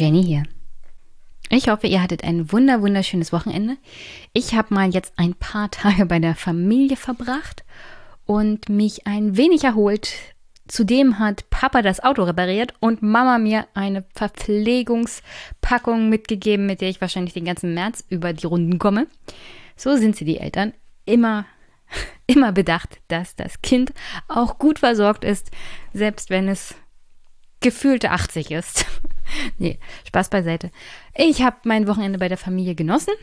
Jenny hier. Ich hoffe, ihr hattet ein wunder wunderschönes Wochenende. Ich habe mal jetzt ein paar Tage bei der Familie verbracht und mich ein wenig erholt. Zudem hat Papa das Auto repariert und Mama mir eine Verpflegungspackung mitgegeben, mit der ich wahrscheinlich den ganzen März über die Runden komme. So sind sie, die Eltern. Immer, immer bedacht, dass das Kind auch gut versorgt ist, selbst wenn es gefühlte 80 ist. nee, Spaß beiseite. Ich habe mein Wochenende bei der Familie genossen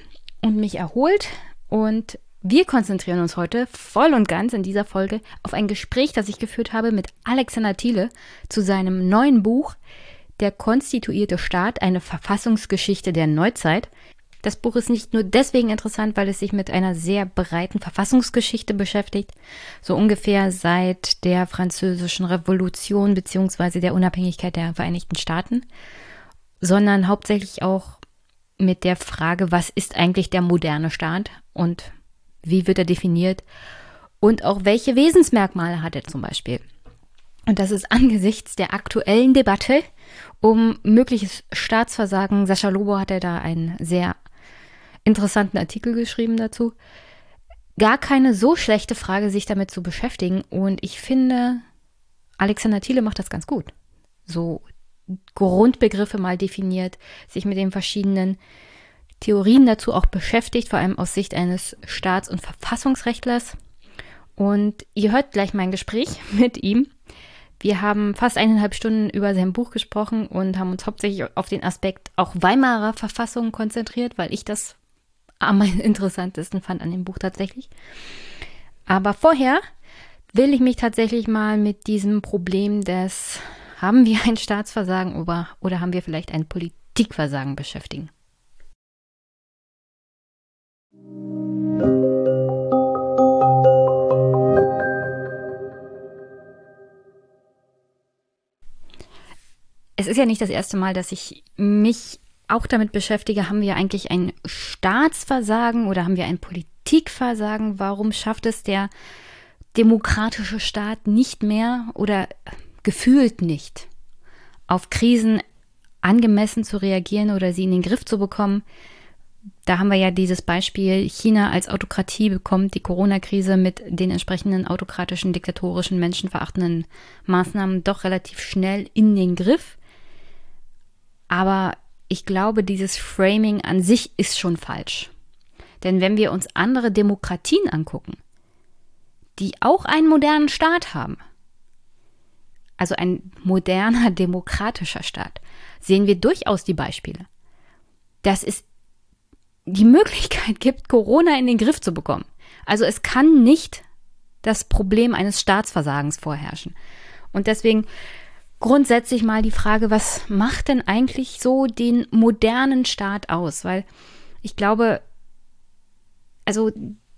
und mich erholt und wir konzentrieren uns heute voll und ganz in dieser Folge auf ein Gespräch, das ich geführt habe mit Alexander Thiele zu seinem neuen Buch Der konstituierte Staat, eine Verfassungsgeschichte der Neuzeit. Das Buch ist nicht nur deswegen interessant, weil es sich mit einer sehr breiten Verfassungsgeschichte beschäftigt, so ungefähr seit der Französischen Revolution bzw. der Unabhängigkeit der Vereinigten Staaten, sondern hauptsächlich auch mit der Frage, was ist eigentlich der moderne Staat und wie wird er definiert und auch welche Wesensmerkmale hat er zum Beispiel. Und das ist angesichts der aktuellen Debatte um mögliches Staatsversagen. Sascha Lobo hat er da einen sehr interessanten Artikel geschrieben dazu. Gar keine so schlechte Frage, sich damit zu beschäftigen. Und ich finde, Alexander Thiele macht das ganz gut. So Grundbegriffe mal definiert, sich mit den verschiedenen Theorien dazu auch beschäftigt, vor allem aus Sicht eines Staats- und Verfassungsrechtlers. Und ihr hört gleich mein Gespräch mit ihm. Wir haben fast eineinhalb Stunden über sein Buch gesprochen und haben uns hauptsächlich auf den Aspekt auch Weimarer Verfassung konzentriert, weil ich das am interessantesten fand an dem Buch tatsächlich. Aber vorher will ich mich tatsächlich mal mit diesem Problem des, haben wir ein Staatsversagen oder, oder haben wir vielleicht ein Politikversagen beschäftigen. Es ist ja nicht das erste Mal, dass ich mich auch damit beschäftige, haben wir eigentlich ein Staatsversagen oder haben wir ein Politikversagen? Warum schafft es der demokratische Staat nicht mehr oder gefühlt nicht, auf Krisen angemessen zu reagieren oder sie in den Griff zu bekommen? Da haben wir ja dieses Beispiel, China als Autokratie bekommt die Corona-Krise mit den entsprechenden autokratischen, diktatorischen, menschenverachtenden Maßnahmen doch relativ schnell in den Griff. Aber ich glaube, dieses Framing an sich ist schon falsch. Denn wenn wir uns andere Demokratien angucken, die auch einen modernen Staat haben, also ein moderner demokratischer Staat, sehen wir durchaus die Beispiele, dass es die Möglichkeit gibt, Corona in den Griff zu bekommen. Also es kann nicht das Problem eines Staatsversagens vorherrschen. Und deswegen grundsätzlich mal die Frage, was macht denn eigentlich so den modernen Staat aus? Weil ich glaube, also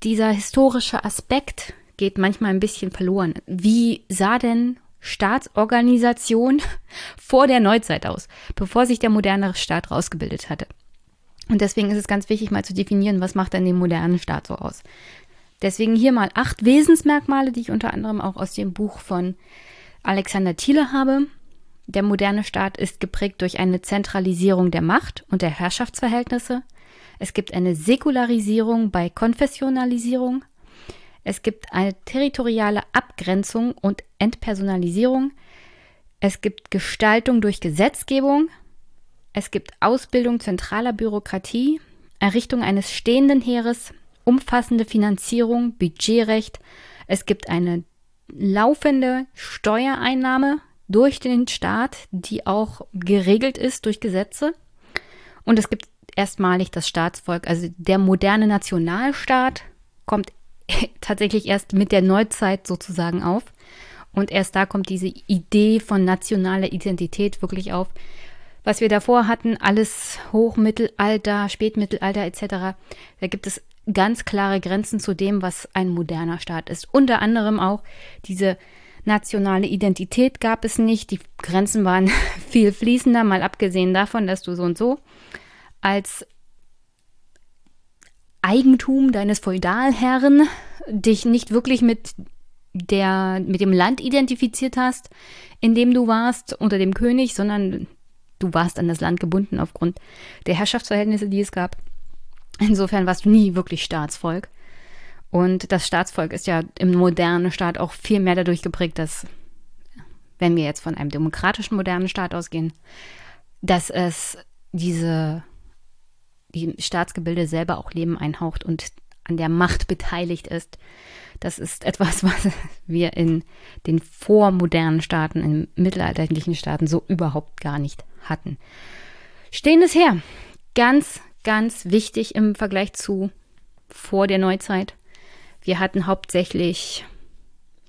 dieser historische Aspekt geht manchmal ein bisschen verloren. Wie sah denn Staatsorganisation vor der Neuzeit aus, bevor sich der moderne Staat rausgebildet hatte? Und deswegen ist es ganz wichtig, mal zu definieren, was macht denn den modernen Staat so aus. Deswegen hier mal acht Wesensmerkmale, die ich unter anderem auch aus dem Buch von Alexander Thiele habe. Der moderne Staat ist geprägt durch eine Zentralisierung der Macht und der Herrschaftsverhältnisse. Es gibt eine Säkularisierung bei Konfessionalisierung. Es gibt eine territoriale Abgrenzung und Entpersonalisierung. Es gibt Gestaltung durch Gesetzgebung. Es gibt Ausbildung zentraler Bürokratie, Errichtung eines stehenden Heeres, umfassende Finanzierung, Budgetrecht. Es gibt eine laufende Steuereinnahme durch den Staat, die auch geregelt ist durch Gesetze. Und es gibt erstmalig das Staatsvolk, also der moderne Nationalstaat kommt tatsächlich erst mit der Neuzeit sozusagen auf. Und erst da kommt diese Idee von nationaler Identität wirklich auf. Was wir davor hatten, alles Hochmittelalter, Spätmittelalter etc., da gibt es ganz klare Grenzen zu dem, was ein moderner Staat ist. Unter anderem auch diese nationale Identität gab es nicht. Die Grenzen waren viel fließender, mal abgesehen davon, dass du so und so als Eigentum deines Feudalherren dich nicht wirklich mit der mit dem Land identifiziert hast, in dem du warst, unter dem König, sondern du warst an das Land gebunden aufgrund der Herrschaftsverhältnisse, die es gab. Insofern warst du nie wirklich Staatsvolk. Und das Staatsvolk ist ja im modernen Staat auch viel mehr dadurch geprägt, dass, wenn wir jetzt von einem demokratischen modernen Staat ausgehen, dass es diese die Staatsgebilde selber auch Leben einhaucht und an der Macht beteiligt ist. Das ist etwas, was wir in den vormodernen Staaten, in mittelalterlichen Staaten so überhaupt gar nicht hatten. Stehendes her. Ganz, ganz wichtig im Vergleich zu vor der Neuzeit. Wir hatten hauptsächlich,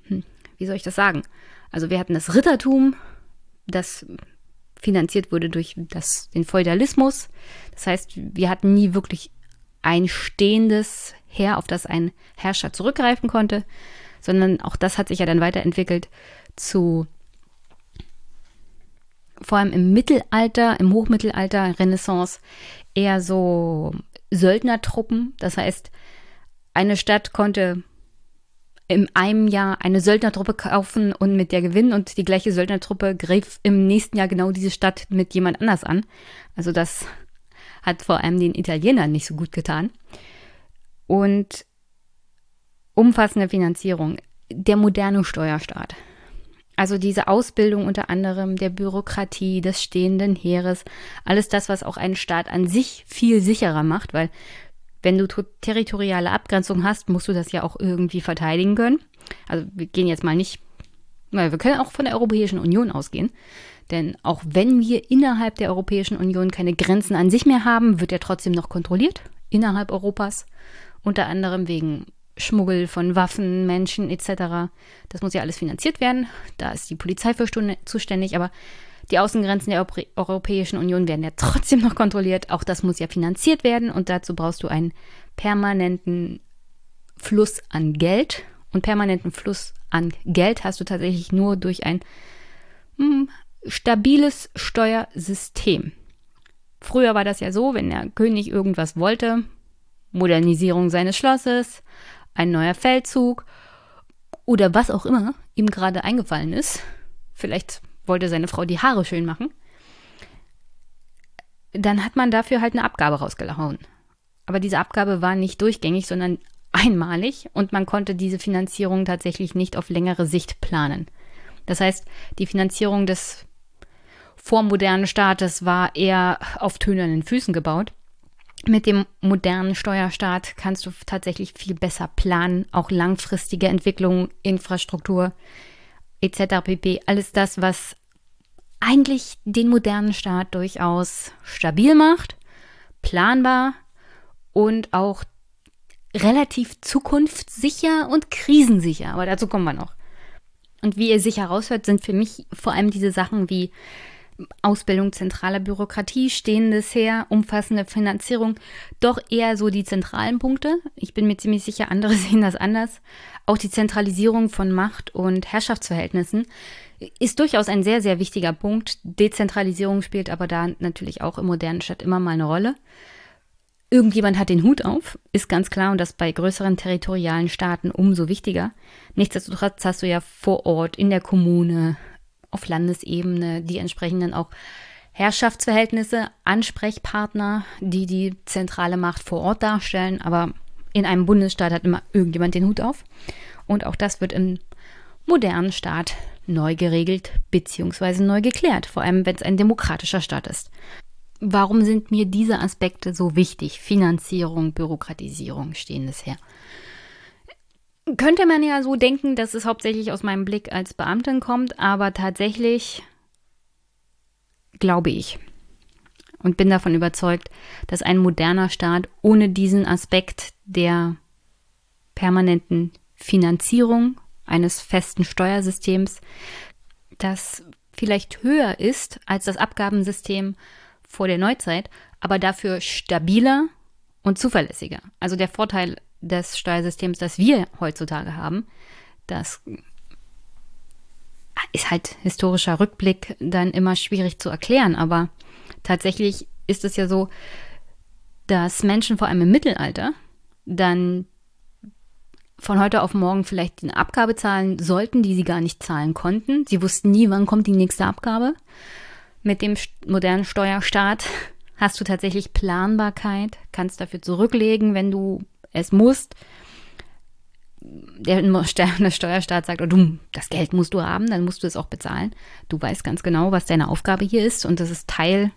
hm, wie soll ich das sagen? Also wir hatten das Rittertum, das finanziert wurde durch das, den Feudalismus. Das heißt, wir hatten nie wirklich ein stehendes Heer, auf das ein Herrscher zurückgreifen konnte, sondern auch das hat sich ja dann weiterentwickelt zu vor allem im Mittelalter, im Hochmittelalter, Renaissance eher so Söldnertruppen. Das heißt, eine Stadt konnte in einem Jahr eine Söldnertruppe kaufen und mit der gewinnen und die gleiche Söldnertruppe griff im nächsten Jahr genau diese Stadt mit jemand anders an. Also das hat vor allem den Italienern nicht so gut getan. Und umfassende Finanzierung, der moderne Steuerstaat. Also diese Ausbildung unter anderem der Bürokratie, des stehenden Heeres, alles das, was auch einen Staat an sich viel sicherer macht, weil wenn du territoriale Abgrenzung hast, musst du das ja auch irgendwie verteidigen können. Also wir gehen jetzt mal nicht, weil wir können auch von der Europäischen Union ausgehen. Denn auch wenn wir innerhalb der Europäischen Union keine Grenzen an sich mehr haben, wird er trotzdem noch kontrolliert innerhalb Europas. Unter anderem wegen Schmuggel von Waffen, Menschen etc. Das muss ja alles finanziert werden. Da ist die Polizei für zuständig. Aber die Außengrenzen der Europäischen Union werden ja trotzdem noch kontrolliert. Auch das muss ja finanziert werden und dazu brauchst du einen permanenten Fluss an Geld. Und permanenten Fluss an Geld hast du tatsächlich nur durch ein hm, stabiles Steuersystem. Früher war das ja so, wenn der König irgendwas wollte, Modernisierung seines Schlosses, ein neuer Feldzug oder was auch immer ihm gerade eingefallen ist, vielleicht wollte seine Frau die Haare schön machen, dann hat man dafür halt eine Abgabe rausgehauen. Aber diese Abgabe war nicht durchgängig, sondern einmalig und man konnte diese Finanzierung tatsächlich nicht auf längere Sicht planen. Das heißt, die Finanzierung des vormodernen Staates war eher auf tönernen Füßen gebaut. Mit dem modernen Steuerstaat kannst du tatsächlich viel besser planen, auch langfristige Entwicklung, Infrastruktur etc. pp. Alles das, was eigentlich den modernen Staat durchaus stabil macht, planbar und auch relativ zukunftssicher und krisensicher. Aber dazu kommen wir noch. Und wie ihr sicher raushört, sind für mich vor allem diese Sachen wie Ausbildung zentraler Bürokratie, stehendes Heer, umfassende Finanzierung, doch eher so die zentralen Punkte. Ich bin mir ziemlich sicher, andere sehen das anders. Auch die Zentralisierung von Macht und Herrschaftsverhältnissen ist durchaus ein sehr, sehr wichtiger Punkt. Dezentralisierung spielt aber da natürlich auch im modernen Stadt immer mal eine Rolle. Irgendjemand hat den Hut auf, ist ganz klar, und das bei größeren territorialen Staaten umso wichtiger. Nichtsdestotrotz hast du ja vor Ort, in der Kommune, auf Landesebene die entsprechenden auch Herrschaftsverhältnisse, Ansprechpartner, die die zentrale Macht vor Ort darstellen. Aber in einem Bundesstaat hat immer irgendjemand den Hut auf. Und auch das wird im modernen Staat neu geregelt bzw. neu geklärt, vor allem wenn es ein demokratischer Staat ist. Warum sind mir diese Aspekte so wichtig? Finanzierung, Bürokratisierung, stehendes her. Könnte man ja so denken, dass es hauptsächlich aus meinem Blick als Beamtin kommt, aber tatsächlich glaube ich und bin davon überzeugt, dass ein moderner Staat ohne diesen Aspekt der permanenten Finanzierung eines festen Steuersystems, das vielleicht höher ist als das Abgabensystem vor der Neuzeit, aber dafür stabiler und zuverlässiger. Also der Vorteil des Steuersystems, das wir heutzutage haben, das ist halt historischer Rückblick dann immer schwierig zu erklären, aber tatsächlich ist es ja so, dass Menschen vor allem im Mittelalter dann von heute auf morgen vielleicht eine Abgabe zahlen sollten, die sie gar nicht zahlen konnten. Sie wussten nie, wann kommt die nächste Abgabe. Mit dem modernen Steuerstaat hast du tatsächlich Planbarkeit, kannst dafür zurücklegen, wenn du es musst. Der, der Steuerstaat sagt, oh, du, das Geld musst du haben, dann musst du es auch bezahlen. Du weißt ganz genau, was deine Aufgabe hier ist und das ist Teil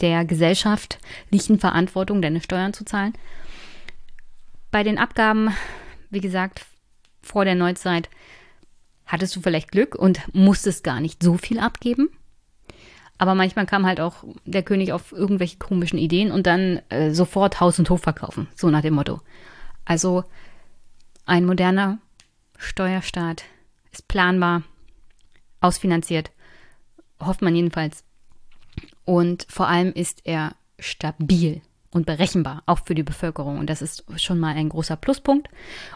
der gesellschaftlichen Verantwortung, deine Steuern zu zahlen. Bei den Abgaben, wie gesagt, vor der Neuzeit hattest du vielleicht Glück und musstest gar nicht so viel abgeben. Aber manchmal kam halt auch der König auf irgendwelche komischen Ideen und dann äh, sofort Haus und Hof verkaufen, so nach dem Motto. Also ein moderner Steuerstaat ist planbar, ausfinanziert, hofft man jedenfalls. Und vor allem ist er stabil und berechenbar, auch für die Bevölkerung. Und das ist schon mal ein großer Pluspunkt.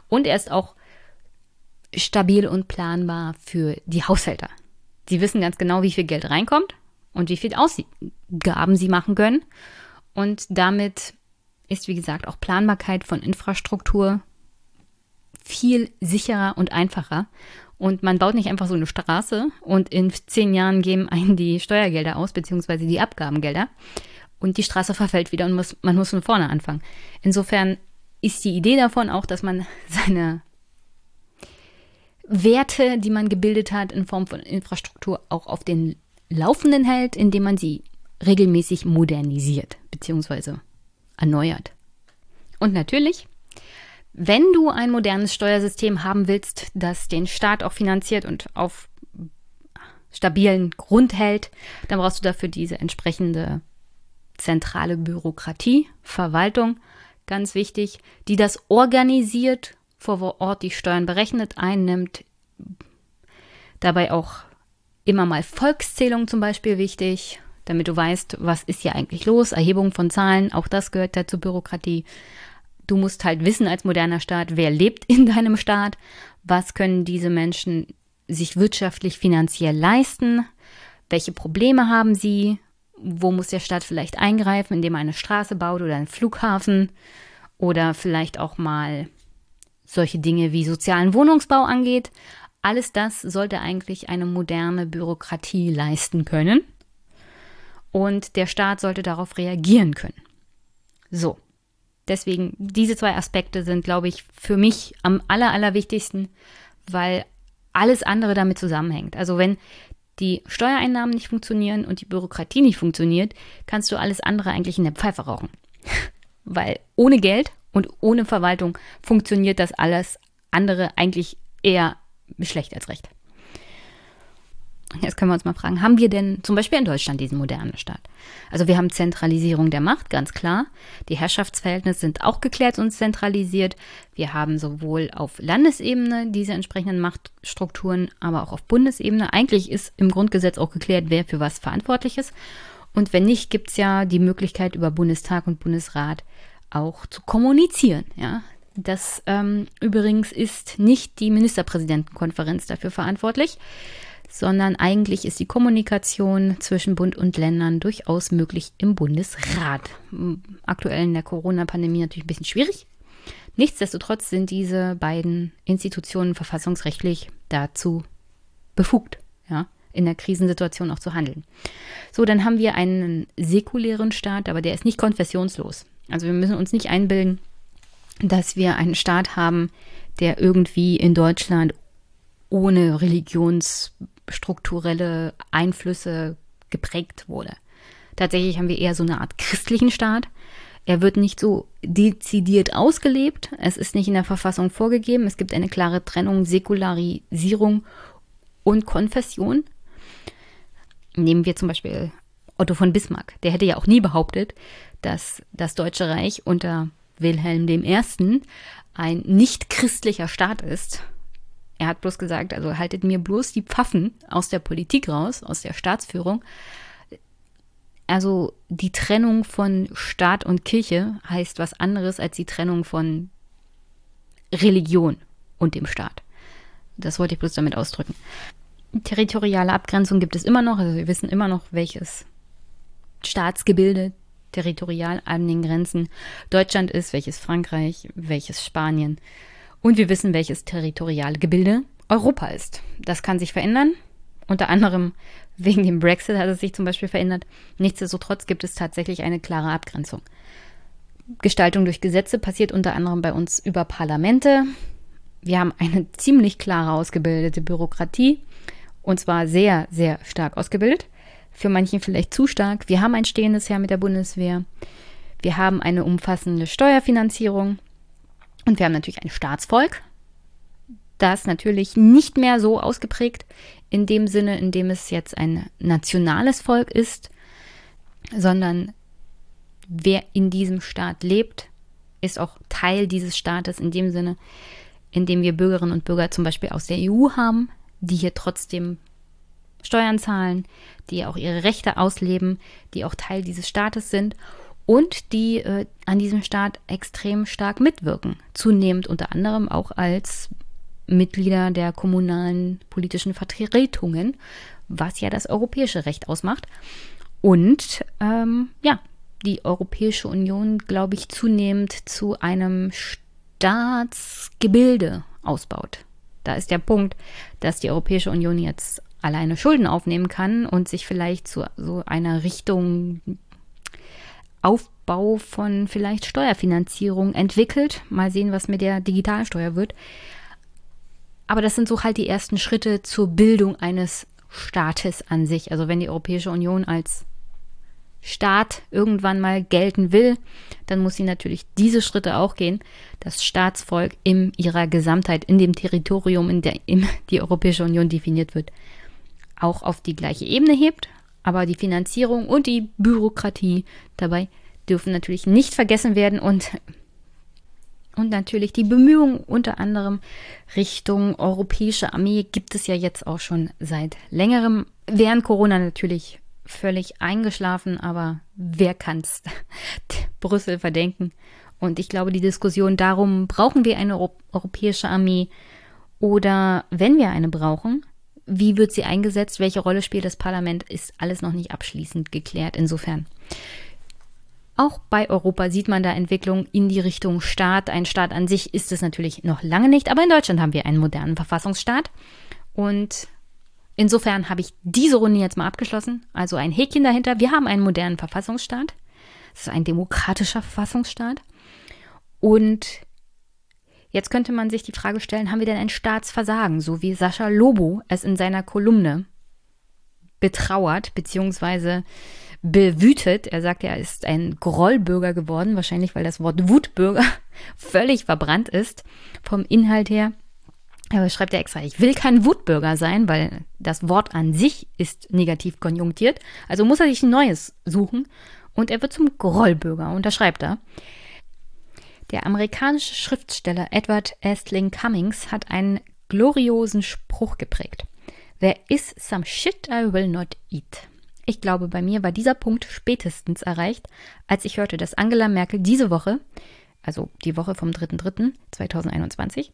Und er ist auch stabil und planbar für die Haushälter. Sie wissen ganz genau, wie viel Geld reinkommt und wie viel Ausgaben sie machen können. Und damit ist, wie gesagt, auch Planbarkeit von Infrastruktur viel sicherer und einfacher. Und man baut nicht einfach so eine Straße und in zehn Jahren geben einen die Steuergelder aus, beziehungsweise die Abgabengelder. Und die Straße verfällt wieder und muss, man muss von vorne anfangen. Insofern ist die Idee davon auch, dass man seine Werte, die man gebildet hat in Form von Infrastruktur, auch auf den Laufenden hält, indem man sie regelmäßig modernisiert bzw. erneuert. Und natürlich, wenn du ein modernes Steuersystem haben willst, das den Staat auch finanziert und auf stabilen Grund hält, dann brauchst du dafür diese entsprechende zentrale Bürokratie, Verwaltung, ganz wichtig, die das organisiert, vor Ort die Steuern berechnet, einnimmt, dabei auch Immer mal Volkszählung zum Beispiel wichtig, damit du weißt, was ist hier eigentlich los. Erhebung von Zahlen, auch das gehört ja zur Bürokratie. Du musst halt wissen als moderner Staat, wer lebt in deinem Staat, was können diese Menschen sich wirtschaftlich, finanziell leisten, welche Probleme haben sie, wo muss der Staat vielleicht eingreifen, indem er eine Straße baut oder einen Flughafen oder vielleicht auch mal solche Dinge wie sozialen Wohnungsbau angeht. Alles das sollte eigentlich eine moderne Bürokratie leisten können. Und der Staat sollte darauf reagieren können. So. Deswegen, diese zwei Aspekte sind, glaube ich, für mich am aller, allerwichtigsten, weil alles andere damit zusammenhängt. Also wenn die Steuereinnahmen nicht funktionieren und die Bürokratie nicht funktioniert, kannst du alles andere eigentlich in der Pfeife rauchen. weil ohne Geld und ohne Verwaltung funktioniert das alles andere eigentlich eher schlecht als recht. Jetzt können wir uns mal fragen, haben wir denn zum Beispiel in Deutschland diesen modernen Staat? Also wir haben Zentralisierung der Macht, ganz klar. Die Herrschaftsverhältnisse sind auch geklärt und zentralisiert. Wir haben sowohl auf Landesebene diese entsprechenden Machtstrukturen, aber auch auf Bundesebene. Eigentlich ist im Grundgesetz auch geklärt, wer für was verantwortlich ist. Und wenn nicht, gibt es ja die Möglichkeit, über Bundestag und Bundesrat auch zu kommunizieren. Ja? Das ähm, übrigens ist nicht die Ministerpräsidentenkonferenz dafür verantwortlich, sondern eigentlich ist die Kommunikation zwischen Bund und Ländern durchaus möglich im Bundesrat. Aktuell in der Corona-Pandemie natürlich ein bisschen schwierig. Nichtsdestotrotz sind diese beiden Institutionen verfassungsrechtlich dazu befugt, ja, in der Krisensituation auch zu handeln. So, dann haben wir einen säkulären Staat, aber der ist nicht konfessionslos. Also wir müssen uns nicht einbilden, dass wir einen Staat haben, der irgendwie in Deutschland ohne religionsstrukturelle Einflüsse geprägt wurde. Tatsächlich haben wir eher so eine Art christlichen Staat. Er wird nicht so dezidiert ausgelebt. Es ist nicht in der Verfassung vorgegeben. Es gibt eine klare Trennung Säkularisierung und Konfession. Nehmen wir zum Beispiel Otto von Bismarck. Der hätte ja auch nie behauptet, dass das Deutsche Reich unter Wilhelm I. ein nicht christlicher Staat ist. Er hat bloß gesagt, also haltet mir bloß die Pfaffen aus der Politik raus, aus der Staatsführung. Also die Trennung von Staat und Kirche heißt was anderes als die Trennung von Religion und dem Staat. Das wollte ich bloß damit ausdrücken. Territoriale Abgrenzung gibt es immer noch, also wir wissen immer noch, welches Staatsgebilde territorial an den Grenzen Deutschland ist, welches Frankreich, welches Spanien Und wir wissen, welches territoriale Gebilde Europa ist. Das kann sich verändern. Unter anderem wegen dem Brexit hat es sich zum Beispiel verändert. Nichtsdestotrotz gibt es tatsächlich eine klare Abgrenzung. Gestaltung durch Gesetze passiert unter anderem bei uns über Parlamente. Wir haben eine ziemlich klare ausgebildete Bürokratie und zwar sehr, sehr stark ausgebildet. Für manchen vielleicht zu stark. Wir haben ein stehendes Heer mit der Bundeswehr. Wir haben eine umfassende Steuerfinanzierung und wir haben natürlich ein Staatsvolk, das natürlich nicht mehr so ausgeprägt in dem Sinne, in dem es jetzt ein nationales Volk ist, sondern wer in diesem Staat lebt, ist auch Teil dieses Staates in dem Sinne, in dem wir Bürgerinnen und Bürger zum Beispiel aus der EU haben, die hier trotzdem Steuern zahlen, die auch ihre Rechte ausleben, die auch Teil dieses Staates sind und die äh, an diesem Staat extrem stark mitwirken. Zunehmend unter anderem auch als Mitglieder der kommunalen politischen Vertretungen, was ja das europäische Recht ausmacht. Und ähm, ja, die Europäische Union, glaube ich, zunehmend zu einem Staatsgebilde ausbaut. Da ist der Punkt, dass die Europäische Union jetzt alleine Schulden aufnehmen kann und sich vielleicht zu so einer Richtung Aufbau von vielleicht Steuerfinanzierung entwickelt. Mal sehen, was mit der Digitalsteuer wird. Aber das sind so halt die ersten Schritte zur Bildung eines Staates an sich. Also wenn die Europäische Union als Staat irgendwann mal gelten will, dann muss sie natürlich diese Schritte auch gehen. Das Staatsvolk in ihrer Gesamtheit, in dem Territorium, in dem die Europäische Union definiert wird, auch auf die gleiche Ebene hebt. Aber die Finanzierung und die Bürokratie dabei dürfen natürlich nicht vergessen werden und und natürlich die Bemühungen unter anderem Richtung europäische Armee gibt es ja jetzt auch schon seit längerem. Während Corona natürlich völlig eingeschlafen, aber wer kann's Brüssel verdenken? Und ich glaube, die Diskussion darum, brauchen wir eine europäische Armee oder wenn wir eine brauchen, wie wird sie eingesetzt, welche Rolle spielt das Parlament, ist alles noch nicht abschließend geklärt. Insofern. Auch bei Europa sieht man da Entwicklung in die Richtung Staat. Ein Staat an sich ist es natürlich noch lange nicht, aber in Deutschland haben wir einen modernen Verfassungsstaat. Und Insofern habe ich diese Runde jetzt mal abgeschlossen. Also ein Häkchen dahinter. Wir haben einen modernen Verfassungsstaat. Es ist ein demokratischer Verfassungsstaat. Und jetzt könnte man sich die Frage stellen, haben wir denn ein Staatsversagen, so wie Sascha Lobo es in seiner Kolumne betrauert, beziehungsweise bewütet. Er sagt, er ist ein Grollbürger geworden, wahrscheinlich weil das Wort Wutbürger völlig verbrannt ist vom Inhalt her. Aber schreibt er extra, ich will kein Wutbürger sein, weil das Wort an sich ist negativ konjunktiert. Also muss er sich ein neues suchen und er wird zum Grollbürger. Und da schreibt er, der amerikanische Schriftsteller Edward Estling Cummings hat einen gloriosen Spruch geprägt. There is some shit I will not eat. Ich glaube, bei mir war dieser Punkt spätestens erreicht, als ich hörte, dass Angela Merkel diese Woche, also die Woche vom 3.3.2021,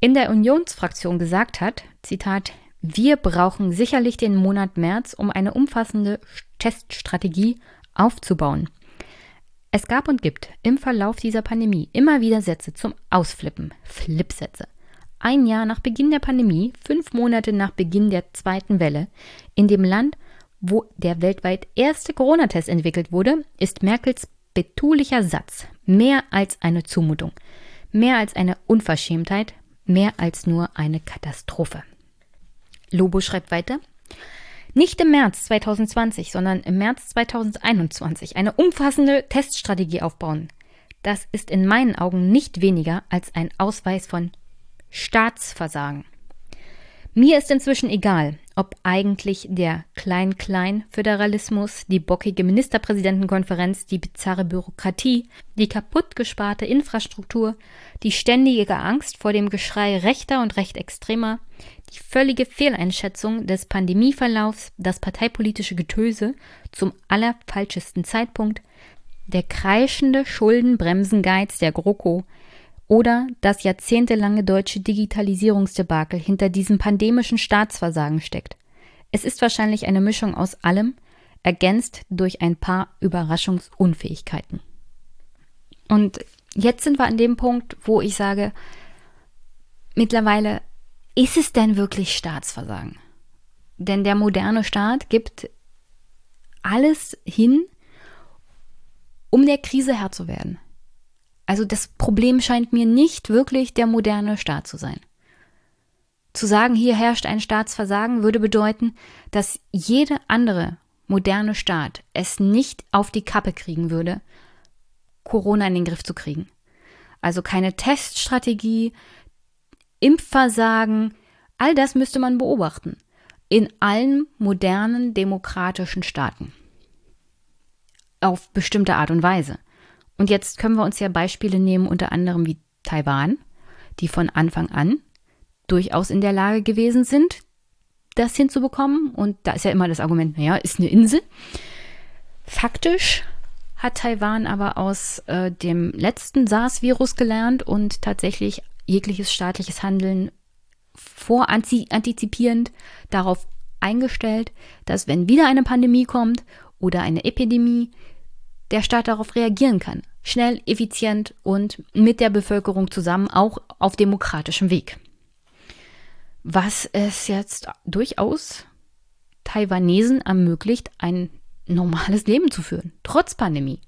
in der Unionsfraktion gesagt hat, Zitat, wir brauchen sicherlich den Monat März, um eine umfassende Teststrategie aufzubauen. Es gab und gibt im Verlauf dieser Pandemie immer wieder Sätze zum Ausflippen, Flipsätze. Ein Jahr nach Beginn der Pandemie, fünf Monate nach Beginn der zweiten Welle, in dem Land, wo der weltweit erste Corona-Test entwickelt wurde, ist Merkels betulicher Satz mehr als eine Zumutung, mehr als eine Unverschämtheit, mehr als nur eine Katastrophe. Lobo schreibt weiter. Nicht im März 2020, sondern im März 2021 eine umfassende Teststrategie aufbauen. Das ist in meinen Augen nicht weniger als ein Ausweis von Staatsversagen. Mir ist inzwischen egal, ob eigentlich der Klein-Klein-Föderalismus, die bockige Ministerpräsidentenkonferenz, die bizarre Bürokratie, die kaputtgesparte Infrastruktur, die ständige Angst vor dem Geschrei Rechter und Rechtextremer, die völlige Fehleinschätzung des Pandemieverlaufs, das parteipolitische Getöse zum allerfalschesten Zeitpunkt, der kreischende Schuldenbremsengeiz der GroKo, oder das jahrzehntelange deutsche Digitalisierungsdebakel hinter diesem pandemischen Staatsversagen steckt. Es ist wahrscheinlich eine Mischung aus allem, ergänzt durch ein paar Überraschungsunfähigkeiten. Und jetzt sind wir an dem Punkt, wo ich sage, mittlerweile, ist es denn wirklich Staatsversagen? Denn der moderne Staat gibt alles hin, um der Krise Herr zu werden. Also das Problem scheint mir nicht wirklich der moderne Staat zu sein. Zu sagen, hier herrscht ein Staatsversagen, würde bedeuten, dass jede andere moderne Staat es nicht auf die Kappe kriegen würde, Corona in den Griff zu kriegen. Also keine Teststrategie, Impfversagen, all das müsste man beobachten. In allen modernen demokratischen Staaten. Auf bestimmte Art und Weise. Und jetzt können wir uns ja Beispiele nehmen, unter anderem wie Taiwan, die von Anfang an durchaus in der Lage gewesen sind, das hinzubekommen. Und da ist ja immer das Argument, naja, ist eine Insel. Faktisch hat Taiwan aber aus äh, dem letzten SARS-Virus gelernt und tatsächlich jegliches staatliches Handeln vorantizipierend darauf eingestellt, dass wenn wieder eine Pandemie kommt oder eine Epidemie, der Staat darauf reagieren kann. Schnell, effizient und mit der Bevölkerung zusammen, auch auf demokratischem Weg. Was es jetzt durchaus Taiwanesen ermöglicht, ein normales Leben zu führen, trotz Pandemie.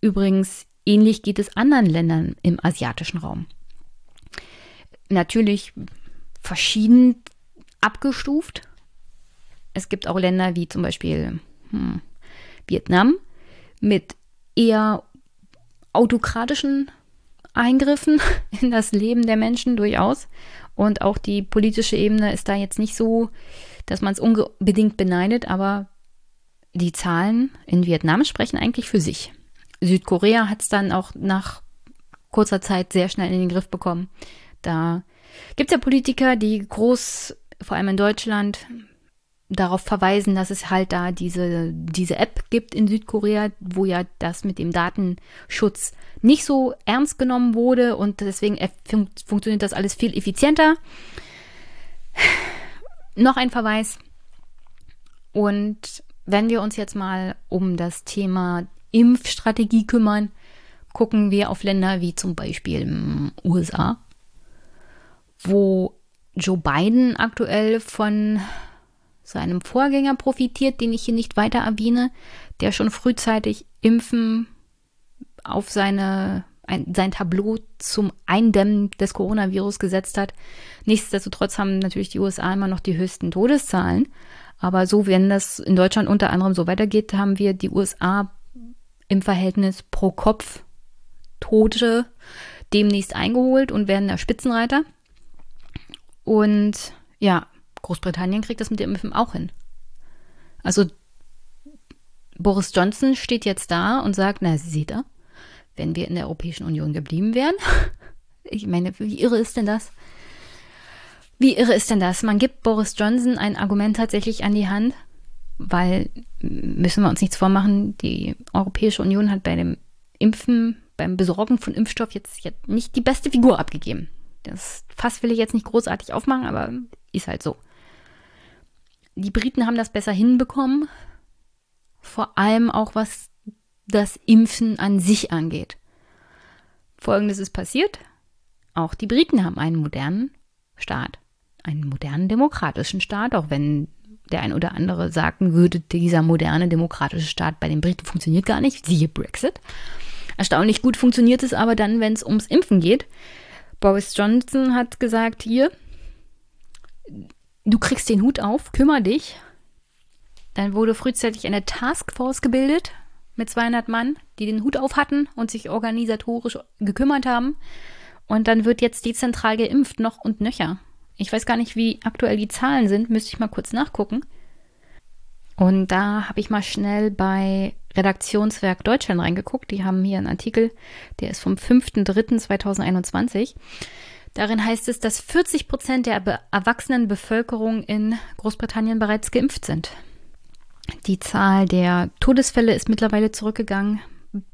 Übrigens, ähnlich geht es anderen Ländern im asiatischen Raum. Natürlich verschieden abgestuft. Es gibt auch Länder wie zum Beispiel hm, Vietnam mit eher autokratischen Eingriffen in das Leben der Menschen durchaus. Und auch die politische Ebene ist da jetzt nicht so, dass man es unbedingt beneidet, aber die Zahlen in Vietnam sprechen eigentlich für sich. Südkorea hat es dann auch nach kurzer Zeit sehr schnell in den Griff bekommen. Da gibt es ja Politiker, die groß, vor allem in Deutschland, darauf verweisen, dass es halt da diese, diese App gibt in Südkorea, wo ja das mit dem Datenschutz nicht so ernst genommen wurde und deswegen fun funktioniert das alles viel effizienter. Noch ein Verweis. Und wenn wir uns jetzt mal um das Thema Impfstrategie kümmern, gucken wir auf Länder wie zum Beispiel USA, wo Joe Biden aktuell von seinem Vorgänger profitiert, den ich hier nicht weiter erwähne, der schon frühzeitig Impfen auf seine, ein, sein Tableau zum Eindämmen des Coronavirus gesetzt hat. Nichtsdestotrotz haben natürlich die USA immer noch die höchsten Todeszahlen. Aber so, wenn das in Deutschland unter anderem so weitergeht, haben wir die USA im Verhältnis pro Kopf Tote demnächst eingeholt und werden der Spitzenreiter. Und ja, Großbritannien kriegt das mit dem Impfen auch hin. Also Boris Johnson steht jetzt da und sagt, na, seht ihr, wenn wir in der Europäischen Union geblieben wären, ich meine, wie irre ist denn das? Wie irre ist denn das? Man gibt Boris Johnson ein Argument tatsächlich an die Hand, weil müssen wir uns nichts vormachen, die Europäische Union hat bei dem Impfen, beim Besorgen von Impfstoff jetzt, jetzt nicht die beste Figur abgegeben. Das Fass will ich jetzt nicht großartig aufmachen, aber ist halt so. Die Briten haben das besser hinbekommen, vor allem auch was das Impfen an sich angeht. Folgendes ist passiert. Auch die Briten haben einen modernen Staat, einen modernen demokratischen Staat, auch wenn der ein oder andere sagen würde, dieser moderne demokratische Staat bei den Briten funktioniert gar nicht, siehe Brexit. Erstaunlich gut funktioniert es aber dann, wenn es ums Impfen geht. Boris Johnson hat gesagt, hier, du kriegst den Hut auf, kümmere dich. Dann wurde frühzeitig eine Taskforce gebildet mit 200 Mann, die den Hut auf hatten und sich organisatorisch gekümmert haben. Und dann wird jetzt dezentral geimpft, noch und nöcher. Ich weiß gar nicht, wie aktuell die Zahlen sind, müsste ich mal kurz nachgucken. Und da habe ich mal schnell bei Redaktionswerk Deutschland reingeguckt. Die haben hier einen Artikel, der ist vom 5.3.2021. Darin heißt es, dass 40 Prozent der erwachsenen Bevölkerung in Großbritannien bereits geimpft sind. Die Zahl der Todesfälle ist mittlerweile zurückgegangen.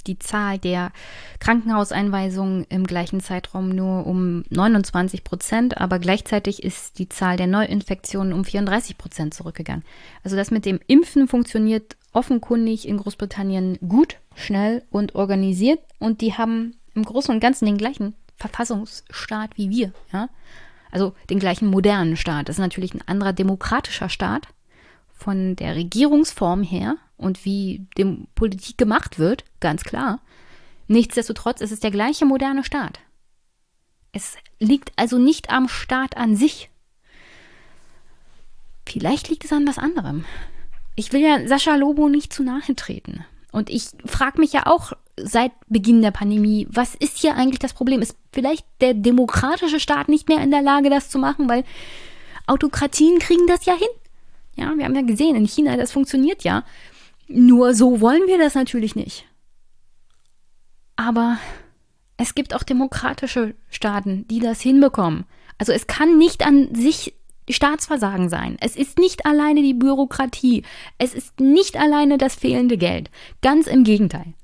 Die Zahl der Krankenhauseinweisungen im gleichen Zeitraum nur um 29 Prozent, aber gleichzeitig ist die Zahl der Neuinfektionen um 34 Prozent zurückgegangen. Also das mit dem Impfen funktioniert offenkundig in Großbritannien gut, schnell und organisiert und die haben im Großen und Ganzen den gleichen Verfassungsstaat wie wir, ja. Also den gleichen modernen Staat. Das ist natürlich ein anderer demokratischer Staat von der Regierungsform her und wie dem Politik gemacht wird, ganz klar. Nichtsdestotrotz ist es der gleiche moderne Staat. Es liegt also nicht am Staat an sich. Vielleicht liegt es an was anderem. Ich will ja Sascha Lobo nicht zu nahe treten. Und ich frage mich ja auch seit Beginn der Pandemie, was ist hier eigentlich das Problem? Ist vielleicht der demokratische Staat nicht mehr in der Lage, das zu machen, weil Autokratien kriegen das ja hin. Ja, wir haben ja gesehen, in China, das funktioniert ja. Nur so wollen wir das natürlich nicht. Aber es gibt auch demokratische Staaten, die das hinbekommen. Also es kann nicht an sich Staatsversagen sein. Es ist nicht alleine die Bürokratie. Es ist nicht alleine das fehlende Geld. Ganz im Gegenteil.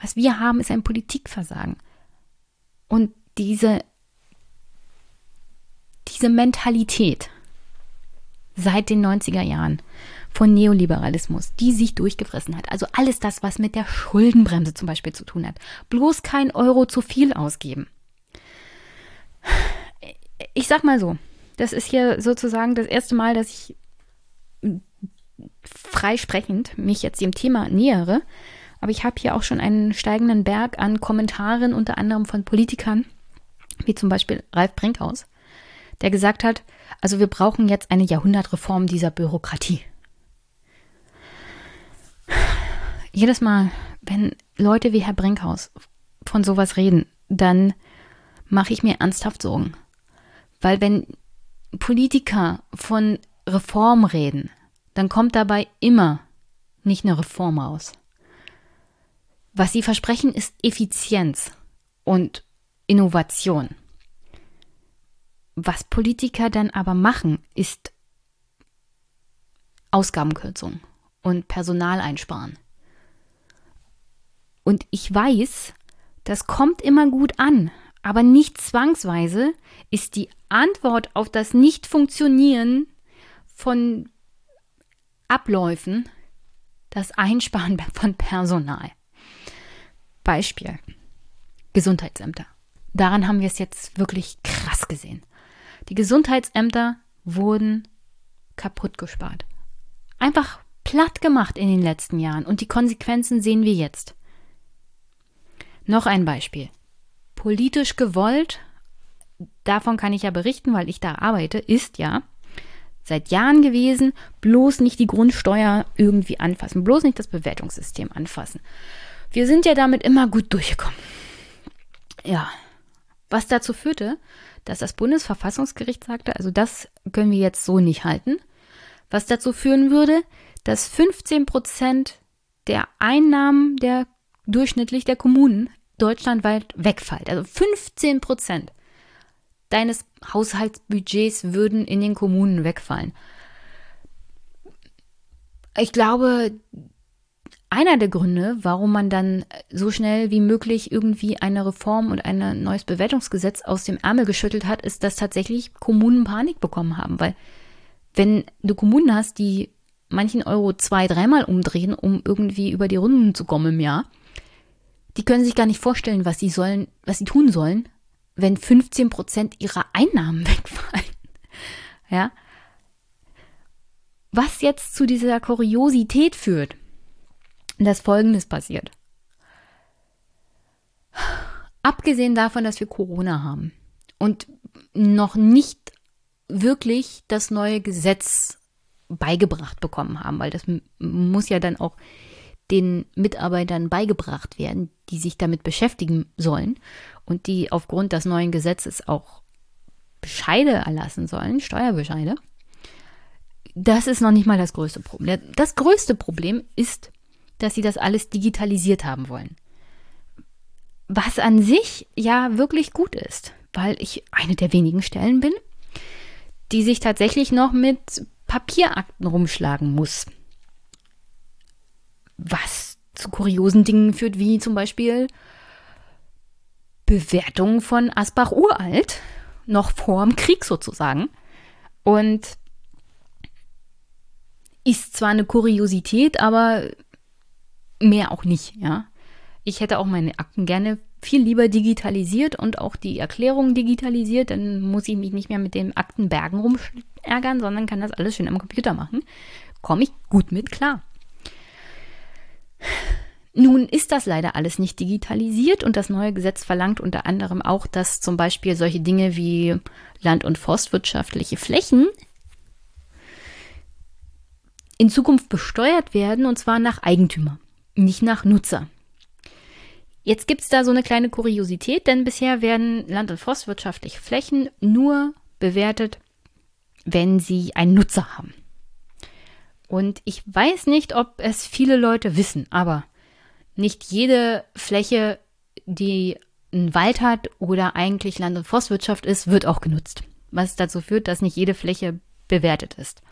Was wir haben, ist ein Politikversagen. Und diese, diese Mentalität seit den 90er Jahren von Neoliberalismus, die sich durchgefressen hat. Also alles das, was mit der Schuldenbremse zum Beispiel zu tun hat. Bloß kein Euro zu viel ausgeben. Ich sag mal so, das ist hier sozusagen das erste Mal, dass ich freisprechend mich jetzt dem Thema nähere. Aber ich habe hier auch schon einen steigenden Berg an Kommentaren, unter anderem von Politikern, wie zum Beispiel Ralf Brinkhaus, der gesagt hat, also wir brauchen jetzt eine Jahrhundertreform dieser Bürokratie. Jedes Mal, wenn Leute wie Herr Brinkhaus von sowas reden, dann mache ich mir ernsthaft Sorgen. Weil wenn Politiker von Reform reden, dann kommt dabei immer nicht eine Reform raus. Was sie versprechen, ist Effizienz und Innovation. Was Politiker dann aber machen, ist Ausgabenkürzung und Personal einsparen. Und ich weiß, das kommt immer gut an, aber nicht zwangsweise ist die Antwort auf das Nicht-Funktionieren von Abläufen das Einsparen von Personal. Beispiel. Gesundheitsämter. Daran haben wir es jetzt wirklich krass gesehen. Die Gesundheitsämter wurden kaputt gespart. Einfach platt gemacht in den letzten Jahren und die Konsequenzen sehen wir jetzt. Noch ein Beispiel politisch gewollt, davon kann ich ja berichten, weil ich da arbeite, ist ja seit Jahren gewesen, bloß nicht die Grundsteuer irgendwie anfassen, bloß nicht das Bewertungssystem anfassen. Wir sind ja damit immer gut durchgekommen. Ja, was dazu führte, dass das Bundesverfassungsgericht sagte, also das können wir jetzt so nicht halten, was dazu führen würde, dass 15 Prozent der Einnahmen der durchschnittlich der Kommunen deutschlandweit wegfällt. Also 15 Prozent deines Haushaltsbudgets würden in den Kommunen wegfallen. Ich glaube, einer der Gründe, warum man dann so schnell wie möglich irgendwie eine Reform und ein neues Bewertungsgesetz aus dem Ärmel geschüttelt hat, ist, dass tatsächlich Kommunen Panik bekommen haben. Weil wenn du Kommunen hast, die manchen Euro zwei, dreimal umdrehen, um irgendwie über die Runden zu kommen im Jahr, die können sich gar nicht vorstellen, was sie sollen, was sie tun sollen, wenn 15 Prozent ihrer Einnahmen wegfallen. Ja. Was jetzt zu dieser Kuriosität führt, dass Folgendes passiert. Abgesehen davon, dass wir Corona haben und noch nicht wirklich das neue Gesetz beigebracht bekommen haben, weil das muss ja dann auch den Mitarbeitern beigebracht werden, die sich damit beschäftigen sollen und die aufgrund des neuen Gesetzes auch Bescheide erlassen sollen, Steuerbescheide. Das ist noch nicht mal das größte Problem. Das größte Problem ist, dass sie das alles digitalisiert haben wollen. Was an sich ja wirklich gut ist, weil ich eine der wenigen Stellen bin, die sich tatsächlich noch mit Papierakten rumschlagen muss was zu kuriosen Dingen führt, wie zum Beispiel Bewertung von Asbach uralt, noch vor dem Krieg sozusagen. Und ist zwar eine Kuriosität, aber mehr auch nicht, ja. Ich hätte auch meine Akten gerne viel lieber digitalisiert und auch die Erklärung digitalisiert. Dann muss ich mich nicht mehr mit den Aktenbergen rumärgern, sondern kann das alles schön am Computer machen. Komme ich gut mit klar. Nun ist das leider alles nicht digitalisiert und das neue Gesetz verlangt unter anderem auch, dass zum Beispiel solche Dinge wie land- und forstwirtschaftliche Flächen in Zukunft besteuert werden und zwar nach Eigentümer, nicht nach Nutzer. Jetzt gibt es da so eine kleine Kuriosität, denn bisher werden land- und forstwirtschaftliche Flächen nur bewertet, wenn sie einen Nutzer haben. Und ich weiß nicht, ob es viele Leute wissen, aber nicht jede Fläche, die einen Wald hat oder eigentlich Land- und Forstwirtschaft ist, wird auch genutzt. Was dazu führt, dass nicht jede Fläche bewertet ist.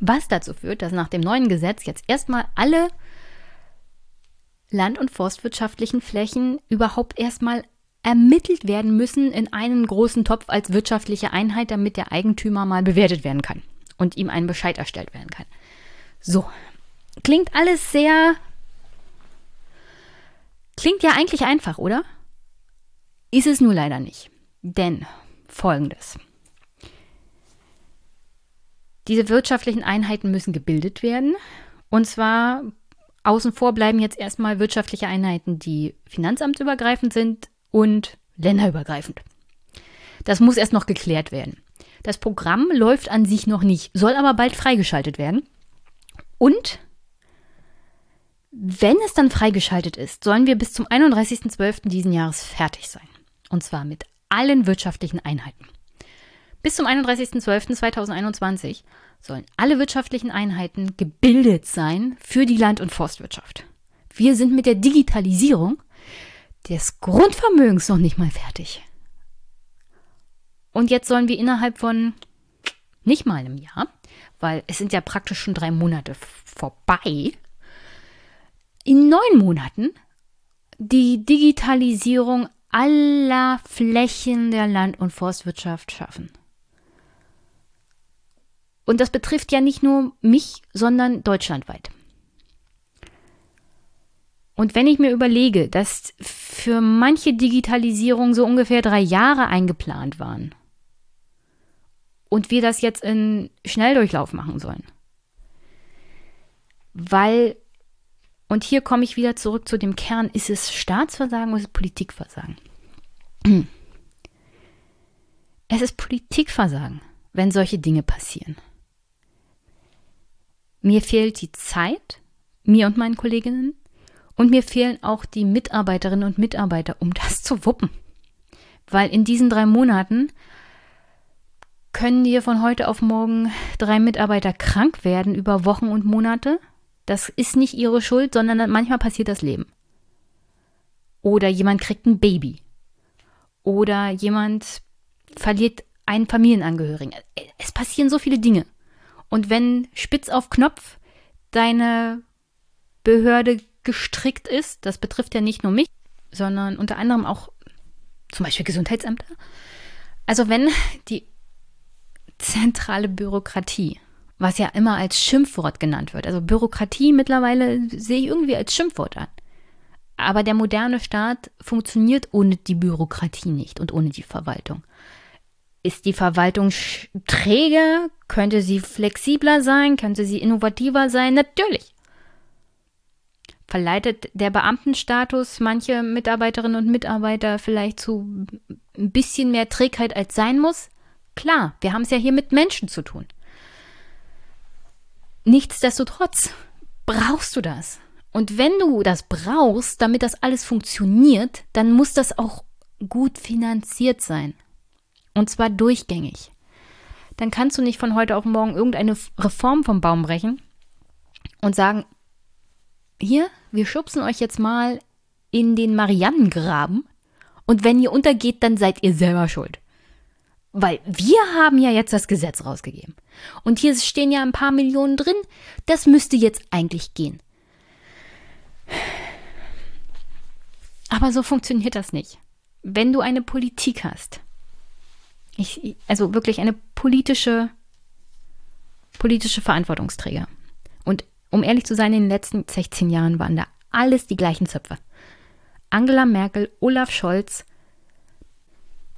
Was dazu führt, dass nach dem neuen Gesetz jetzt erstmal alle land- und forstwirtschaftlichen Flächen überhaupt erstmal ermittelt werden müssen in einen großen Topf als wirtschaftliche Einheit, damit der Eigentümer mal bewertet werden kann und ihm ein Bescheid erstellt werden kann. So, klingt alles sehr... Klingt ja eigentlich einfach, oder? Ist es nur leider nicht. Denn folgendes. Diese wirtschaftlichen Einheiten müssen gebildet werden. Und zwar außen vor bleiben jetzt erstmal wirtschaftliche Einheiten, die finanzamtsübergreifend sind und länderübergreifend. Das muss erst noch geklärt werden. Das Programm läuft an sich noch nicht, soll aber bald freigeschaltet werden. Und wenn es dann freigeschaltet ist, sollen wir bis zum 31.12. diesen Jahres fertig sein. Und zwar mit allen wirtschaftlichen Einheiten. Bis zum 31.12.2021 sollen alle wirtschaftlichen Einheiten gebildet sein für die Land- und Forstwirtschaft. Wir sind mit der Digitalisierung des Grundvermögens noch nicht mal fertig. Und jetzt sollen wir innerhalb von nicht mal einem Jahr, weil es sind ja praktisch schon drei Monate vorbei, in neun Monaten die Digitalisierung aller Flächen der Land- und Forstwirtschaft schaffen. Und das betrifft ja nicht nur mich, sondern deutschlandweit. Und wenn ich mir überlege, dass für manche Digitalisierung so ungefähr drei Jahre eingeplant waren und wir das jetzt in Schnelldurchlauf machen sollen, weil, und hier komme ich wieder zurück zu dem Kern, ist es Staatsversagen oder ist es Politikversagen? Es ist Politikversagen, wenn solche Dinge passieren. Mir fehlt die Zeit, mir und meinen Kolleginnen, und mir fehlen auch die Mitarbeiterinnen und Mitarbeiter, um das zu wuppen. Weil in diesen drei Monaten können dir von heute auf morgen drei Mitarbeiter krank werden über Wochen und Monate. Das ist nicht ihre Schuld, sondern manchmal passiert das Leben. Oder jemand kriegt ein Baby. Oder jemand verliert einen Familienangehörigen. Es passieren so viele Dinge. Und wenn spitz auf Knopf deine Behörde gestrickt ist, das betrifft ja nicht nur mich, sondern unter anderem auch zum Beispiel Gesundheitsämter. Also wenn die zentrale Bürokratie, was ja immer als Schimpfwort genannt wird, also Bürokratie mittlerweile sehe ich irgendwie als Schimpfwort an. Aber der moderne Staat funktioniert ohne die Bürokratie nicht und ohne die Verwaltung. Ist die Verwaltung träge? Könnte sie flexibler sein? Könnte sie innovativer sein? Natürlich. Verleitet der Beamtenstatus manche Mitarbeiterinnen und Mitarbeiter vielleicht zu ein bisschen mehr Trägheit als sein muss? Klar, wir haben es ja hier mit Menschen zu tun. Nichtsdestotrotz brauchst du das. Und wenn du das brauchst, damit das alles funktioniert, dann muss das auch gut finanziert sein. Und zwar durchgängig. Dann kannst du nicht von heute auf morgen irgendeine Reform vom Baum brechen und sagen, hier, wir schubsen euch jetzt mal in den Marianengraben und wenn ihr untergeht, dann seid ihr selber schuld. Weil wir haben ja jetzt das Gesetz rausgegeben. Und hier stehen ja ein paar Millionen drin. Das müsste jetzt eigentlich gehen. Aber so funktioniert das nicht. Wenn du eine Politik hast, ich, also wirklich eine politische, politische Verantwortungsträger. Und um ehrlich zu sein, in den letzten 16 Jahren waren da alles die gleichen Zöpfe. Angela Merkel, Olaf Scholz,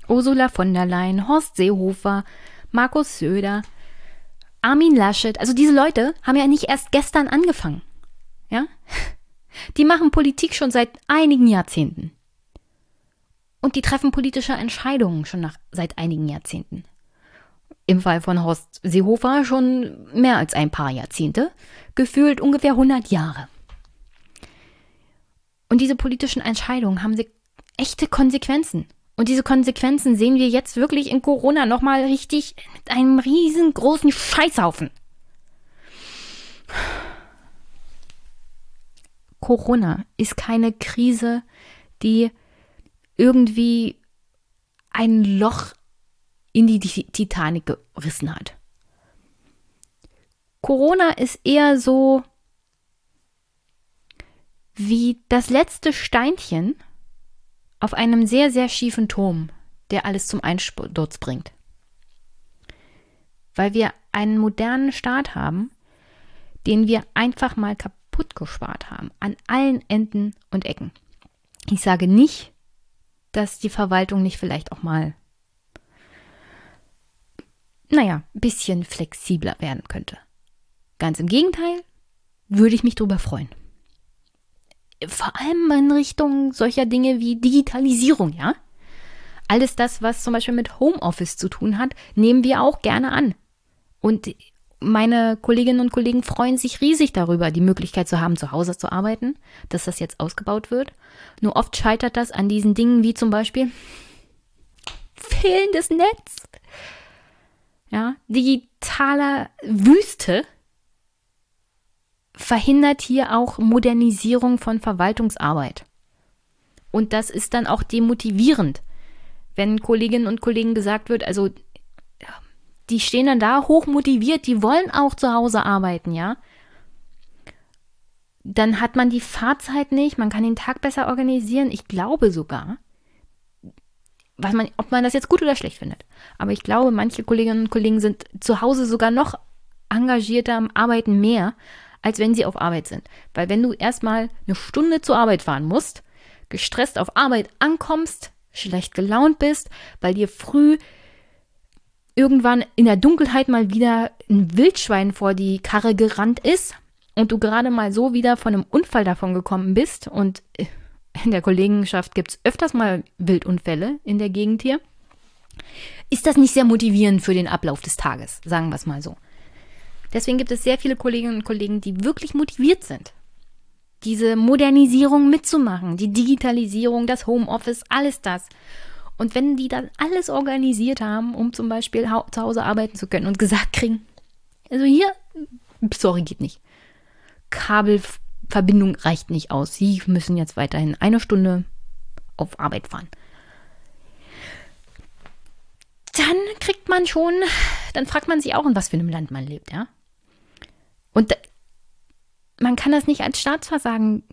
Ursula von der Leyen, Horst Seehofer, Markus Söder, Armin Laschet. Also diese Leute haben ja nicht erst gestern angefangen. Ja? Die machen Politik schon seit einigen Jahrzehnten. Und die treffen politische Entscheidungen schon nach, seit einigen Jahrzehnten. Im Fall von Horst Seehofer schon mehr als ein paar Jahrzehnte, gefühlt ungefähr 100 Jahre. Und diese politischen Entscheidungen haben echte Konsequenzen. Und diese Konsequenzen sehen wir jetzt wirklich in Corona nochmal richtig mit einem riesengroßen Scheißhaufen. Corona ist keine Krise, die irgendwie ein Loch in die Titanic gerissen hat. Corona ist eher so wie das letzte Steinchen auf einem sehr, sehr schiefen Turm, der alles zum Einsturz bringt. Weil wir einen modernen Staat haben, den wir einfach mal kaputt gespart haben, an allen Enden und Ecken. Ich sage nicht, dass die Verwaltung nicht vielleicht auch mal, naja, ein bisschen flexibler werden könnte. Ganz im Gegenteil, würde ich mich darüber freuen vor allem in Richtung solcher Dinge wie Digitalisierung, ja? Alles das, was zum Beispiel mit Homeoffice zu tun hat, nehmen wir auch gerne an. Und meine Kolleginnen und Kollegen freuen sich riesig darüber, die Möglichkeit zu haben, zu Hause zu arbeiten, dass das jetzt ausgebaut wird. Nur oft scheitert das an diesen Dingen wie zum Beispiel fehlendes Netz. Ja, digitaler Wüste, verhindert hier auch Modernisierung von Verwaltungsarbeit. Und das ist dann auch demotivierend, wenn Kolleginnen und Kollegen gesagt wird, also die stehen dann da hochmotiviert, die wollen auch zu Hause arbeiten, ja. Dann hat man die Fahrzeit nicht, man kann den Tag besser organisieren. Ich glaube sogar, was man, ob man das jetzt gut oder schlecht findet. Aber ich glaube, manche Kolleginnen und Kollegen sind zu Hause sogar noch engagierter Arbeiten mehr, als wenn sie auf Arbeit sind. Weil wenn du erstmal eine Stunde zur Arbeit fahren musst, gestresst auf Arbeit ankommst, schlecht gelaunt bist, weil dir früh irgendwann in der Dunkelheit mal wieder ein Wildschwein vor die Karre gerannt ist und du gerade mal so wieder von einem Unfall davon gekommen bist und in der Kollegenschaft gibt es öfters mal Wildunfälle in der Gegend hier, ist das nicht sehr motivierend für den Ablauf des Tages, sagen wir es mal so. Deswegen gibt es sehr viele Kolleginnen und Kollegen, die wirklich motiviert sind, diese Modernisierung mitzumachen, die Digitalisierung, das Homeoffice, alles das. Und wenn die dann alles organisiert haben, um zum Beispiel zu Hause arbeiten zu können und gesagt kriegen, also hier, sorry, geht nicht. Kabelverbindung reicht nicht aus. Sie müssen jetzt weiterhin eine Stunde auf Arbeit fahren. Dann kriegt man schon, dann fragt man sich auch, in was für einem Land man lebt, ja. Und man kann das nicht als Staatsversagen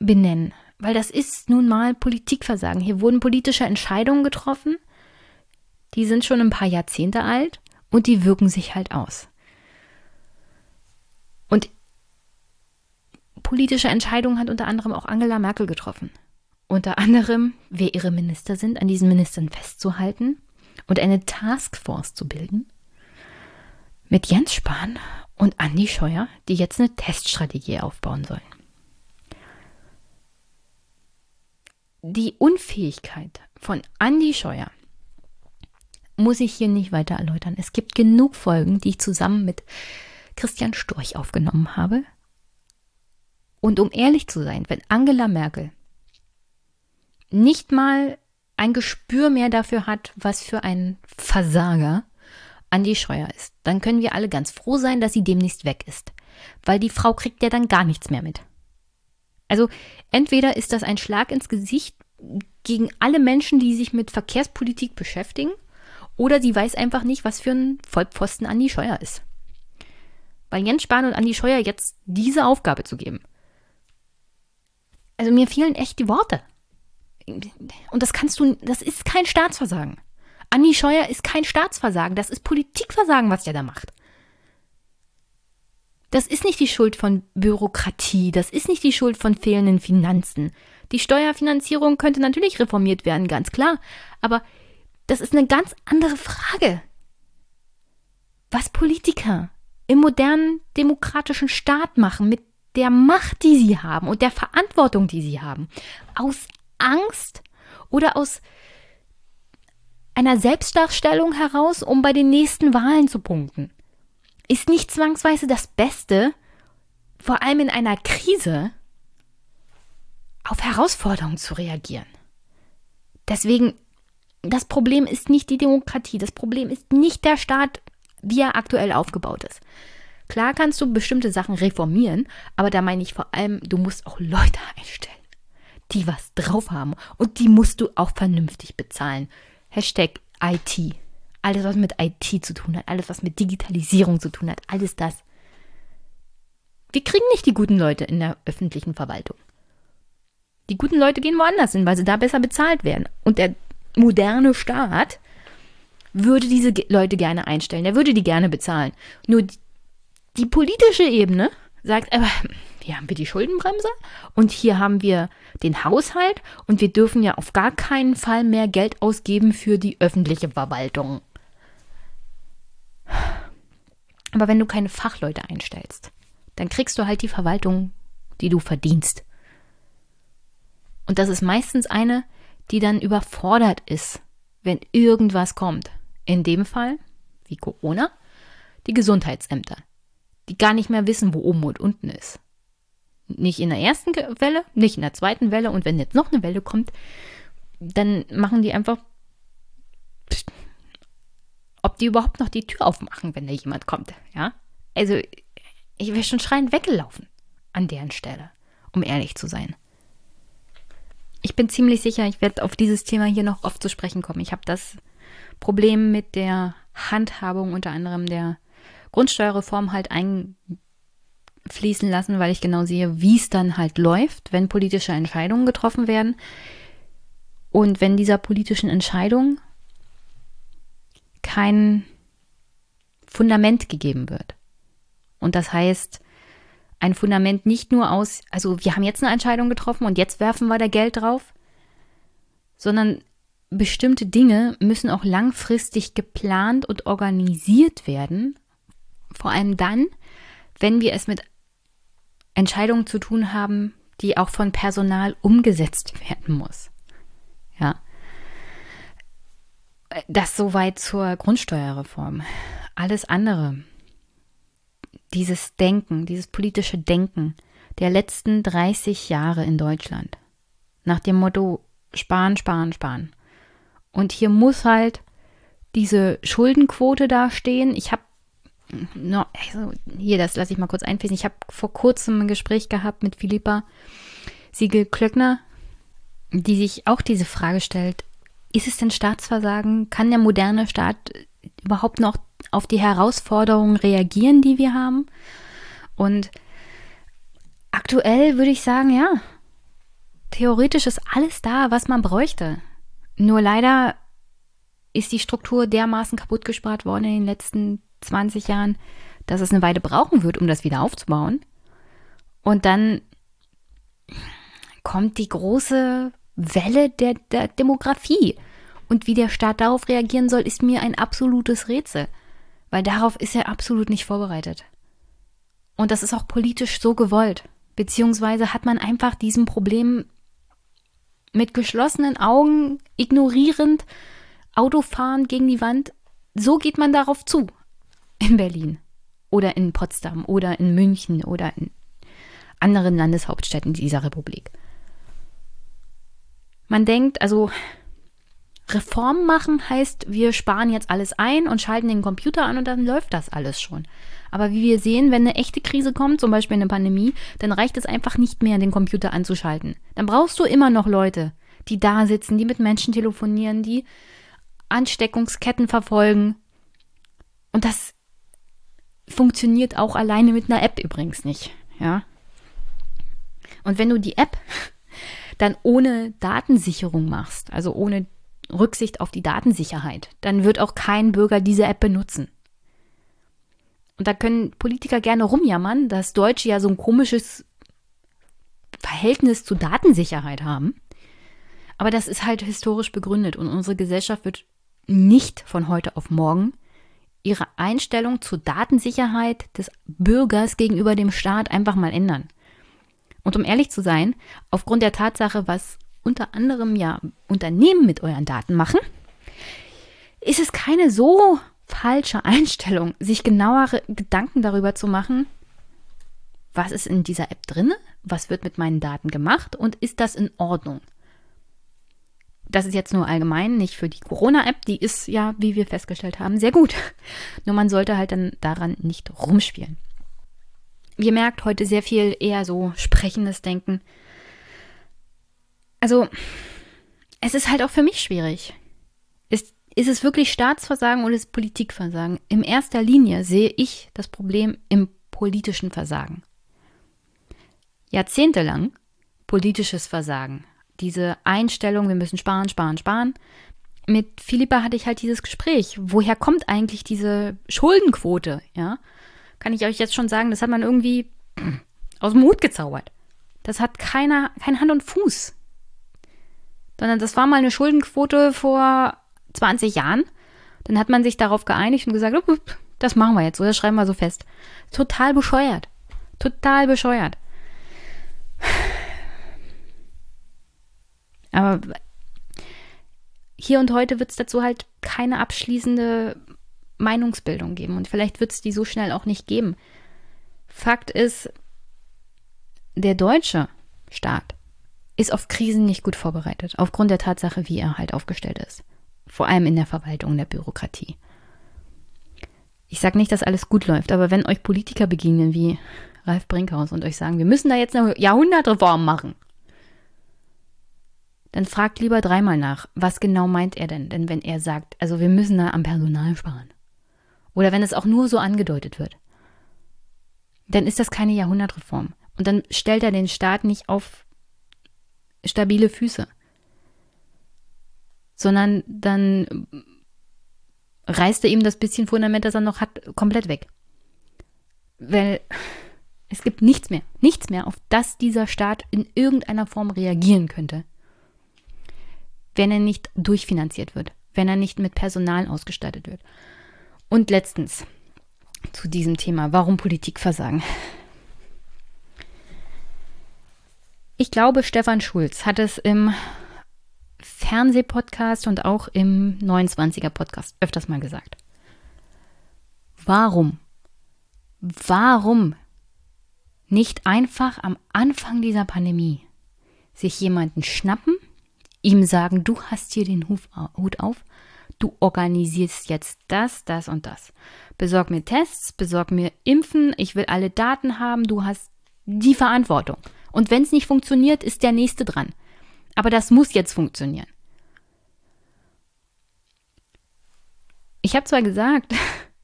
benennen, weil das ist nun mal Politikversagen. Hier wurden politische Entscheidungen getroffen, die sind schon ein paar Jahrzehnte alt und die wirken sich halt aus. Und politische Entscheidungen hat unter anderem auch Angela Merkel getroffen. Unter anderem, wer ihre Minister sind, an diesen Ministern festzuhalten und eine Taskforce zu bilden. Mit Jens Spahn und Andi Scheuer, die jetzt eine Teststrategie aufbauen sollen. Die Unfähigkeit von Andi Scheuer muss ich hier nicht weiter erläutern. Es gibt genug Folgen, die ich zusammen mit Christian Storch aufgenommen habe. Und um ehrlich zu sein, wenn Angela Merkel nicht mal ein Gespür mehr dafür hat, was für ein Versager Andi Scheuer ist, dann können wir alle ganz froh sein, dass sie demnächst weg ist. Weil die Frau kriegt ja dann gar nichts mehr mit. Also entweder ist das ein Schlag ins Gesicht gegen alle Menschen, die sich mit Verkehrspolitik beschäftigen, oder sie weiß einfach nicht, was für ein Vollpfosten Andi Scheuer ist. Weil Jens Spahn und Andi Scheuer jetzt diese Aufgabe zu geben. Also mir fehlen echt die Worte. Und das kannst du, das ist kein Staatsversagen. Andi Scheuer ist kein Staatsversagen, das ist Politikversagen, was der da macht. Das ist nicht die Schuld von Bürokratie, das ist nicht die Schuld von fehlenden Finanzen. Die Steuerfinanzierung könnte natürlich reformiert werden, ganz klar. Aber das ist eine ganz andere Frage. Was Politiker im modernen demokratischen Staat machen mit der Macht, die sie haben und der Verantwortung, die sie haben, aus Angst oder aus einer Selbstdarstellung heraus, um bei den nächsten Wahlen zu punkten, ist nicht zwangsweise das Beste, vor allem in einer Krise, auf Herausforderungen zu reagieren. Deswegen, das Problem ist nicht die Demokratie, das Problem ist nicht der Staat, wie er aktuell aufgebaut ist. Klar kannst du bestimmte Sachen reformieren, aber da meine ich vor allem, du musst auch Leute einstellen, die was drauf haben und die musst du auch vernünftig bezahlen. Hashtag IT. Alles, was mit IT zu tun hat, alles, was mit Digitalisierung zu tun hat, alles das. Wir kriegen nicht die guten Leute in der öffentlichen Verwaltung. Die guten Leute gehen woanders hin, weil sie da besser bezahlt werden. Und der moderne Staat würde diese Leute gerne einstellen. Er würde die gerne bezahlen. Nur die, die politische Ebene sagt aber, hier haben wir die Schuldenbremse und hier haben wir den Haushalt und wir dürfen ja auf gar keinen Fall mehr Geld ausgeben für die öffentliche Verwaltung. Aber wenn du keine Fachleute einstellst, dann kriegst du halt die Verwaltung, die du verdienst. Und das ist meistens eine, die dann überfordert ist, wenn irgendwas kommt. In dem Fall, wie Corona, die Gesundheitsämter, die gar nicht mehr wissen, wo oben und unten ist. Nicht in der ersten Welle, nicht in der zweiten Welle und wenn jetzt noch eine Welle kommt, dann machen die einfach, ob die überhaupt noch die Tür aufmachen, wenn da jemand kommt, ja? Also, ich wäre schon schreiend weggelaufen an deren Stelle, um ehrlich zu sein. Ich bin ziemlich sicher, ich werde auf dieses Thema hier noch oft zu sprechen kommen. Ich habe das Problem mit der Handhabung unter anderem der Grundsteuerreform halt einfließen lassen, weil ich genau sehe, wie es dann halt läuft, wenn politische Entscheidungen getroffen werden. Und wenn dieser politischen Entscheidung kein Fundament gegeben wird. Und das heißt, ein Fundament nicht nur aus, also wir haben jetzt eine Entscheidung getroffen und jetzt werfen wir da Geld drauf, sondern bestimmte Dinge müssen auch langfristig geplant und organisiert werden, vor allem dann, wenn wir es mit Entscheidungen zu tun haben, die auch von Personal umgesetzt werden muss. Ja. Das soweit zur Grundsteuerreform. Alles andere, dieses Denken, dieses politische Denken der letzten 30 Jahre in Deutschland, nach dem Motto sparen, sparen, sparen. Und hier muss halt diese Schuldenquote dastehen. Ich habe no, also hier, das lasse ich mal kurz einfließen. Ich habe vor kurzem ein Gespräch gehabt mit Philippa Siegel-Klöckner, die sich auch diese Frage stellt, ist es denn Staatsversagen? Kann der moderne Staat überhaupt noch auf die Herausforderungen reagieren, die wir haben? Und aktuell würde ich sagen, ja, theoretisch ist alles da, was man bräuchte. Nur leider ist die Struktur dermaßen kaputt gespart worden in den letzten 20 Jahren, dass es eine Weile brauchen wird, um das wieder aufzubauen. Und dann kommt die große Welle der, der Demografie. Und wie der Staat darauf reagieren soll, ist mir ein absolutes Rätsel. Weil darauf ist er absolut nicht vorbereitet. Und das ist auch politisch so gewollt. Beziehungsweise hat man einfach diesem Problem mit geschlossenen Augen, ignorierend, Autofahren gegen die Wand, so geht man darauf zu in Berlin oder in Potsdam oder in München oder in anderen Landeshauptstädten dieser Republik. Man denkt, also Reform machen heißt, wir sparen jetzt alles ein und schalten den Computer an und dann läuft das alles schon. Aber wie wir sehen, wenn eine echte Krise kommt, zum Beispiel eine Pandemie, dann reicht es einfach nicht mehr, den Computer anzuschalten. Dann brauchst du immer noch Leute, die da sitzen, die mit Menschen telefonieren, die Ansteckungsketten verfolgen. Und das funktioniert auch alleine mit einer App übrigens nicht, ja. Und wenn du die App dann ohne Datensicherung machst, also ohne Rücksicht auf die Datensicherheit, dann wird auch kein Bürger diese App benutzen. Und da können Politiker gerne rumjammern, dass Deutsche ja so ein komisches Verhältnis zu Datensicherheit haben. Aber das ist halt historisch begründet und unsere Gesellschaft wird nicht von heute auf morgen ihre Einstellung zur Datensicherheit des Bürgers gegenüber dem Staat einfach mal ändern. Und um ehrlich zu sein, aufgrund der Tatsache, was unter anderem ja Unternehmen mit euren Daten machen, ist es keine so falsche Einstellung, sich genauere Gedanken darüber zu machen, was ist in dieser App drin, was wird mit meinen Daten gemacht und ist das in Ordnung. Das ist jetzt nur allgemein, nicht für die Corona-App, die ist ja, wie wir festgestellt haben, sehr gut. Nur man sollte halt dann daran nicht rumspielen. Ihr merkt heute sehr viel eher so sprechendes Denken. Also, es ist halt auch für mich schwierig. Ist, ist es wirklich Staatsversagen oder ist es Politikversagen? In erster Linie sehe ich das Problem im politischen Versagen. Jahrzehntelang politisches Versagen diese Einstellung, wir müssen sparen, sparen, sparen. Mit Philippa hatte ich halt dieses Gespräch. Woher kommt eigentlich diese Schuldenquote? Ja, kann ich euch jetzt schon sagen, das hat man irgendwie aus dem Hut gezaubert. Das hat keiner, kein Hand und Fuß. Sondern das war mal eine Schuldenquote vor 20 Jahren. Dann hat man sich darauf geeinigt und gesagt, das machen wir jetzt so, das schreiben wir so fest. Total bescheuert. Total bescheuert. Aber hier und heute wird es dazu halt keine abschließende Meinungsbildung geben. Und vielleicht wird es die so schnell auch nicht geben. Fakt ist, der deutsche Staat ist auf Krisen nicht gut vorbereitet, aufgrund der Tatsache, wie er halt aufgestellt ist. Vor allem in der Verwaltung, der Bürokratie. Ich sage nicht, dass alles gut läuft, aber wenn euch Politiker begegnen wie Ralf Brinkhaus und euch sagen, wir müssen da jetzt eine Jahrhundertreform machen, dann fragt lieber dreimal nach, was genau meint er denn? Denn wenn er sagt, also wir müssen da am Personal sparen. Oder wenn es auch nur so angedeutet wird, dann ist das keine Jahrhundertreform. Und dann stellt er den Staat nicht auf stabile Füße, sondern dann reißt er ihm das bisschen Fundament, das er noch hat, komplett weg. Weil es gibt nichts mehr, nichts mehr, auf das dieser Staat in irgendeiner Form reagieren könnte wenn er nicht durchfinanziert wird, wenn er nicht mit Personal ausgestattet wird. Und letztens zu diesem Thema, warum Politik versagen. Ich glaube, Stefan Schulz hat es im Fernsehpodcast und auch im 29er Podcast öfters mal gesagt. Warum? Warum nicht einfach am Anfang dieser Pandemie sich jemanden schnappen, ihm sagen, du hast hier den Hut auf, du organisierst jetzt das, das und das. Besorg mir Tests, besorg mir Impfen, ich will alle Daten haben, du hast die Verantwortung. Und wenn es nicht funktioniert, ist der nächste dran. Aber das muss jetzt funktionieren. Ich habe zwar gesagt,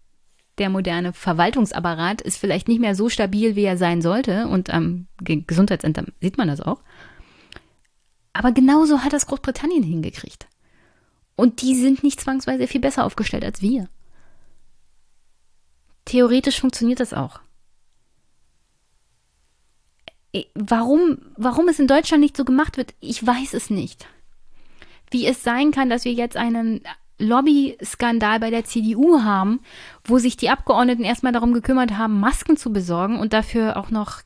der moderne Verwaltungsapparat ist vielleicht nicht mehr so stabil, wie er sein sollte, und am Gesundheitsamt sieht man das auch. Aber genauso hat das Großbritannien hingekriegt. Und die sind nicht zwangsweise viel besser aufgestellt als wir. Theoretisch funktioniert das auch. Äh, warum, warum es in Deutschland nicht so gemacht wird, ich weiß es nicht. Wie es sein kann, dass wir jetzt einen Lobby-Skandal bei der CDU haben, wo sich die Abgeordneten erstmal darum gekümmert haben, Masken zu besorgen und dafür auch noch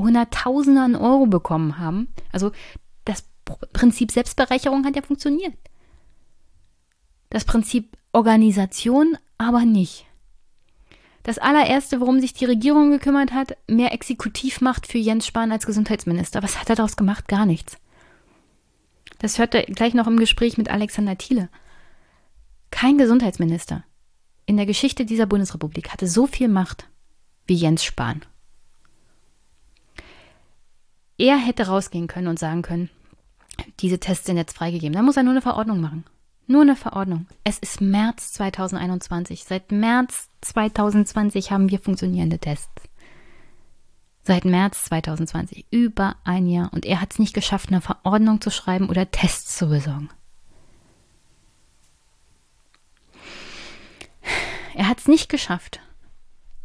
Hunderttausende an Euro bekommen haben. Also Prinzip Selbstbereicherung hat ja funktioniert. Das Prinzip Organisation aber nicht. Das allererste, worum sich die Regierung gekümmert hat, mehr Exekutivmacht für Jens Spahn als Gesundheitsminister. Was hat er daraus gemacht? Gar nichts. Das hörte gleich noch im Gespräch mit Alexander Thiele. Kein Gesundheitsminister in der Geschichte dieser Bundesrepublik hatte so viel Macht wie Jens Spahn. Er hätte rausgehen können und sagen können, diese Tests sind jetzt freigegeben. Da muss er nur eine Verordnung machen. Nur eine Verordnung. Es ist März 2021. Seit März 2020 haben wir funktionierende Tests. Seit März 2020. Über ein Jahr. Und er hat es nicht geschafft, eine Verordnung zu schreiben oder Tests zu besorgen. Er hat es nicht geschafft,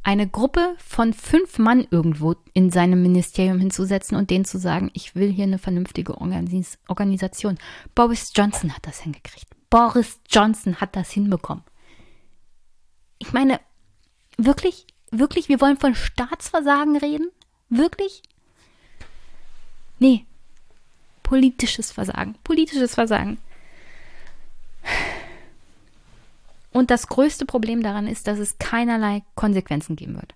eine Gruppe von fünf Mann irgendwo in seinem Ministerium hinzusetzen und denen zu sagen, ich will hier eine vernünftige Organis Organisation. Boris Johnson hat das hingekriegt. Boris Johnson hat das hinbekommen. Ich meine, wirklich, wirklich, wir wollen von Staatsversagen reden? Wirklich? Nee. Politisches Versagen. Politisches Versagen. Und das größte Problem daran ist, dass es keinerlei Konsequenzen geben wird.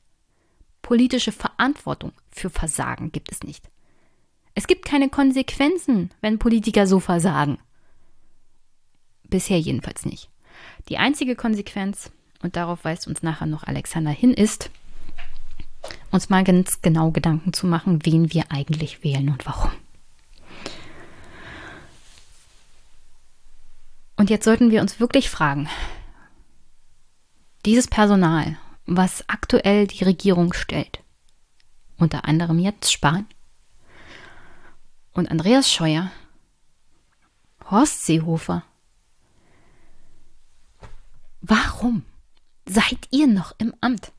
Politische Verantwortung für Versagen gibt es nicht. Es gibt keine Konsequenzen, wenn Politiker so versagen. Bisher jedenfalls nicht. Die einzige Konsequenz, und darauf weist uns nachher noch Alexander hin, ist, uns mal ganz genau Gedanken zu machen, wen wir eigentlich wählen und warum. Und jetzt sollten wir uns wirklich fragen, dieses Personal, was aktuell die Regierung stellt, unter anderem jetzt Spahn und Andreas Scheuer, Horst Seehofer, warum seid ihr noch im Amt?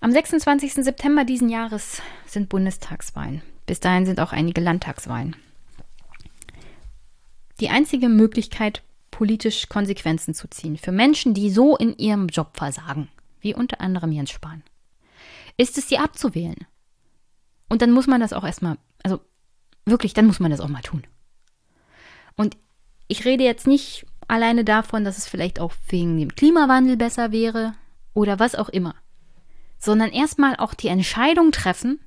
Am 26. September diesen Jahres sind Bundestagswahlen. Bis dahin sind auch einige Landtagswahlen. Die einzige Möglichkeit, politisch Konsequenzen zu ziehen für Menschen, die so in ihrem Job versagen, wie unter anderem Jens Spahn, ist es, sie abzuwählen. Und dann muss man das auch erstmal, also wirklich, dann muss man das auch mal tun. Und ich rede jetzt nicht alleine davon, dass es vielleicht auch wegen dem Klimawandel besser wäre oder was auch immer, sondern erstmal auch die Entscheidung treffen,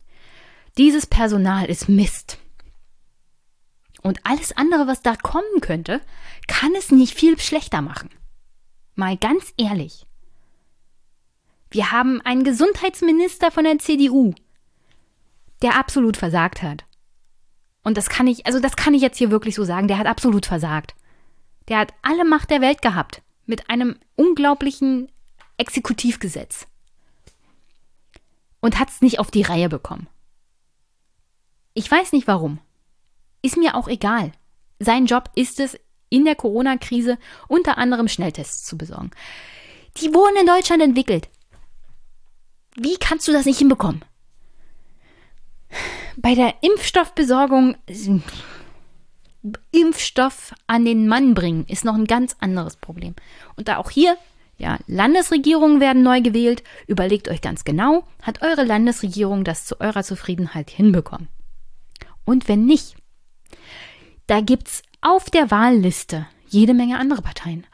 dieses Personal ist Mist. Und alles andere, was da kommen könnte, kann es nicht viel schlechter machen. Mal ganz ehrlich. Wir haben einen Gesundheitsminister von der CDU, der absolut versagt hat. Und das kann ich, also das kann ich jetzt hier wirklich so sagen, der hat absolut versagt. Der hat alle Macht der Welt gehabt mit einem unglaublichen Exekutivgesetz und hat es nicht auf die Reihe bekommen. Ich weiß nicht warum. Ist mir auch egal. Sein Job ist es, in der Corona-Krise unter anderem Schnelltests zu besorgen. Die wurden in Deutschland entwickelt. Wie kannst du das nicht hinbekommen? Bei der Impfstoffbesorgung, Impfstoff an den Mann bringen, ist noch ein ganz anderes Problem. Und da auch hier, ja, Landesregierungen werden neu gewählt, überlegt euch ganz genau, hat eure Landesregierung das zu eurer Zufriedenheit hinbekommen? Und wenn nicht, da gibt es auf der Wahlliste jede Menge andere Parteien.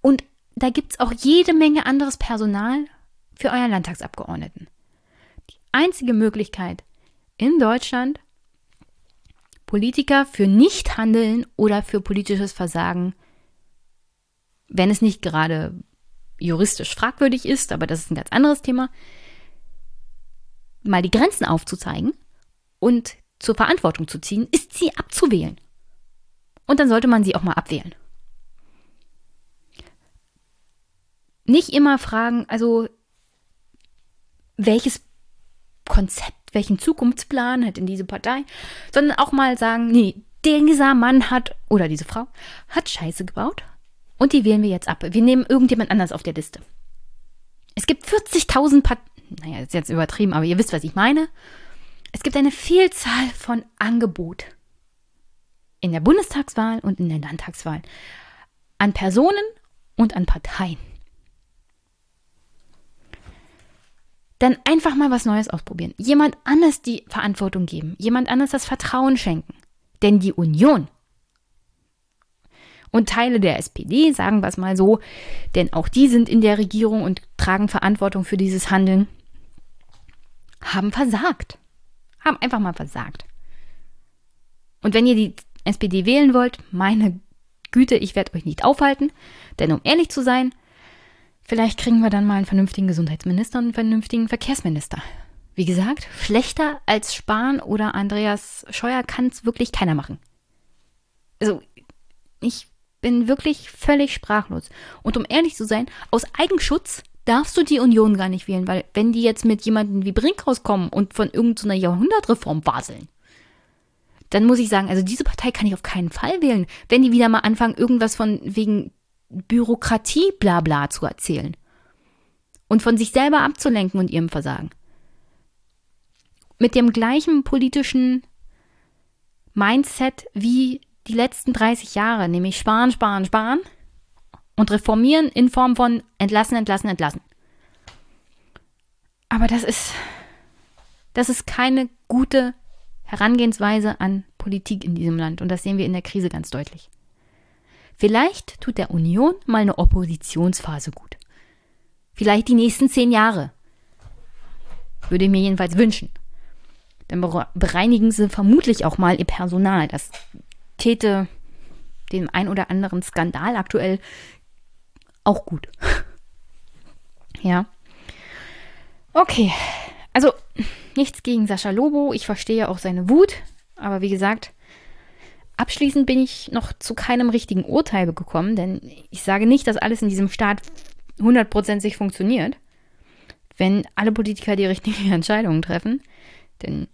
Und da gibt es auch jede Menge anderes Personal für euren Landtagsabgeordneten. Die einzige Möglichkeit in Deutschland, Politiker für Nichthandeln oder für politisches Versagen, wenn es nicht gerade juristisch fragwürdig ist, aber das ist ein ganz anderes Thema, mal die Grenzen aufzuzeigen und zur Verantwortung zu ziehen, ist sie abzuwählen. Und dann sollte man sie auch mal abwählen. Nicht immer fragen, also welches Konzept, welchen Zukunftsplan hat in diese Partei, sondern auch mal sagen, nee, dieser Mann hat oder diese Frau hat Scheiße gebaut und die wählen wir jetzt ab. Wir nehmen irgendjemand anders auf der Liste. Es gibt 40.000 Parteien, naja, ist jetzt übertrieben, aber ihr wisst, was ich meine. Es gibt eine Vielzahl von Angebot in der Bundestagswahl und in der Landtagswahl an Personen und an Parteien. Dann einfach mal was Neues ausprobieren. Jemand anders die Verantwortung geben. Jemand anders das Vertrauen schenken. Denn die Union und Teile der SPD, sagen wir es mal so, denn auch die sind in der Regierung und tragen Verantwortung für dieses Handeln, haben versagt haben einfach mal versagt. Und wenn ihr die SPD wählen wollt, meine Güte, ich werde euch nicht aufhalten, denn um ehrlich zu sein, vielleicht kriegen wir dann mal einen vernünftigen Gesundheitsminister und einen vernünftigen Verkehrsminister. Wie gesagt, schlechter als Spahn oder Andreas Scheuer kann es wirklich keiner machen. Also, ich bin wirklich völlig sprachlos. Und um ehrlich zu sein, aus Eigenschutz darfst du die Union gar nicht wählen, weil wenn die jetzt mit jemandem wie Brinkhaus kommen und von irgendeiner Jahrhundertreform baseln, dann muss ich sagen, also diese Partei kann ich auf keinen Fall wählen. Wenn die wieder mal anfangen, irgendwas von wegen Bürokratie blabla zu erzählen und von sich selber abzulenken und ihrem Versagen. Mit dem gleichen politischen Mindset wie die letzten 30 Jahre, nämlich sparen, sparen, sparen und reformieren in Form von entlassen, entlassen, entlassen. Aber das ist, das ist keine gute Herangehensweise an Politik in diesem Land und das sehen wir in der Krise ganz deutlich. Vielleicht tut der Union mal eine Oppositionsphase gut. Vielleicht die nächsten zehn Jahre. Würde ich mir jedenfalls wünschen. Dann bereinigen sie vermutlich auch mal ihr Personal. Das täte dem ein oder anderen Skandal aktuell auch gut. ja. Okay. Also, nichts gegen Sascha Lobo. Ich verstehe auch seine Wut. Aber wie gesagt, abschließend bin ich noch zu keinem richtigen Urteil gekommen, denn ich sage nicht, dass alles in diesem Staat hundertprozentig funktioniert, wenn alle Politiker die richtigen Entscheidungen treffen. Denn,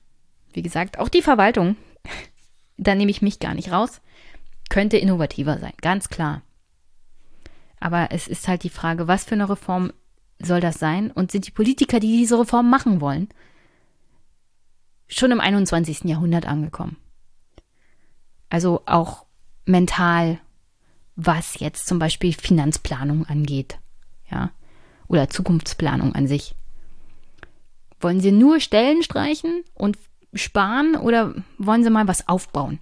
wie gesagt, auch die Verwaltung, da nehme ich mich gar nicht raus, könnte innovativer sein, ganz klar. Aber es ist halt die Frage, was für eine Reform soll das sein? Und sind die Politiker, die diese Reform machen wollen, schon im 21. Jahrhundert angekommen? Also auch mental, was jetzt zum Beispiel Finanzplanung angeht, ja, oder Zukunftsplanung an sich. Wollen Sie nur Stellen streichen und sparen oder wollen Sie mal was aufbauen?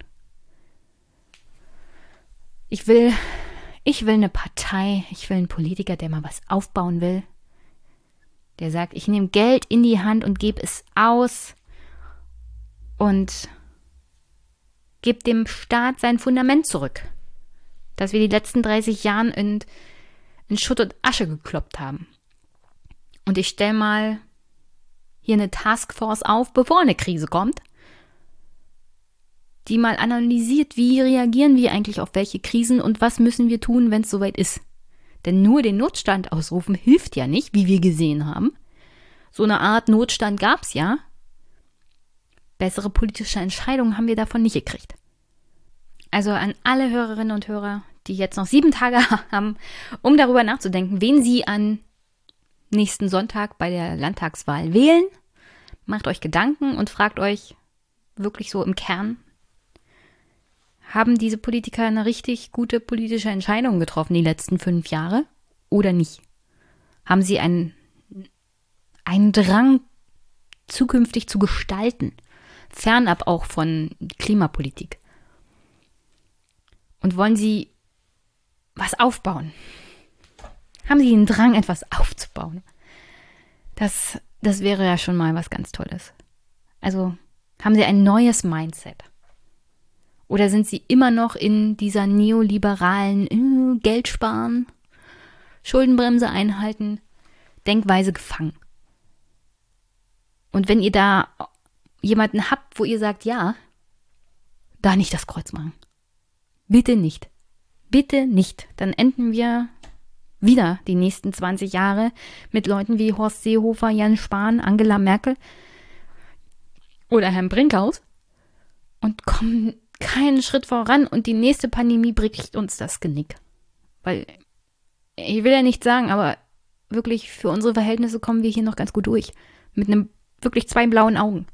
Ich will ich will eine Partei, ich will einen Politiker, der mal was aufbauen will. Der sagt, ich nehme Geld in die Hand und gebe es aus und gebe dem Staat sein Fundament zurück. Das wir die letzten 30 Jahre in, in Schutt und Asche gekloppt haben. Und ich stelle mal hier eine Taskforce auf, bevor eine Krise kommt die mal analysiert, wie reagieren wir eigentlich auf welche Krisen und was müssen wir tun, wenn es soweit ist. Denn nur den Notstand ausrufen hilft ja nicht, wie wir gesehen haben. So eine Art Notstand gab es ja. Bessere politische Entscheidungen haben wir davon nicht gekriegt. Also an alle Hörerinnen und Hörer, die jetzt noch sieben Tage haben, um darüber nachzudenken, wen sie an nächsten Sonntag bei der Landtagswahl wählen, macht euch Gedanken und fragt euch wirklich so im Kern, haben diese Politiker eine richtig gute politische Entscheidung getroffen die letzten fünf Jahre oder nicht? Haben sie einen, einen Drang, zukünftig zu gestalten, fernab auch von Klimapolitik? Und wollen sie was aufbauen? Haben sie den Drang, etwas aufzubauen? Das, das wäre ja schon mal was ganz Tolles. Also haben sie ein neues Mindset. Oder sind sie immer noch in dieser neoliberalen äh, Geld sparen, Schuldenbremse einhalten, Denkweise gefangen? Und wenn ihr da jemanden habt, wo ihr sagt, ja, da nicht das Kreuz machen. Bitte nicht. Bitte nicht. Dann enden wir wieder die nächsten 20 Jahre mit Leuten wie Horst Seehofer, Jan Spahn, Angela Merkel oder Herrn Brinkhaus und kommen keinen Schritt voran und die nächste Pandemie bricht uns das Genick. Weil, ich will ja nicht sagen, aber wirklich für unsere Verhältnisse kommen wir hier noch ganz gut durch. Mit einem wirklich zwei blauen Augen.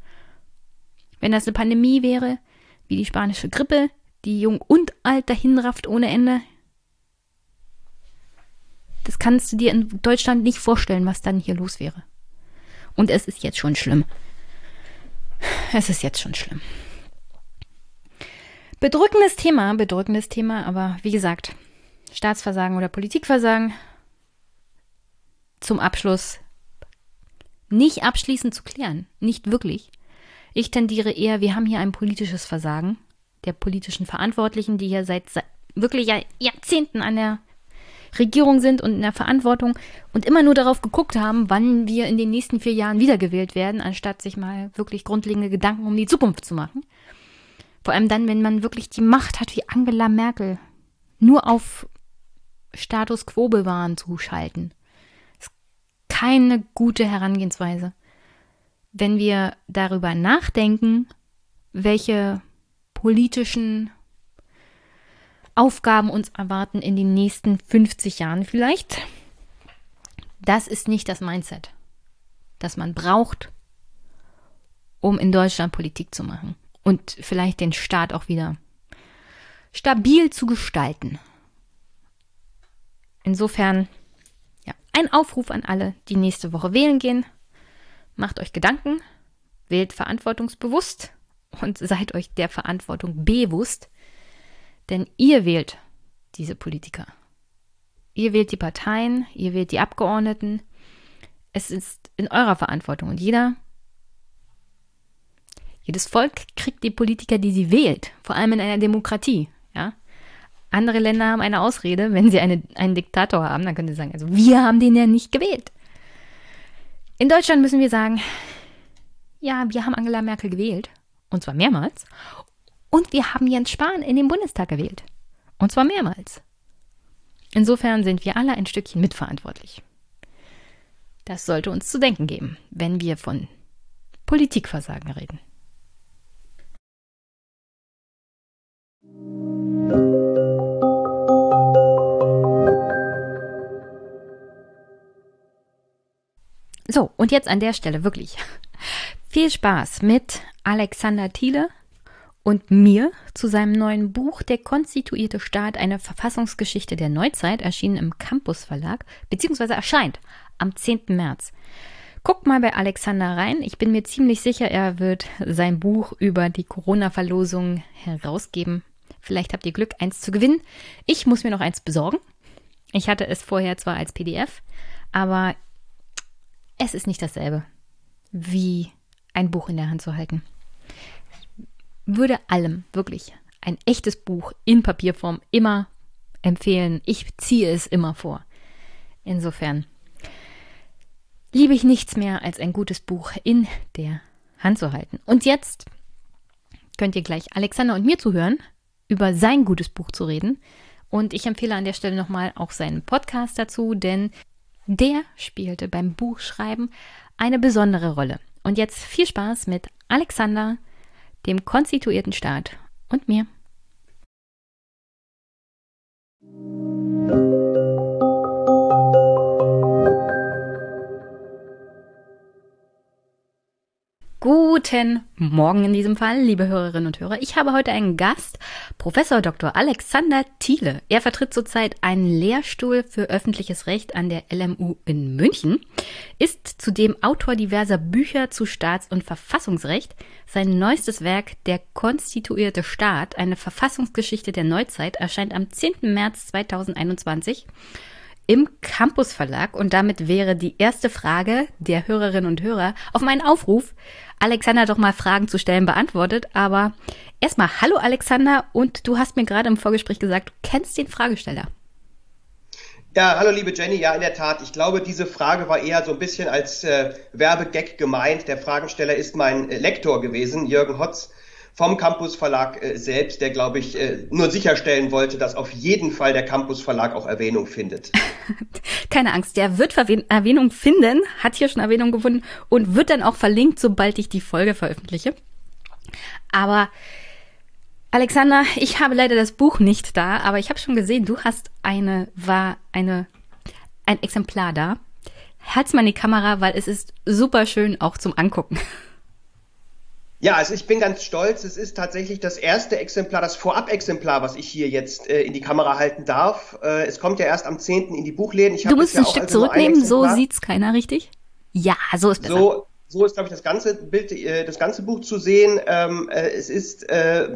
Wenn das eine Pandemie wäre, wie die spanische Grippe, die jung und alt dahinrafft ohne Ende, das kannst du dir in Deutschland nicht vorstellen, was dann hier los wäre. Und es ist jetzt schon schlimm. Es ist jetzt schon schlimm. Bedrückendes Thema, bedrückendes Thema, aber wie gesagt, Staatsversagen oder Politikversagen zum Abschluss nicht abschließend zu klären. Nicht wirklich. Ich tendiere eher, wir haben hier ein politisches Versagen der politischen Verantwortlichen, die hier seit, seit wirklich Jahrzehnten an der Regierung sind und in der Verantwortung und immer nur darauf geguckt haben, wann wir in den nächsten vier Jahren wiedergewählt werden, anstatt sich mal wirklich grundlegende Gedanken um die Zukunft zu machen. Vor allem dann, wenn man wirklich die Macht hat wie Angela Merkel, nur auf Status quo bewahren zu schalten. Ist keine gute Herangehensweise. Wenn wir darüber nachdenken, welche politischen Aufgaben uns erwarten in den nächsten 50 Jahren vielleicht. Das ist nicht das Mindset, das man braucht, um in Deutschland Politik zu machen und vielleicht den Staat auch wieder stabil zu gestalten. Insofern, ja, ein Aufruf an alle, die nächste Woche wählen gehen. Macht euch Gedanken, wählt verantwortungsbewusst und seid euch der Verantwortung bewusst, denn ihr wählt diese Politiker. Ihr wählt die Parteien, ihr wählt die Abgeordneten. Es ist in eurer Verantwortung und jeder, jedes Volk kriegt die Politiker, die sie wählt, vor allem in einer Demokratie. Ja? Andere Länder haben eine Ausrede, wenn sie eine, einen Diktator haben, dann können sie sagen, also wir haben den ja nicht gewählt. In Deutschland müssen wir sagen, ja, wir haben Angela Merkel gewählt, und zwar mehrmals, und wir haben Jens Spahn in den Bundestag gewählt, und zwar mehrmals. Insofern sind wir alle ein Stückchen mitverantwortlich. Das sollte uns zu denken geben, wenn wir von Politikversagen reden. So, und jetzt an der Stelle wirklich viel Spaß mit Alexander Thiele und mir zu seinem neuen Buch Der konstituierte Staat, eine Verfassungsgeschichte der Neuzeit, erschienen im Campus Verlag, beziehungsweise erscheint am 10. März. Guckt mal bei Alexander rein. Ich bin mir ziemlich sicher, er wird sein Buch über die Corona-Verlosung herausgeben. Vielleicht habt ihr Glück, eins zu gewinnen. Ich muss mir noch eins besorgen. Ich hatte es vorher zwar als PDF, aber es ist nicht dasselbe, wie ein Buch in der Hand zu halten. Würde allem wirklich ein echtes Buch in Papierform immer empfehlen. Ich ziehe es immer vor. Insofern liebe ich nichts mehr, als ein gutes Buch in der Hand zu halten. Und jetzt könnt ihr gleich Alexander und mir zuhören, über sein gutes Buch zu reden. Und ich empfehle an der Stelle nochmal auch seinen Podcast dazu, denn der spielte beim Buchschreiben eine besondere Rolle. Und jetzt viel Spaß mit Alexander, dem konstituierten Staat und mir. Guten Morgen in diesem Fall, liebe Hörerinnen und Hörer. Ich habe heute einen Gast, Professor Dr. Alexander Thiele. Er vertritt zurzeit einen Lehrstuhl für öffentliches Recht an der LMU in München, ist zudem Autor diverser Bücher zu Staats- und Verfassungsrecht. Sein neuestes Werk, Der konstituierte Staat, eine Verfassungsgeschichte der Neuzeit, erscheint am 10. März 2021 im Campus Verlag und damit wäre die erste Frage der Hörerinnen und Hörer auf meinen Aufruf, Alexander doch mal Fragen zu stellen, beantwortet. Aber erstmal, hallo Alexander und du hast mir gerade im Vorgespräch gesagt, du kennst den Fragesteller. Ja, hallo liebe Jenny, ja in der Tat. Ich glaube, diese Frage war eher so ein bisschen als äh, Werbegag gemeint. Der Fragesteller ist mein äh, Lektor gewesen, Jürgen Hotz vom Campus Verlag äh, selbst, der, glaube ich, äh, nur sicherstellen wollte, dass auf jeden Fall der Campus Verlag auch Erwähnung findet. Keine Angst, der wird Erwähnung finden, hat hier schon Erwähnung gefunden und wird dann auch verlinkt, sobald ich die Folge veröffentliche. Aber Alexander, ich habe leider das Buch nicht da, aber ich habe schon gesehen, du hast eine, war eine, ein Exemplar da. Halt's mal in die Kamera, weil es ist super schön auch zum Angucken. Ja, also ich bin ganz stolz. Es ist tatsächlich das erste Exemplar, das Vorab-Exemplar, was ich hier jetzt äh, in die Kamera halten darf. Äh, es kommt ja erst am 10. in die Buchläden. Ich du musst ein Stück also zurücknehmen, so sieht's keiner richtig. Ja, so ist besser. So, so ist, glaube ich, das ganze Bild, äh, das ganze Buch zu sehen. Ähm, äh, es ist äh,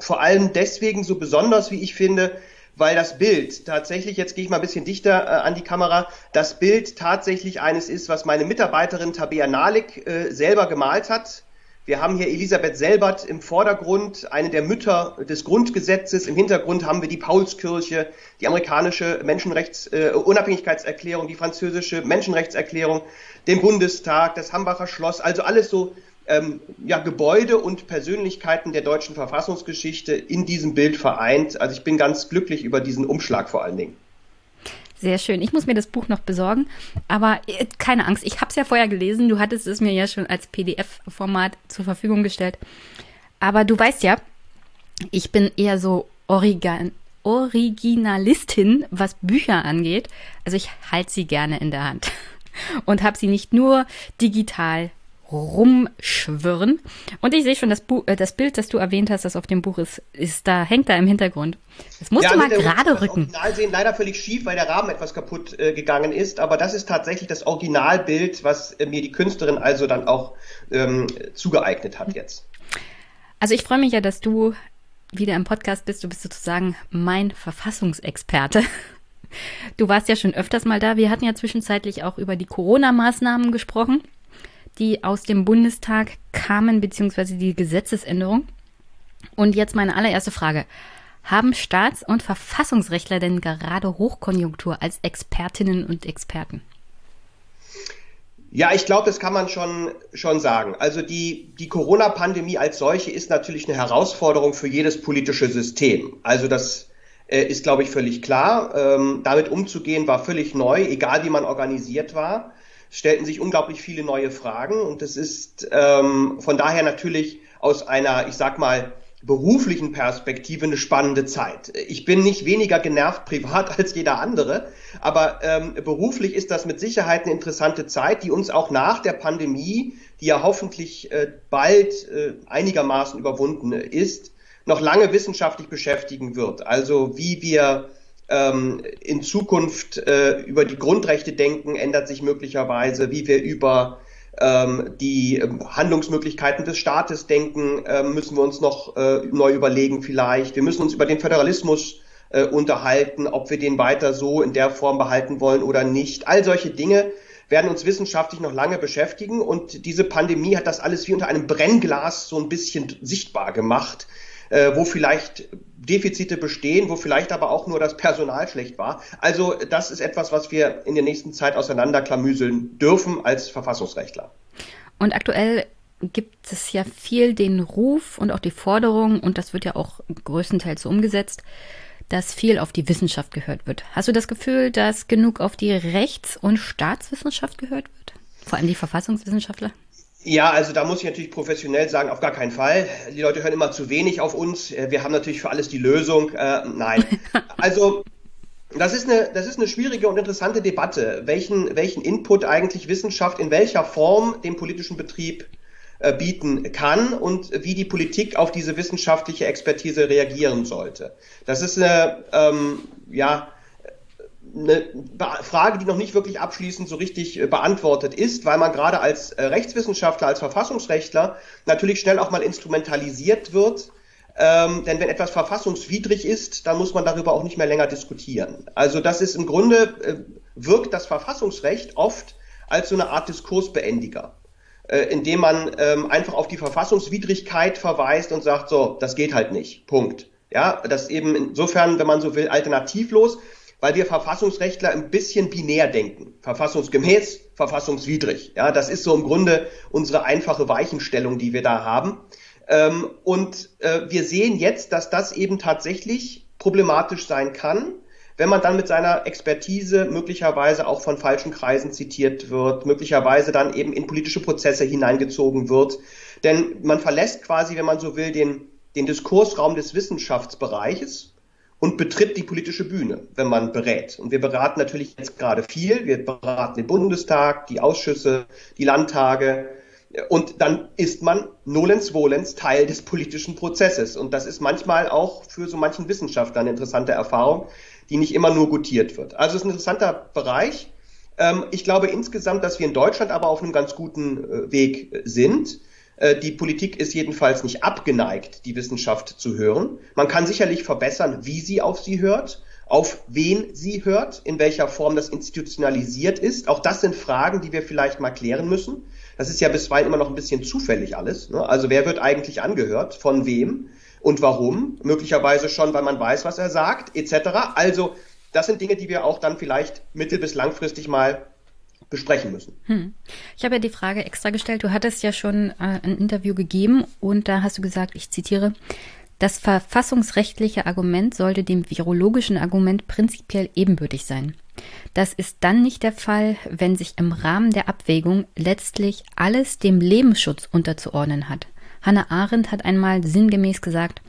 vor allem deswegen so besonders, wie ich finde, weil das Bild tatsächlich, jetzt gehe ich mal ein bisschen dichter äh, an die Kamera, das Bild tatsächlich eines ist, was meine Mitarbeiterin Tabea Nalik äh, selber gemalt hat wir haben hier Elisabeth Selbert im Vordergrund, eine der Mütter des Grundgesetzes. Im Hintergrund haben wir die Paulskirche, die amerikanische Menschenrechts äh, Unabhängigkeitserklärung, die französische Menschenrechtserklärung, den Bundestag, das Hambacher Schloss, also alles so ähm, ja, Gebäude und Persönlichkeiten der deutschen Verfassungsgeschichte in diesem Bild vereint. Also ich bin ganz glücklich über diesen Umschlag vor allen Dingen. Sehr schön. Ich muss mir das Buch noch besorgen. Aber äh, keine Angst, ich habe es ja vorher gelesen. Du hattest es mir ja schon als PDF-Format zur Verfügung gestellt. Aber du weißt ja, ich bin eher so Origan Originalistin, was Bücher angeht. Also ich halte sie gerne in der Hand und habe sie nicht nur digital rumschwirren. Und ich sehe schon das, Buch, äh, das Bild, das du erwähnt hast, das auf dem Buch ist, ist da, hängt da im Hintergrund. Das musst ja, du mal gerade rücken. Das Original sehen leider völlig schief, weil der Rahmen etwas kaputt äh, gegangen ist. Aber das ist tatsächlich das Originalbild, was äh, mir die Künstlerin also dann auch ähm, zugeeignet hat jetzt. Also ich freue mich ja, dass du wieder im Podcast bist. Du bist sozusagen mein Verfassungsexperte. Du warst ja schon öfters mal da. Wir hatten ja zwischenzeitlich auch über die Corona-Maßnahmen gesprochen die aus dem Bundestag kamen, beziehungsweise die Gesetzesänderung. Und jetzt meine allererste Frage. Haben Staats- und Verfassungsrechtler denn gerade Hochkonjunktur als Expertinnen und Experten? Ja, ich glaube, das kann man schon, schon sagen. Also die, die Corona-Pandemie als solche ist natürlich eine Herausforderung für jedes politische System. Also das äh, ist, glaube ich, völlig klar. Ähm, damit umzugehen war völlig neu, egal wie man organisiert war stellten sich unglaublich viele neue Fragen und es ist ähm, von daher natürlich aus einer, ich sag mal, beruflichen Perspektive eine spannende Zeit. Ich bin nicht weniger genervt privat als jeder andere, aber ähm, beruflich ist das mit Sicherheit eine interessante Zeit, die uns auch nach der Pandemie, die ja hoffentlich äh, bald äh, einigermaßen überwunden ist, noch lange wissenschaftlich beschäftigen wird. Also wie wir ähm, in Zukunft äh, über die Grundrechte denken, ändert sich möglicherweise, wie wir über ähm, die ähm, Handlungsmöglichkeiten des Staates denken, äh, müssen wir uns noch äh, neu überlegen vielleicht. Wir müssen uns über den Föderalismus äh, unterhalten, ob wir den weiter so in der Form behalten wollen oder nicht. All solche Dinge werden uns wissenschaftlich noch lange beschäftigen und diese Pandemie hat das alles wie unter einem Brennglas so ein bisschen sichtbar gemacht äh, wo vielleicht Defizite bestehen, wo vielleicht aber auch nur das Personal schlecht war. Also das ist etwas, was wir in der nächsten Zeit auseinanderklamüseln dürfen als Verfassungsrechtler. Und aktuell gibt es ja viel den Ruf und auch die Forderung, und das wird ja auch größtenteils so umgesetzt, dass viel auf die Wissenschaft gehört wird. Hast du das Gefühl, dass genug auf die Rechts- und Staatswissenschaft gehört wird? Vor allem die Verfassungswissenschaftler? Ja, also da muss ich natürlich professionell sagen, auf gar keinen Fall. Die Leute hören immer zu wenig auf uns. Äh, wir haben natürlich für alles die Lösung. Äh, nein. Also das ist, eine, das ist eine schwierige und interessante Debatte, welchen, welchen Input eigentlich Wissenschaft in welcher Form dem politischen Betrieb äh, bieten kann und wie die Politik auf diese wissenschaftliche Expertise reagieren sollte. Das ist eine, ähm, ja, eine Frage, die noch nicht wirklich abschließend so richtig äh, beantwortet ist, weil man gerade als äh, Rechtswissenschaftler, als Verfassungsrechtler natürlich schnell auch mal instrumentalisiert wird. Ähm, denn wenn etwas verfassungswidrig ist, dann muss man darüber auch nicht mehr länger diskutieren. Also das ist im Grunde, äh, wirkt das Verfassungsrecht oft als so eine Art Diskursbeendiger, äh, indem man ähm, einfach auf die Verfassungswidrigkeit verweist und sagt, so, das geht halt nicht. Punkt. Ja, das eben insofern, wenn man so will, alternativlos weil wir Verfassungsrechtler ein bisschen binär denken. Verfassungsgemäß, verfassungswidrig. Ja, das ist so im Grunde unsere einfache Weichenstellung, die wir da haben. Ähm, und äh, wir sehen jetzt, dass das eben tatsächlich problematisch sein kann, wenn man dann mit seiner Expertise möglicherweise auch von falschen Kreisen zitiert wird, möglicherweise dann eben in politische Prozesse hineingezogen wird. Denn man verlässt quasi, wenn man so will, den, den Diskursraum des Wissenschaftsbereiches und betritt die politische Bühne, wenn man berät. Und wir beraten natürlich jetzt gerade viel. Wir beraten den Bundestag, die Ausschüsse, die Landtage. Und dann ist man nolens volens Teil des politischen Prozesses. Und das ist manchmal auch für so manchen Wissenschaftler eine interessante Erfahrung, die nicht immer nur gutiert wird. Also es ist ein interessanter Bereich. Ähm, ich glaube insgesamt, dass wir in Deutschland aber auf einem ganz guten äh, Weg sind. Äh, die Politik ist jedenfalls nicht abgeneigt, die Wissenschaft zu hören. Man kann sicherlich verbessern, wie sie auf sie hört, auf wen sie hört, in welcher Form das institutionalisiert ist. Auch das sind Fragen, die wir vielleicht mal klären müssen. Das ist ja bisweilen immer noch ein bisschen zufällig alles. Ne? Also wer wird eigentlich angehört, von wem und warum? Möglicherweise schon, weil man weiß, was er sagt, etc. Also das sind Dinge, die wir auch dann vielleicht mittel- bis langfristig mal besprechen müssen. Hm. Ich habe ja die Frage extra gestellt. Du hattest ja schon äh, ein Interview gegeben und da hast du gesagt, ich zitiere, das verfassungsrechtliche Argument sollte dem virologischen Argument prinzipiell ebenbürtig sein. Das ist dann nicht der Fall, wenn sich im Rahmen der Abwägung letztlich alles dem Lebensschutz unterzuordnen hat. Hannah Arendt hat einmal sinngemäß gesagt,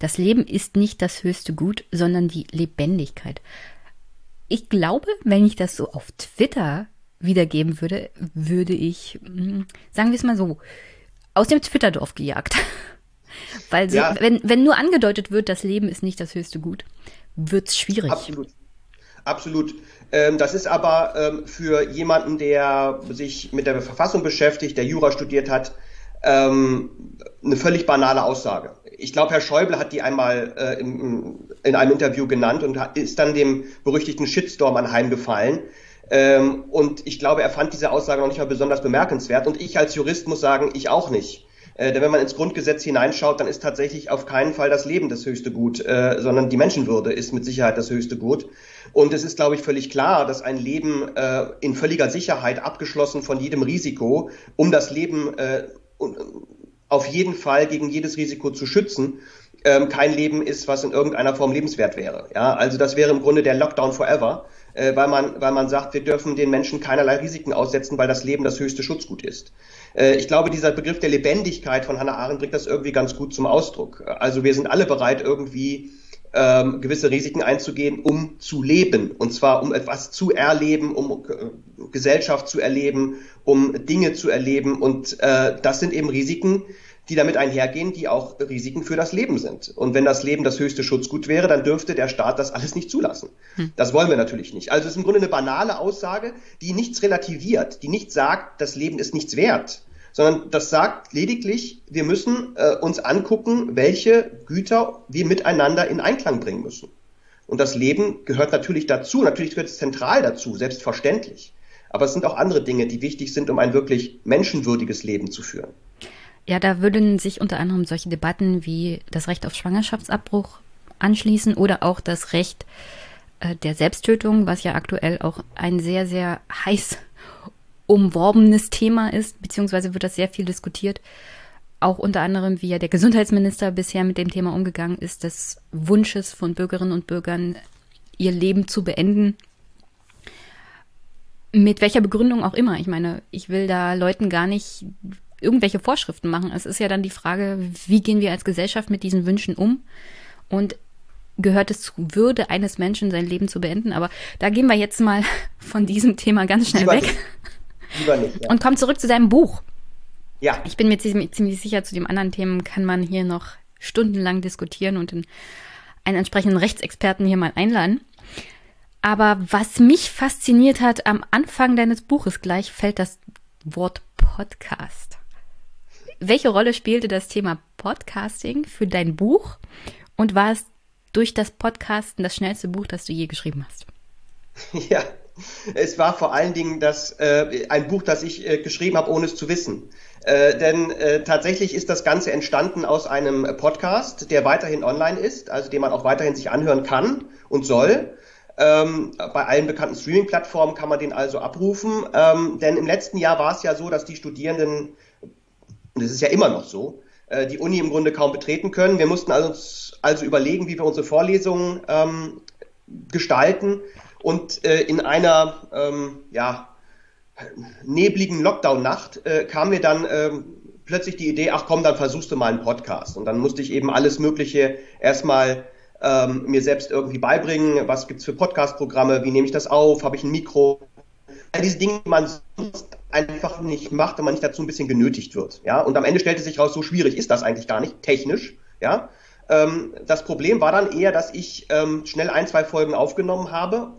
Das Leben ist nicht das höchste Gut, sondern die Lebendigkeit. Ich glaube, wenn ich das so auf Twitter wiedergeben würde, würde ich, hm, sagen wir es mal so, aus dem Twitterdorf gejagt. Weil so, ja. wenn, wenn nur angedeutet wird, das Leben ist nicht das höchste Gut, wird es schwierig. Absolut. Absolut. Ähm, das ist aber ähm, für jemanden, der sich mit der Verfassung beschäftigt, der Jura studiert hat, ähm, eine völlig banale Aussage. Ich glaube, Herr Schäuble hat die einmal äh, in, in, einem Interview genannt und ist dann dem berüchtigten Shitstorm anheimgefallen. Ähm, und ich glaube, er fand diese Aussage noch nicht mal besonders bemerkenswert. Und ich als Jurist muss sagen, ich auch nicht. Äh, denn wenn man ins Grundgesetz hineinschaut, dann ist tatsächlich auf keinen Fall das Leben das höchste Gut, äh, sondern die Menschenwürde ist mit Sicherheit das höchste Gut. Und es ist, glaube ich, völlig klar, dass ein Leben äh, in völliger Sicherheit, abgeschlossen von jedem Risiko, um das Leben äh, auf jeden Fall gegen jedes Risiko zu schützen, ähm, kein Leben ist, was in irgendeiner Form lebenswert wäre. Ja, also das wäre im Grunde der Lockdown forever, äh, weil man, weil man sagt, wir dürfen den Menschen keinerlei Risiken aussetzen, weil das Leben das höchste Schutzgut ist. Äh, ich glaube, dieser Begriff der Lebendigkeit von Hannah Arendt bringt das irgendwie ganz gut zum Ausdruck. Also wir sind alle bereit, irgendwie ähm, gewisse Risiken einzugehen, um zu leben. Und zwar um etwas zu erleben, um äh, Gesellschaft zu erleben, um Dinge zu erleben. Und äh, das sind eben Risiken, die damit einhergehen, die auch Risiken für das Leben sind. Und wenn das Leben das höchste Schutzgut wäre, dann dürfte der Staat das alles nicht zulassen. Hm. Das wollen wir natürlich nicht. Also es ist im Grunde eine banale Aussage, die nichts relativiert, die nicht sagt, das Leben ist nichts wert, sondern das sagt lediglich, wir müssen äh, uns angucken, welche Güter wir miteinander in Einklang bringen müssen. Und das Leben gehört natürlich dazu, natürlich gehört es zentral dazu, selbstverständlich. Aber es sind auch andere Dinge, die wichtig sind, um ein wirklich menschenwürdiges Leben zu führen. Ja, da würden sich unter anderem solche Debatten wie das Recht auf Schwangerschaftsabbruch anschließen oder auch das Recht äh, der Selbsttötung, was ja aktuell auch ein sehr, sehr heiß umworbenes Thema ist, beziehungsweise wird das sehr viel diskutiert. Auch unter anderem, wie ja der Gesundheitsminister bisher mit dem Thema umgegangen ist, des Wunsches von Bürgerinnen und Bürgern, ihr Leben zu beenden. Mit welcher Begründung auch immer. Ich meine, ich will da Leuten gar nicht irgendwelche Vorschriften machen. Es ist ja dann die Frage, wie gehen wir als Gesellschaft mit diesen Wünschen um? Und gehört es zu Würde eines Menschen, sein Leben zu beenden? Aber da gehen wir jetzt mal von diesem Thema ganz schnell Lieber weg. Nicht. Lieber nicht. Ja. Und komm zurück zu deinem Buch. Ja. Ich bin mir ziemlich, ziemlich sicher, zu den anderen Themen kann man hier noch stundenlang diskutieren und einen entsprechenden Rechtsexperten hier mal einladen. Aber was mich fasziniert hat, am Anfang deines Buches gleich fällt das Wort Podcast. Welche Rolle spielte das Thema Podcasting für dein Buch und war es durch das Podcasten das schnellste Buch, das du je geschrieben hast? Ja, es war vor allen Dingen das, äh, ein Buch, das ich äh, geschrieben habe, ohne es zu wissen. Äh, denn äh, tatsächlich ist das Ganze entstanden aus einem Podcast, der weiterhin online ist, also den man auch weiterhin sich anhören kann und soll. Ähm, bei allen bekannten Streaming-Plattformen kann man den also abrufen. Ähm, denn im letzten Jahr war es ja so, dass die Studierenden, und das ist ja immer noch so, äh, die Uni im Grunde kaum betreten können. Wir mussten also, also überlegen, wie wir unsere Vorlesungen ähm, gestalten. Und äh, in einer ähm, ja, nebligen Lockdown-Nacht äh, kam mir dann ähm, plötzlich die Idee, ach komm, dann versuchst du mal einen Podcast. Und dann musste ich eben alles Mögliche erstmal ähm, mir selbst irgendwie beibringen. Was gibt's für Podcast-Programme? Wie nehme ich das auf? Habe ich ein Mikro? All diese Dinge, die man sonst einfach nicht macht, wenn man nicht dazu ein bisschen genötigt wird. Ja, und am Ende stellte sich raus, so schwierig ist das eigentlich gar nicht, technisch. Ja, ähm, das Problem war dann eher, dass ich ähm, schnell ein, zwei Folgen aufgenommen habe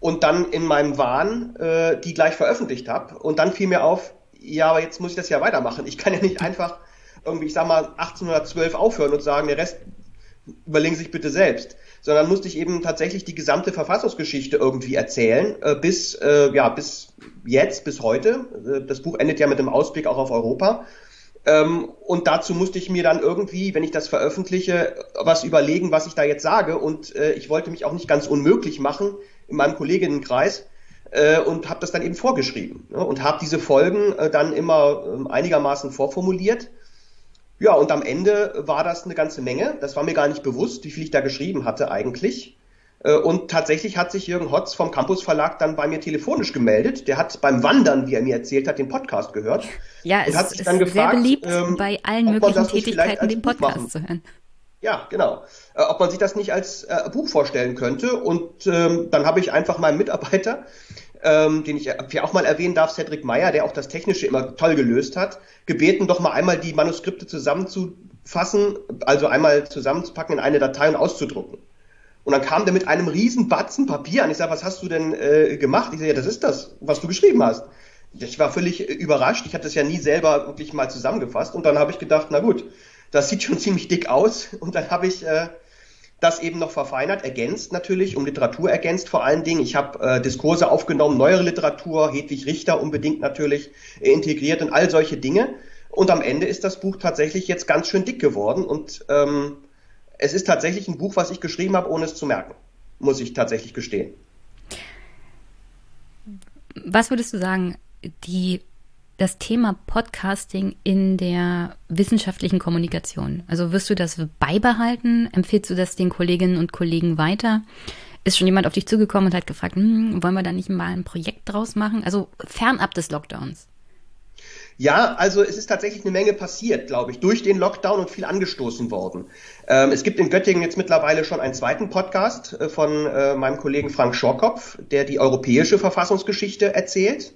und dann in meinem Wahn äh, die gleich veröffentlicht habe. Und dann fiel mir auf, ja, aber jetzt muss ich das ja weitermachen. Ich kann ja nicht einfach irgendwie, ich sag mal, 1812 aufhören und sagen, der Rest überlegen Sie sich bitte selbst. Sondern musste ich eben tatsächlich die gesamte Verfassungsgeschichte irgendwie erzählen, äh, bis, äh, ja, bis jetzt, bis heute. Äh, das Buch endet ja mit dem Ausblick auch auf Europa. Ähm, und dazu musste ich mir dann irgendwie, wenn ich das veröffentliche, was überlegen, was ich da jetzt sage. Und äh, ich wollte mich auch nicht ganz unmöglich machen, in meinem Kolleginnenkreis äh, und habe das dann eben vorgeschrieben ne, und habe diese Folgen äh, dann immer äh, einigermaßen vorformuliert. Ja, und am Ende war das eine ganze Menge. Das war mir gar nicht bewusst, wie viel ich da geschrieben hatte eigentlich. Äh, und tatsächlich hat sich Jürgen Hotz vom Campus Verlag dann bei mir telefonisch gemeldet. Der hat beim Wandern, wie er mir erzählt hat, den Podcast gehört. Ja, es ist gefragt, sehr beliebt, ähm, bei allen möglichen Tätigkeiten den Podcast zu hören. Ja, genau. Äh, ob man sich das nicht als äh, Buch vorstellen könnte. Und ähm, dann habe ich einfach meinen Mitarbeiter, ähm, den ich hier auch mal erwähnen darf, Cedric Meyer, der auch das Technische immer toll gelöst hat, gebeten, doch mal einmal die Manuskripte zusammenzufassen, also einmal zusammenzupacken in eine Datei und auszudrucken. Und dann kam der mit einem riesen Batzen Papier an. Ich sage, was hast du denn äh, gemacht? Ich sage, ja, das ist das, was du geschrieben hast. Ich war völlig äh, überrascht. Ich hatte das ja nie selber wirklich mal zusammengefasst. Und dann habe ich gedacht, na gut, das sieht schon ziemlich dick aus. Und dann habe ich äh, das eben noch verfeinert, ergänzt natürlich, um Literatur ergänzt vor allen Dingen. Ich habe äh, Diskurse aufgenommen, neuere Literatur, Hedwig Richter unbedingt natürlich äh, integriert und all solche Dinge. Und am Ende ist das Buch tatsächlich jetzt ganz schön dick geworden. Und ähm, es ist tatsächlich ein Buch, was ich geschrieben habe, ohne es zu merken. Muss ich tatsächlich gestehen. Was würdest du sagen, die, das Thema Podcasting in der wissenschaftlichen Kommunikation? Also wirst du das beibehalten? Empfiehlst du das den Kolleginnen und Kollegen weiter? Ist schon jemand auf dich zugekommen und hat gefragt, hm, wollen wir da nicht mal ein Projekt draus machen? Also fernab des Lockdowns. Ja, also es ist tatsächlich eine Menge passiert, glaube ich, durch den Lockdown und viel angestoßen worden. Ähm, es gibt in Göttingen jetzt mittlerweile schon einen zweiten Podcast äh, von äh, meinem Kollegen Frank Schorkopf, der die europäische Verfassungsgeschichte erzählt.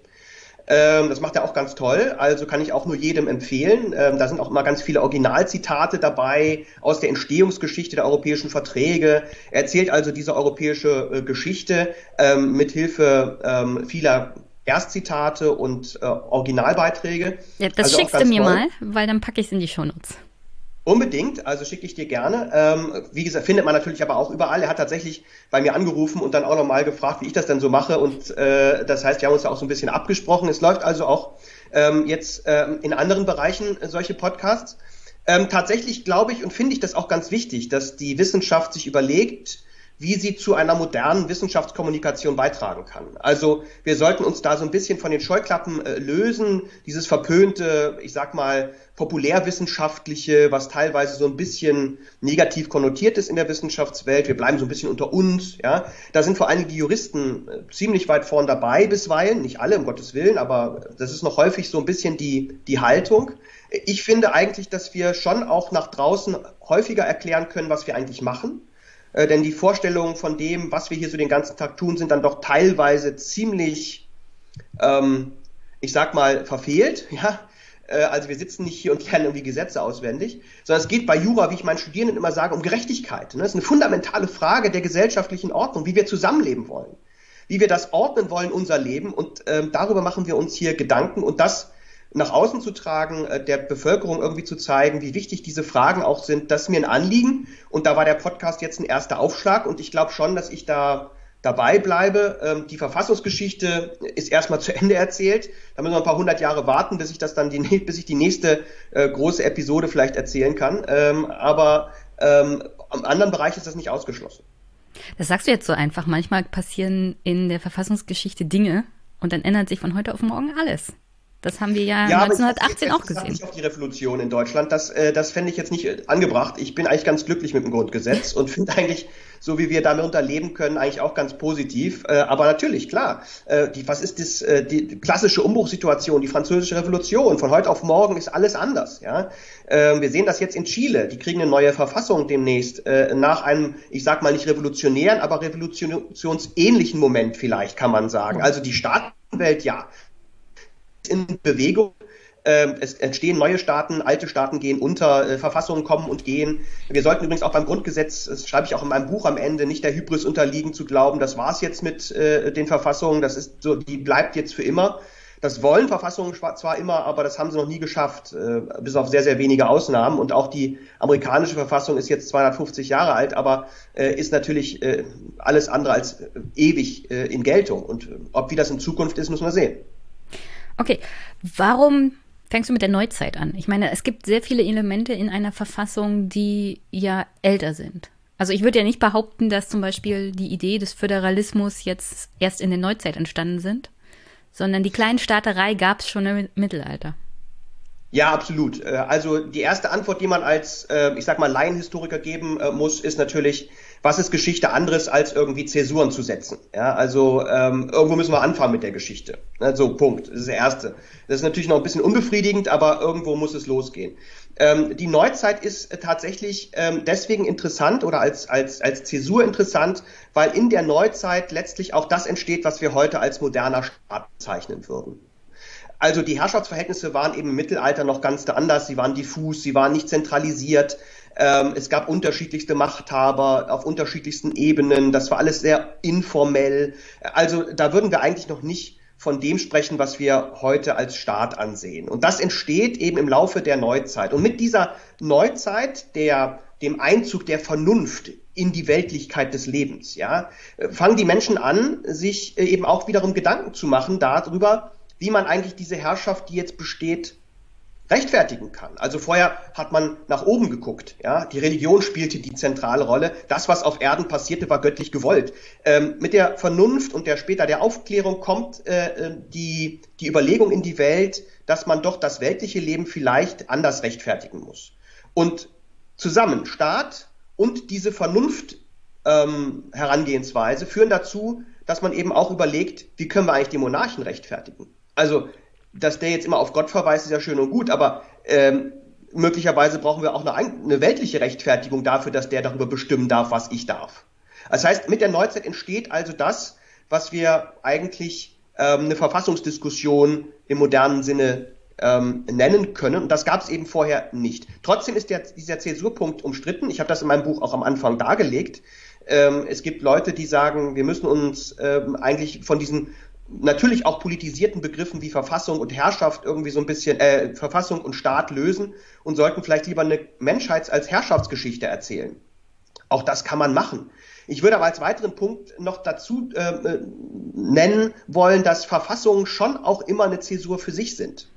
Ähm, das macht er auch ganz toll, also kann ich auch nur jedem empfehlen. Ähm, da sind auch immer ganz viele Originalzitate dabei aus der Entstehungsgeschichte der europäischen Verträge. Er erzählt also diese europäische äh, Geschichte ähm, mit Hilfe ähm, vieler Erstzitate und äh, Originalbeiträge. Ja, das also schickst du mir toll. mal, weil dann packe ich es in die Shownotes. Unbedingt, also schicke ich dir gerne. Ähm, wie gesagt, findet man natürlich aber auch überall. Er hat tatsächlich bei mir angerufen und dann auch nochmal gefragt, wie ich das denn so mache. Und äh, das heißt, wir haben uns da auch so ein bisschen abgesprochen. Es läuft also auch ähm, jetzt ähm, in anderen Bereichen solche Podcasts. Ähm, tatsächlich glaube ich und finde ich das auch ganz wichtig, dass die Wissenschaft sich überlegt, wie sie zu einer modernen Wissenschaftskommunikation beitragen kann. Also wir sollten uns da so ein bisschen von den Scheuklappen äh, lösen, dieses verpönte, ich sag mal, populärwissenschaftliche, was teilweise so ein bisschen negativ konnotiert ist in der Wissenschaftswelt. Wir bleiben so ein bisschen unter uns, ja. Da sind vor allem die Juristen äh, ziemlich weit vorn dabei bisweilen, nicht alle, um Gottes Willen, aber das ist noch häufig so ein bisschen die, die Haltung. Ich finde eigentlich, dass wir schon auch nach draußen häufiger erklären können, was wir eigentlich machen äh, denn die Vorstellungen von dem, was wir hier so den ganzen Tag tun, sind dann doch teilweise ziemlich, ähm, ich sag mal, verfehlt. Ja? Äh, also wir sitzen nicht hier und lernen irgendwie Gesetze auswendig, sondern es geht bei Jura, wie ich meinen Studierenden immer sage, um Gerechtigkeit. Ne? Das ist eine fundamentale Frage der gesellschaftlichen Ordnung, wie wir zusammenleben wollen, wie wir das ordnen wollen, unser Leben. Und ähm, darüber machen wir uns hier Gedanken und das nach außen zu tragen, äh, der Bevölkerung irgendwie zu zeigen, wie wichtig diese Fragen auch sind, das ist mir ein Anliegen. Und da war der Podcast jetzt ein erster Aufschlag und ich glaube schon, dass ich da dabei bleibe. Ähm, die Verfassungsgeschichte ist erstmal zu Ende erzählt. Da müssen wir ein paar hundert Jahre warten, bis ich das dann die, bis ich die nächste äh, große Episode vielleicht erzählen kann. Ähm, aber ähm, am anderen Bereich ist das nicht ausgeschlossen. Das sagst du jetzt so einfach. Manchmal passieren in der Verfassungsgeschichte Dinge und dann ändert sich von heute auf morgen alles. Das haben wir ja, ja 1918 auch gesehen. Nicht auf die Revolution in Deutschland. Das, äh, das fände ich jetzt nicht äh, angebracht. Ich bin eigentlich ganz glücklich mit dem Grundgesetz und finde eigentlich, so wie wir damit unterleben können, eigentlich auch ganz positiv. Äh, aber natürlich, klar, äh, die, was ist das, äh, die klassische Umbruchssituation, die französische Revolution? Von heute auf morgen ist alles anders. Ja? Äh, wir sehen das jetzt in Chile. Die kriegen eine neue Verfassung demnächst äh, nach einem, ich sag mal nicht revolutionären, aber revolutionsähnlichen Moment vielleicht, kann man sagen. Also die Staatenwelt, ja, in Bewegung. Ähm, es entstehen neue Staaten, alte Staaten gehen unter, äh, Verfassungen kommen und gehen. Wir sollten übrigens auch beim Grundgesetz, das schreibe ich auch in meinem Buch am Ende, nicht der Hybris unterliegen zu glauben, das war's jetzt mit äh, den Verfassungen, das ist so, die bleibt jetzt für immer. Das wollen Verfassungen zwar immer, aber das haben sie noch nie geschafft, äh, bis auf sehr, sehr wenige Ausnahmen. Und auch die amerikanische Verfassung ist jetzt 250 Jahre alt, aber ist natürlich alles andere als ewig in Geltung. Und ob wie das in Zukunft ist, müssen wir sehen. Okay, warum fängst du mit der Neuzeit an? Ich meine, es gibt sehr viele Elemente in einer Verfassung, die ja älter sind. Also ich würde ja nicht behaupten, dass zum Beispiel die Idee des Föderalismus jetzt erst in der Neuzeit entstanden sind, sondern die Kleinstaaterei gab es schon im Mittelalter. Ja, absolut. Äh, also die erste Antwort, die man als, äh, ich sag mal, Laienhistoriker geben äh, muss, ist natürlich, was ist Geschichte anderes als irgendwie Zäsuren zu setzen? Ja, also ähm, irgendwo müssen wir anfangen mit der Geschichte. Ne, so, Punkt. Das ist der erste. Das ist natürlich noch ein bisschen unbefriedigend, aber irgendwo muss es losgehen. Ähm, die Neuzeit ist äh, tatsächlich ähm, deswegen interessant oder als, als, als Zäsur interessant, weil in der Neuzeit letztlich auch das entsteht, was wir heute als moderner Staat bezeichnen würden. Also die Herrschaftsverhältnisse waren eben im Mittelalter noch ganz anders. Sie waren diffus, sie waren nicht zentralisiert. Ähm, es gab unterschiedlichste Machthaber auf unterschiedlichsten Ebenen. Das war alles sehr informell. Also da würden wir eigentlich noch nicht von dem sprechen, was wir heute als Staat ansehen. Und das entsteht eben im Laufe der Neuzeit. Und mit dieser Neuzeit, der, dem Einzug der Vernunft in die Weltlichkeit des Lebens, ja, fangen die Menschen an, sich eben auch wiederum Gedanken zu machen darüber, wie man eigentlich diese Herrschaft, die jetzt besteht, rechtfertigen kann. Also vorher hat man nach oben geguckt. Ja, die Religion spielte die zentrale Rolle. Das, was auf Erden passierte, war göttlich gewollt. Ähm, mit der Vernunft und der später der Aufklärung kommt äh, äh, die die Überlegung in die Welt, dass man doch das weltliche Leben vielleicht anders rechtfertigen muss. Und zusammen Staat und diese Vernunft ähm, Herangehensweise führen dazu, dass man eben auch überlegt, wie können wir eigentlich die Monarchen rechtfertigen? Also dass der jetzt immer auf Gott verweist, ist ja schön und gut, aber ähm, möglicherweise brauchen wir auch eine, eine weltliche Rechtfertigung dafür, dass der darüber bestimmen darf, was ich darf. Das heißt, mit der Neuzeit entsteht also das, was wir eigentlich ähm, eine Verfassungsdiskussion im modernen Sinne ähm, nennen können. Und das gab es eben vorher nicht. Trotzdem ist der, dieser Zäsurpunkt umstritten. Ich habe das in meinem Buch auch am Anfang dargelegt. Ähm, es gibt Leute, die sagen, wir müssen uns ähm, eigentlich von diesen natürlich auch politisierten Begriffen wie Verfassung und Herrschaft irgendwie so ein bisschen, äh, Verfassung und Staat lösen und sollten vielleicht lieber eine Menschheits- als Herrschaftsgeschichte erzählen. Auch das kann man machen. Ich würde aber als weiteren Punkt noch dazu äh, äh, nennen wollen, dass Verfassungen schon auch immer eine Zäsur für sich sind.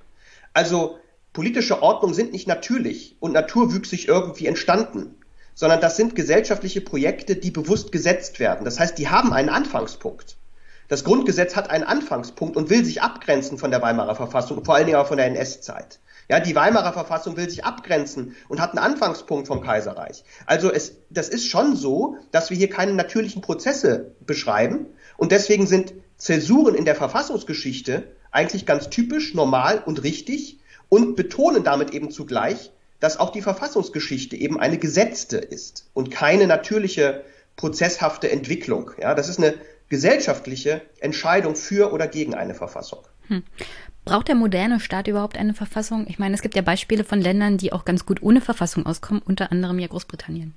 Also politische Ordnungen sind nicht natürlich und naturwüchsig irgendwie entstanden, sondern das sind gesellschaftliche Projekte, die bewusst gesetzt werden. Das heißt, die haben einen Anfangspunkt. Das Grundgesetz hat einen Anfangspunkt und will sich abgrenzen von der Weimarer Verfassung, vor allen Dingen auch von der NS-Zeit. Ja, die Weimarer Verfassung will sich abgrenzen und hat einen Anfangspunkt vom Kaiserreich. Also es, das ist schon so, dass wir hier keine natürlichen Prozesse beschreiben und deswegen sind Zäsuren in der Verfassungsgeschichte eigentlich ganz typisch, normal und richtig und betonen damit eben zugleich, dass auch die Verfassungsgeschichte eben eine gesetzte ist und keine natürliche prozesshafte Entwicklung. Ja, das ist eine gesellschaftliche Entscheidung für oder gegen eine Verfassung. Hm. Braucht der moderne Staat überhaupt eine Verfassung? Ich meine, es gibt ja Beispiele von Ländern, die auch ganz gut ohne Verfassung auskommen, unter anderem ja Großbritannien.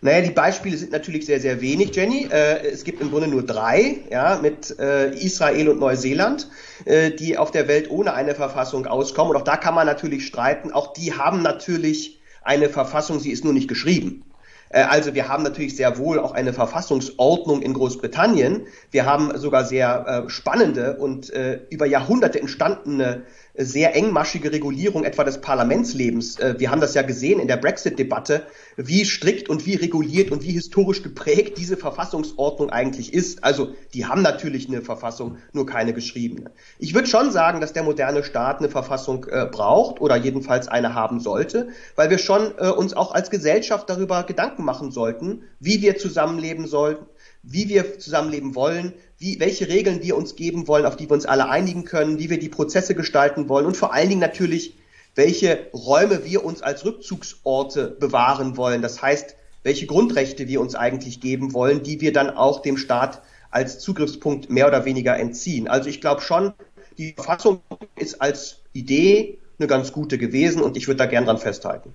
Naja, die Beispiele sind natürlich sehr, sehr wenig, Jenny. Äh, es gibt im Grunde nur drei, ja, mit äh, Israel und Neuseeland, äh, die auf der Welt ohne eine Verfassung auskommen. Und auch da kann man natürlich streiten. Auch die haben natürlich eine Verfassung, sie ist nur nicht geschrieben. Äh, also wir haben natürlich sehr wohl auch eine Verfassungsordnung in Großbritannien. Wir haben sogar sehr äh, spannende und äh, über Jahrhunderte entstandene sehr engmaschige Regulierung etwa des Parlamentslebens. Äh, wir haben das ja gesehen in der Brexit-Debatte, wie strikt und wie reguliert und wie historisch geprägt diese Verfassungsordnung eigentlich ist. Also die haben natürlich eine Verfassung, nur keine geschriebene. Ich würde schon sagen, dass der moderne Staat eine Verfassung äh, braucht oder jedenfalls eine haben sollte, weil wir schon äh, uns auch als Gesellschaft darüber Gedanken machen sollten, wie wir zusammenleben sollten, wie wir zusammenleben wollen, wie, welche Regeln wir uns geben wollen, auf die wir uns alle einigen können, wie wir die Prozesse gestalten wollen und vor allen Dingen natürlich, welche Räume wir uns als Rückzugsorte bewahren wollen. Das heißt, welche Grundrechte wir uns eigentlich geben wollen, die wir dann auch dem Staat als Zugriffspunkt mehr oder weniger entziehen. Also ich glaube schon, die Verfassung ist als Idee eine ganz gute gewesen und ich würde da gern dran festhalten.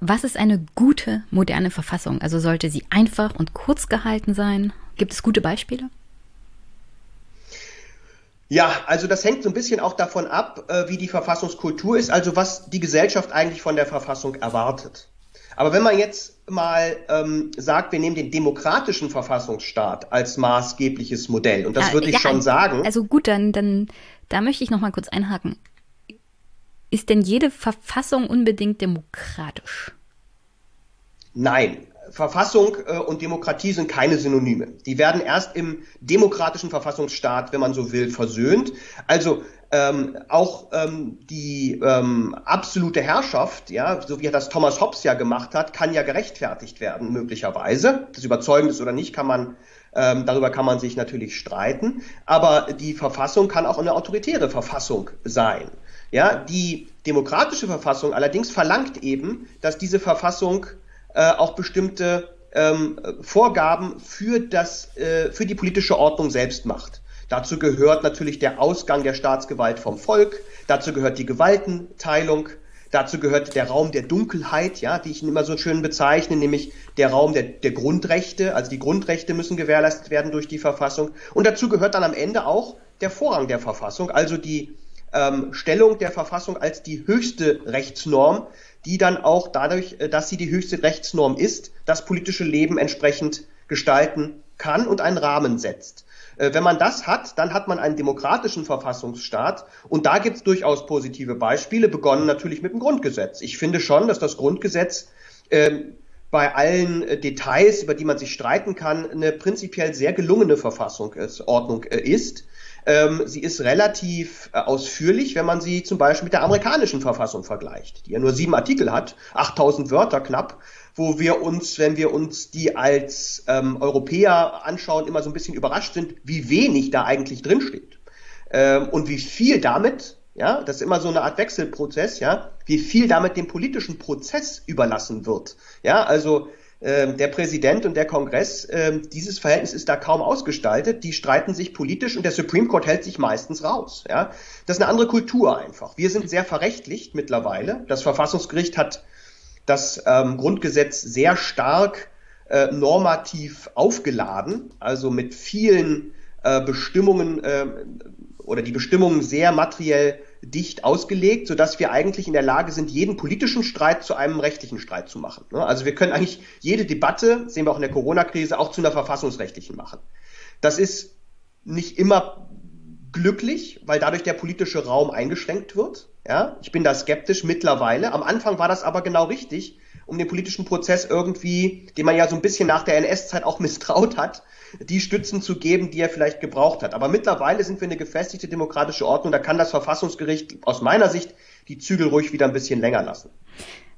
Was ist eine gute moderne Verfassung? Also sollte sie einfach und kurz gehalten sein? Gibt es gute Beispiele? Ja, also das hängt so ein bisschen auch davon ab, äh, wie die Verfassungskultur ist, also was die Gesellschaft eigentlich von der Verfassung erwartet. Aber wenn man jetzt mal ähm, sagt, wir nehmen den demokratischen Verfassungsstaat als maßgebliches Modell, und das ja, würde ich ja, schon sagen. Also gut, dann, dann da möchte ich noch mal kurz einhaken. Ist denn jede Verfassung unbedingt demokratisch? Nein, Verfassung äh, und Demokratie sind keine Synonyme. Die werden erst im demokratischen Verfassungsstaat, wenn man so will, versöhnt. Also ähm, auch ähm, die ähm, absolute Herrschaft, ja, so wie das Thomas Hobbes ja gemacht hat, kann ja gerechtfertigt werden, möglicherweise. Das überzeugend ist oder nicht, kann man ähm, darüber kann man sich natürlich streiten. Aber die Verfassung kann auch eine autoritäre Verfassung sein. Ja, die demokratische Verfassung allerdings verlangt eben, dass diese Verfassung äh, auch bestimmte ähm, Vorgaben für das, äh, für die politische Ordnung selbst macht. Dazu gehört natürlich der Ausgang der Staatsgewalt vom Volk. Dazu gehört die Gewaltenteilung. Dazu gehört der Raum der Dunkelheit, ja, die ich immer so schön bezeichne, nämlich der Raum der, der Grundrechte. Also die Grundrechte müssen gewährleistet werden durch die Verfassung. Und dazu gehört dann am Ende auch der Vorrang der Verfassung, also die ähm, Stellung der Verfassung als die höchste Rechtsnorm, die dann auch dadurch, äh, dass sie die höchste Rechtsnorm ist, das politische Leben entsprechend gestalten kann und einen Rahmen setzt. Äh, wenn man das hat, dann hat man einen demokratischen Verfassungsstaat und da gibt es durchaus positive Beispiele, begonnen natürlich mit dem Grundgesetz. Ich finde schon, dass das Grundgesetz äh, bei allen äh, Details, über die man sich streiten kann, eine prinzipiell sehr gelungene Verfassungsordnung äh, ist. Ähm, sie ist relativ äh, ausführlich, wenn man sie zum Beispiel mit der amerikanischen Verfassung vergleicht, die ja nur sieben Artikel hat, 8000 Wörter knapp, wo wir uns, wenn wir uns die als ähm, Europäer anschauen, immer so ein bisschen überrascht sind, wie wenig da eigentlich drinsteht. Ähm, und wie viel damit, ja, das ist immer so eine Art Wechselprozess, ja, wie viel damit dem politischen Prozess überlassen wird. Ja, also der Präsident und der Kongress, ähm, dieses Verhältnis ist da kaum ausgestaltet. Die streiten sich politisch und der Supreme Court hält sich meistens raus. Ja? Das ist eine andere Kultur einfach. Wir sind sehr verrechtlicht mittlerweile. Das Verfassungsgericht hat das ähm, Grundgesetz sehr stark äh, normativ aufgeladen, also mit vielen äh, Bestimmungen äh, oder die Bestimmungen sehr materiell dicht ausgelegt, sodass wir eigentlich in der Lage sind, jeden politischen Streit zu einem rechtlichen Streit zu machen. Ne? Also wir können eigentlich jede Debatte, sehen wir auch in der Corona-Krise, auch zu einer verfassungsrechtlichen machen. Das ist nicht immer glücklich, weil dadurch der politische Raum eingeschränkt wird. Ja, ich bin da skeptisch mittlerweile. Am Anfang war das aber genau richtig, um den politischen Prozess irgendwie, den man ja so ein bisschen nach der NS-Zeit auch misstraut hat, die Stützen zu geben, die er vielleicht gebraucht hat. Aber mittlerweile sind wir eine gefestigte demokratische Ordnung. Da kann das Verfassungsgericht aus meiner Sicht die Zügel ruhig wieder ein bisschen länger lassen.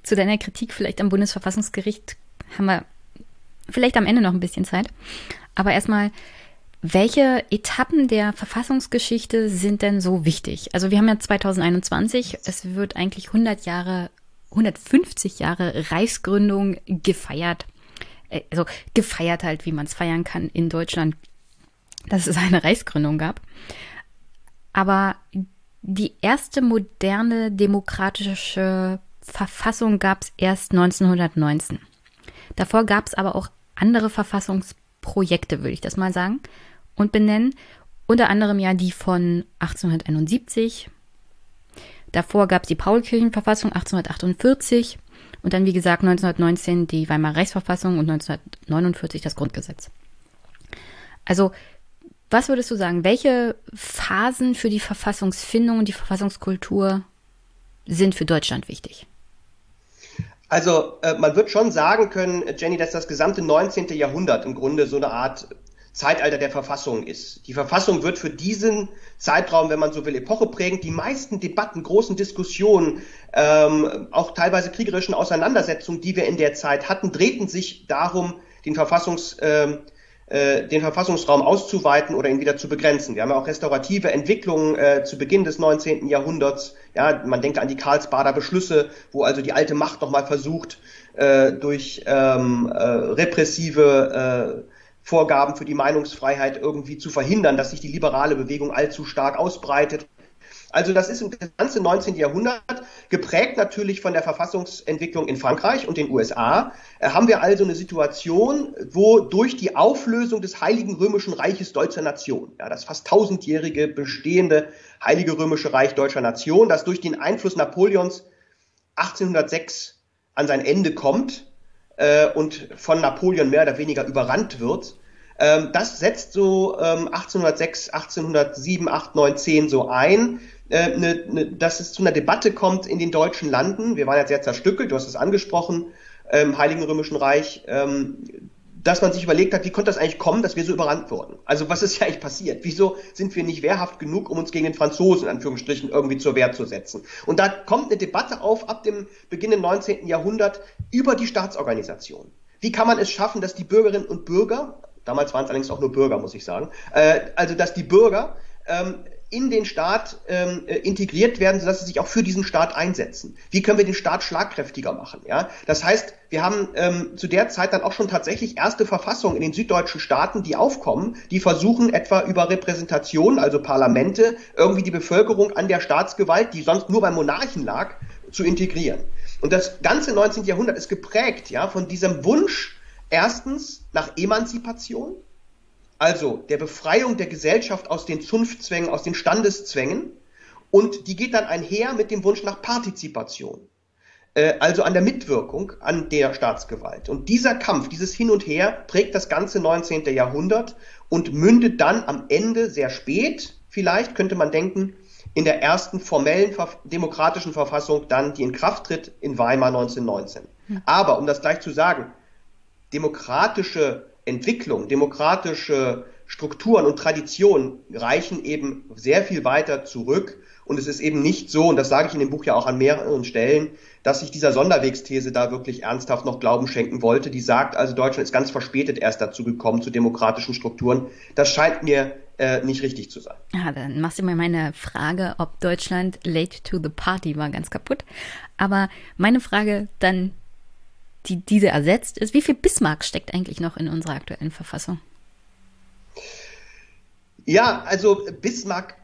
Zu deiner Kritik vielleicht am Bundesverfassungsgericht haben wir vielleicht am Ende noch ein bisschen Zeit. Aber erstmal, welche Etappen der Verfassungsgeschichte sind denn so wichtig? Also wir haben ja 2021, es wird eigentlich 100 Jahre, 150 Jahre Reichsgründung gefeiert. Äh, also gefeiert halt, wie man es feiern kann in Deutschland, dass es eine Reichsgründung gab. Aber die erste moderne demokratische Verfassung gab es erst 1919. Davor gab es aber auch andere Verfassungsprojekte, würde ich das mal sagen, und benennen. Unter anderem ja die von 1871. Davor gab es die Paulkirchenverfassung 1848 und dann, wie gesagt, 1919 die Weimarer Reichsverfassung und 1949 das Grundgesetz. Also, was würdest du sagen? Welche Phasen für die Verfassungsfindung und die Verfassungskultur sind für Deutschland wichtig? Also äh, man wird schon sagen können, Jenny, dass das gesamte 19. Jahrhundert im Grunde so eine Art Zeitalter der Verfassung ist. Die Verfassung wird für diesen Zeitraum, wenn man so will, Epoche prägen. Die meisten Debatten, großen Diskussionen, ähm, auch teilweise kriegerischen Auseinandersetzungen, die wir in der Zeit hatten, drehten sich darum, den Verfassungs äh, äh, den Verfassungsraum auszuweiten oder ihn wieder zu begrenzen. Wir haben ja auch restaurative Entwicklungen äh, zu Beginn des 19. Jahrhunderts. Ja, man denkt an die Karlsbader Beschlüsse, wo also die alte Macht nochmal versucht, äh, durch ähm, äh, repressive äh, Vorgaben für die Meinungsfreiheit irgendwie zu verhindern, dass sich die liberale Bewegung allzu stark ausbreitet. Also das ist im ganzen 19. Jahrhundert geprägt natürlich von der Verfassungsentwicklung in Frankreich und den USA. Äh, haben wir also eine Situation, wo durch die Auflösung des Heiligen Römischen Reiches deutscher Nation, ja, das fast tausendjährige bestehende Heilige Römische Reich deutscher Nation, das durch den Einfluss Napoleons 1806 an sein Ende kommt, äh, und von Napoleon mehr oder weniger überrannt wird. Ähm, das setzt so ähm, 1806, 1807, 8, 9, 10 so ein, äh, ne, ne, dass es zu einer Debatte kommt in den deutschen Landen. Wir waren ja sehr zerstückelt, du hast es angesprochen. im Heiligen Römischen Reich, ähm, dass man sich überlegt hat, wie konnte das eigentlich kommen, dass wir so überrannt wurden? Also was ist ja eigentlich passiert? Wieso sind wir nicht wehrhaft genug, um uns gegen den Franzosen, in Anführungsstrichen, irgendwie zur Wehr zu setzen? Und da kommt eine Debatte auf ab dem Beginn des 19. Jahrhundert über die Staatsorganisation. Wie kann man es schaffen, dass die Bürgerinnen und Bürger, damals waren es allerdings auch nur Bürger, muss ich sagen, äh, also dass die Bürger ähm, in den Staat ähm, äh, integriert werden, sodass sie sich auch für diesen Staat einsetzen. Wie können wir den Staat schlagkräftiger machen? Ja, das heißt, wir haben ähm, zu der Zeit dann auch schon tatsächlich erste Verfassungen in den süddeutschen Staaten, die aufkommen, die versuchen etwa über Repräsentation, also Parlamente, irgendwie die Bevölkerung an der Staatsgewalt, die sonst nur beim Monarchen lag, zu integrieren. Und das ganze 19. Jahrhundert ist geprägt, ja, von diesem Wunsch erstens nach Emanzipation, also der Befreiung der Gesellschaft aus den Zunftzwängen, aus den Standeszwängen. Und die geht dann einher mit dem Wunsch nach Partizipation, äh, also an der Mitwirkung an der Staatsgewalt. Und dieser Kampf, dieses Hin und Her prägt das ganze 19. Jahrhundert und mündet dann am Ende sehr spät, vielleicht könnte man denken, in der ersten formellen demokratischen Verfassung dann, die in Kraft tritt in Weimar 1919. Hm. Aber, um das gleich zu sagen, demokratische Entwicklung, demokratische Strukturen und Traditionen reichen eben sehr viel weiter zurück. Und es ist eben nicht so, und das sage ich in dem Buch ja auch an mehreren Stellen, dass ich dieser Sonderwegsthese da wirklich ernsthaft noch Glauben schenken wollte, die sagt, also Deutschland ist ganz verspätet erst dazu gekommen, zu demokratischen Strukturen. Das scheint mir äh, nicht richtig zu sein. Ja, dann machst du mir meine Frage, ob Deutschland late to the party war, ganz kaputt. Aber meine Frage dann die diese ersetzt ist. Wie viel Bismarck steckt eigentlich noch in unserer aktuellen Verfassung? Ja, also Bismarck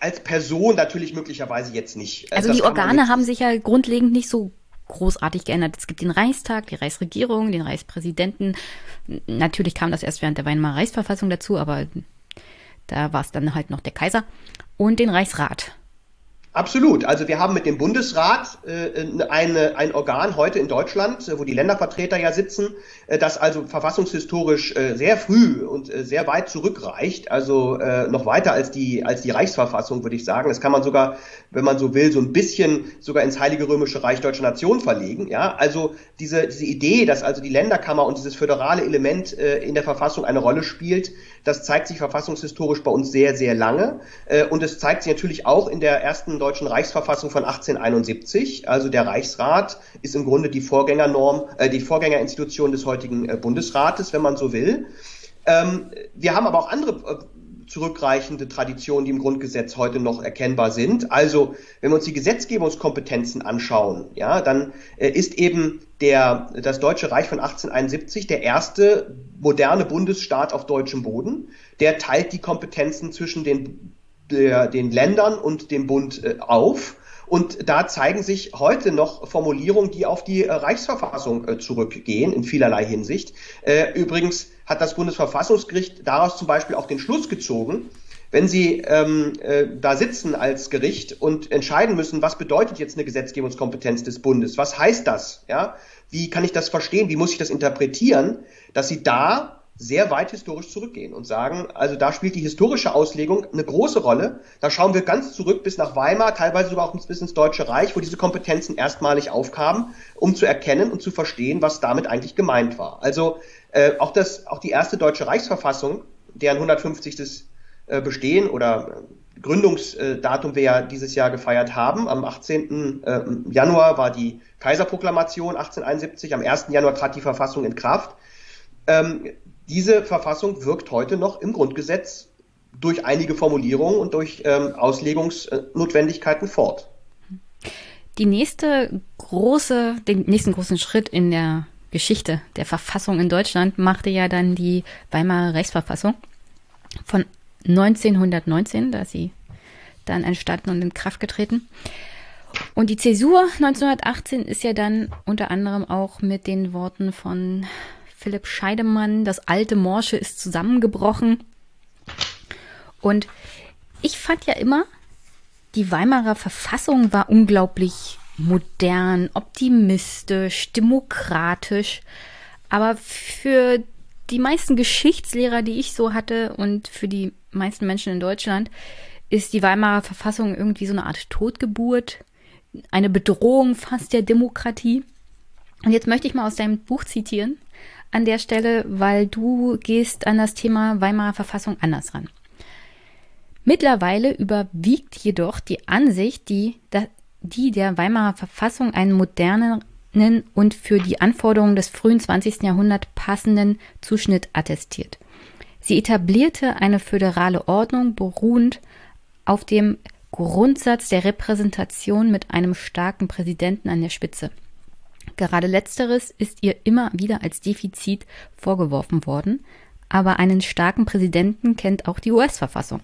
als Person natürlich möglicherweise jetzt nicht. Also das die Organe haben sich ja grundlegend nicht so großartig geändert. Es gibt den Reichstag, die Reichsregierung, den Reichspräsidenten. Natürlich kam das erst während der Weimarer Reichsverfassung dazu, aber da war es dann halt noch der Kaiser. Und den Reichsrat. Absolut. Also wir haben mit dem Bundesrat äh, eine, ein Organ heute in Deutschland, wo die Ländervertreter ja sitzen, äh, das also verfassungshistorisch äh, sehr früh und äh, sehr weit zurückreicht, also äh, noch weiter als die, als die Reichsverfassung, würde ich sagen. Das kann man sogar, wenn man so will, so ein bisschen sogar ins Heilige Römische Reich Deutscher Nation verlegen. Ja, also diese, diese Idee, dass also die Länderkammer und dieses föderale Element äh, in der Verfassung eine Rolle spielt, das zeigt sich verfassungshistorisch bei uns sehr, sehr lange. Äh, und es zeigt sich natürlich auch in der ersten deutschen Reichsverfassung von 1871. Also der Reichsrat ist im Grunde die Vorgängernorm, äh, die Vorgängerinstitution des heutigen äh, Bundesrates, wenn man so will. Ähm, wir haben aber auch andere zurückreichende Traditionen, die im Grundgesetz heute noch erkennbar sind. Also, wenn wir uns die Gesetzgebungskompetenzen anschauen, ja, dann äh, ist eben der, das Deutsche Reich von 1871 der erste moderne Bundesstaat auf deutschem Boden. Der teilt die Kompetenzen zwischen den, der, den Ländern und dem Bund äh, auf. Und da zeigen sich heute noch Formulierungen, die auf die äh, Reichsverfassung äh, zurückgehen, in vielerlei Hinsicht. Äh, übrigens hat das Bundesverfassungsgericht daraus zum Beispiel auch den Schluss gezogen, wenn Sie ähm, äh, da sitzen als Gericht und entscheiden müssen, was bedeutet jetzt eine Gesetzgebungskompetenz des Bundes? Was heißt das? Ja, wie kann ich das verstehen? Wie muss ich das interpretieren? Dass Sie da sehr weit historisch zurückgehen und sagen, also da spielt die historische Auslegung eine große Rolle. Da schauen wir ganz zurück bis nach Weimar, teilweise sogar auch bis ins Deutsche Reich, wo diese Kompetenzen erstmalig aufkamen, um zu erkennen und zu verstehen, was damit eigentlich gemeint war. Also äh, auch das, auch die erste deutsche Reichsverfassung, deren 150. Äh, Bestehen oder äh, Gründungsdatum wir ja dieses Jahr gefeiert haben. Am 18. Äh, Januar war die Kaiserproklamation 1871, am 1. Januar trat die Verfassung in Kraft. Diese Verfassung wirkt heute noch im Grundgesetz durch einige Formulierungen und durch ähm, Auslegungsnotwendigkeiten fort. Die nächste große, den nächsten großen Schritt in der Geschichte der Verfassung in Deutschland machte ja dann die Weimarer Rechtsverfassung von 1919, da ist sie dann entstanden und in Kraft getreten. Und die Zäsur 1918 ist ja dann unter anderem auch mit den Worten von Philipp Scheidemann, das alte Morsche ist zusammengebrochen. Und ich fand ja immer, die Weimarer Verfassung war unglaublich modern, optimistisch, demokratisch. Aber für die meisten Geschichtslehrer, die ich so hatte und für die meisten Menschen in Deutschland, ist die Weimarer Verfassung irgendwie so eine Art Totgeburt, eine Bedrohung fast der Demokratie. Und jetzt möchte ich mal aus deinem Buch zitieren an der Stelle, weil du gehst an das Thema Weimarer Verfassung anders ran. Mittlerweile überwiegt jedoch die Ansicht, die, die der Weimarer Verfassung einen modernen und für die Anforderungen des frühen 20. Jahrhunderts passenden Zuschnitt attestiert. Sie etablierte eine föderale Ordnung beruhend auf dem Grundsatz der Repräsentation mit einem starken Präsidenten an der Spitze. Gerade letzteres ist ihr immer wieder als Defizit vorgeworfen worden, aber einen starken Präsidenten kennt auch die US-Verfassung,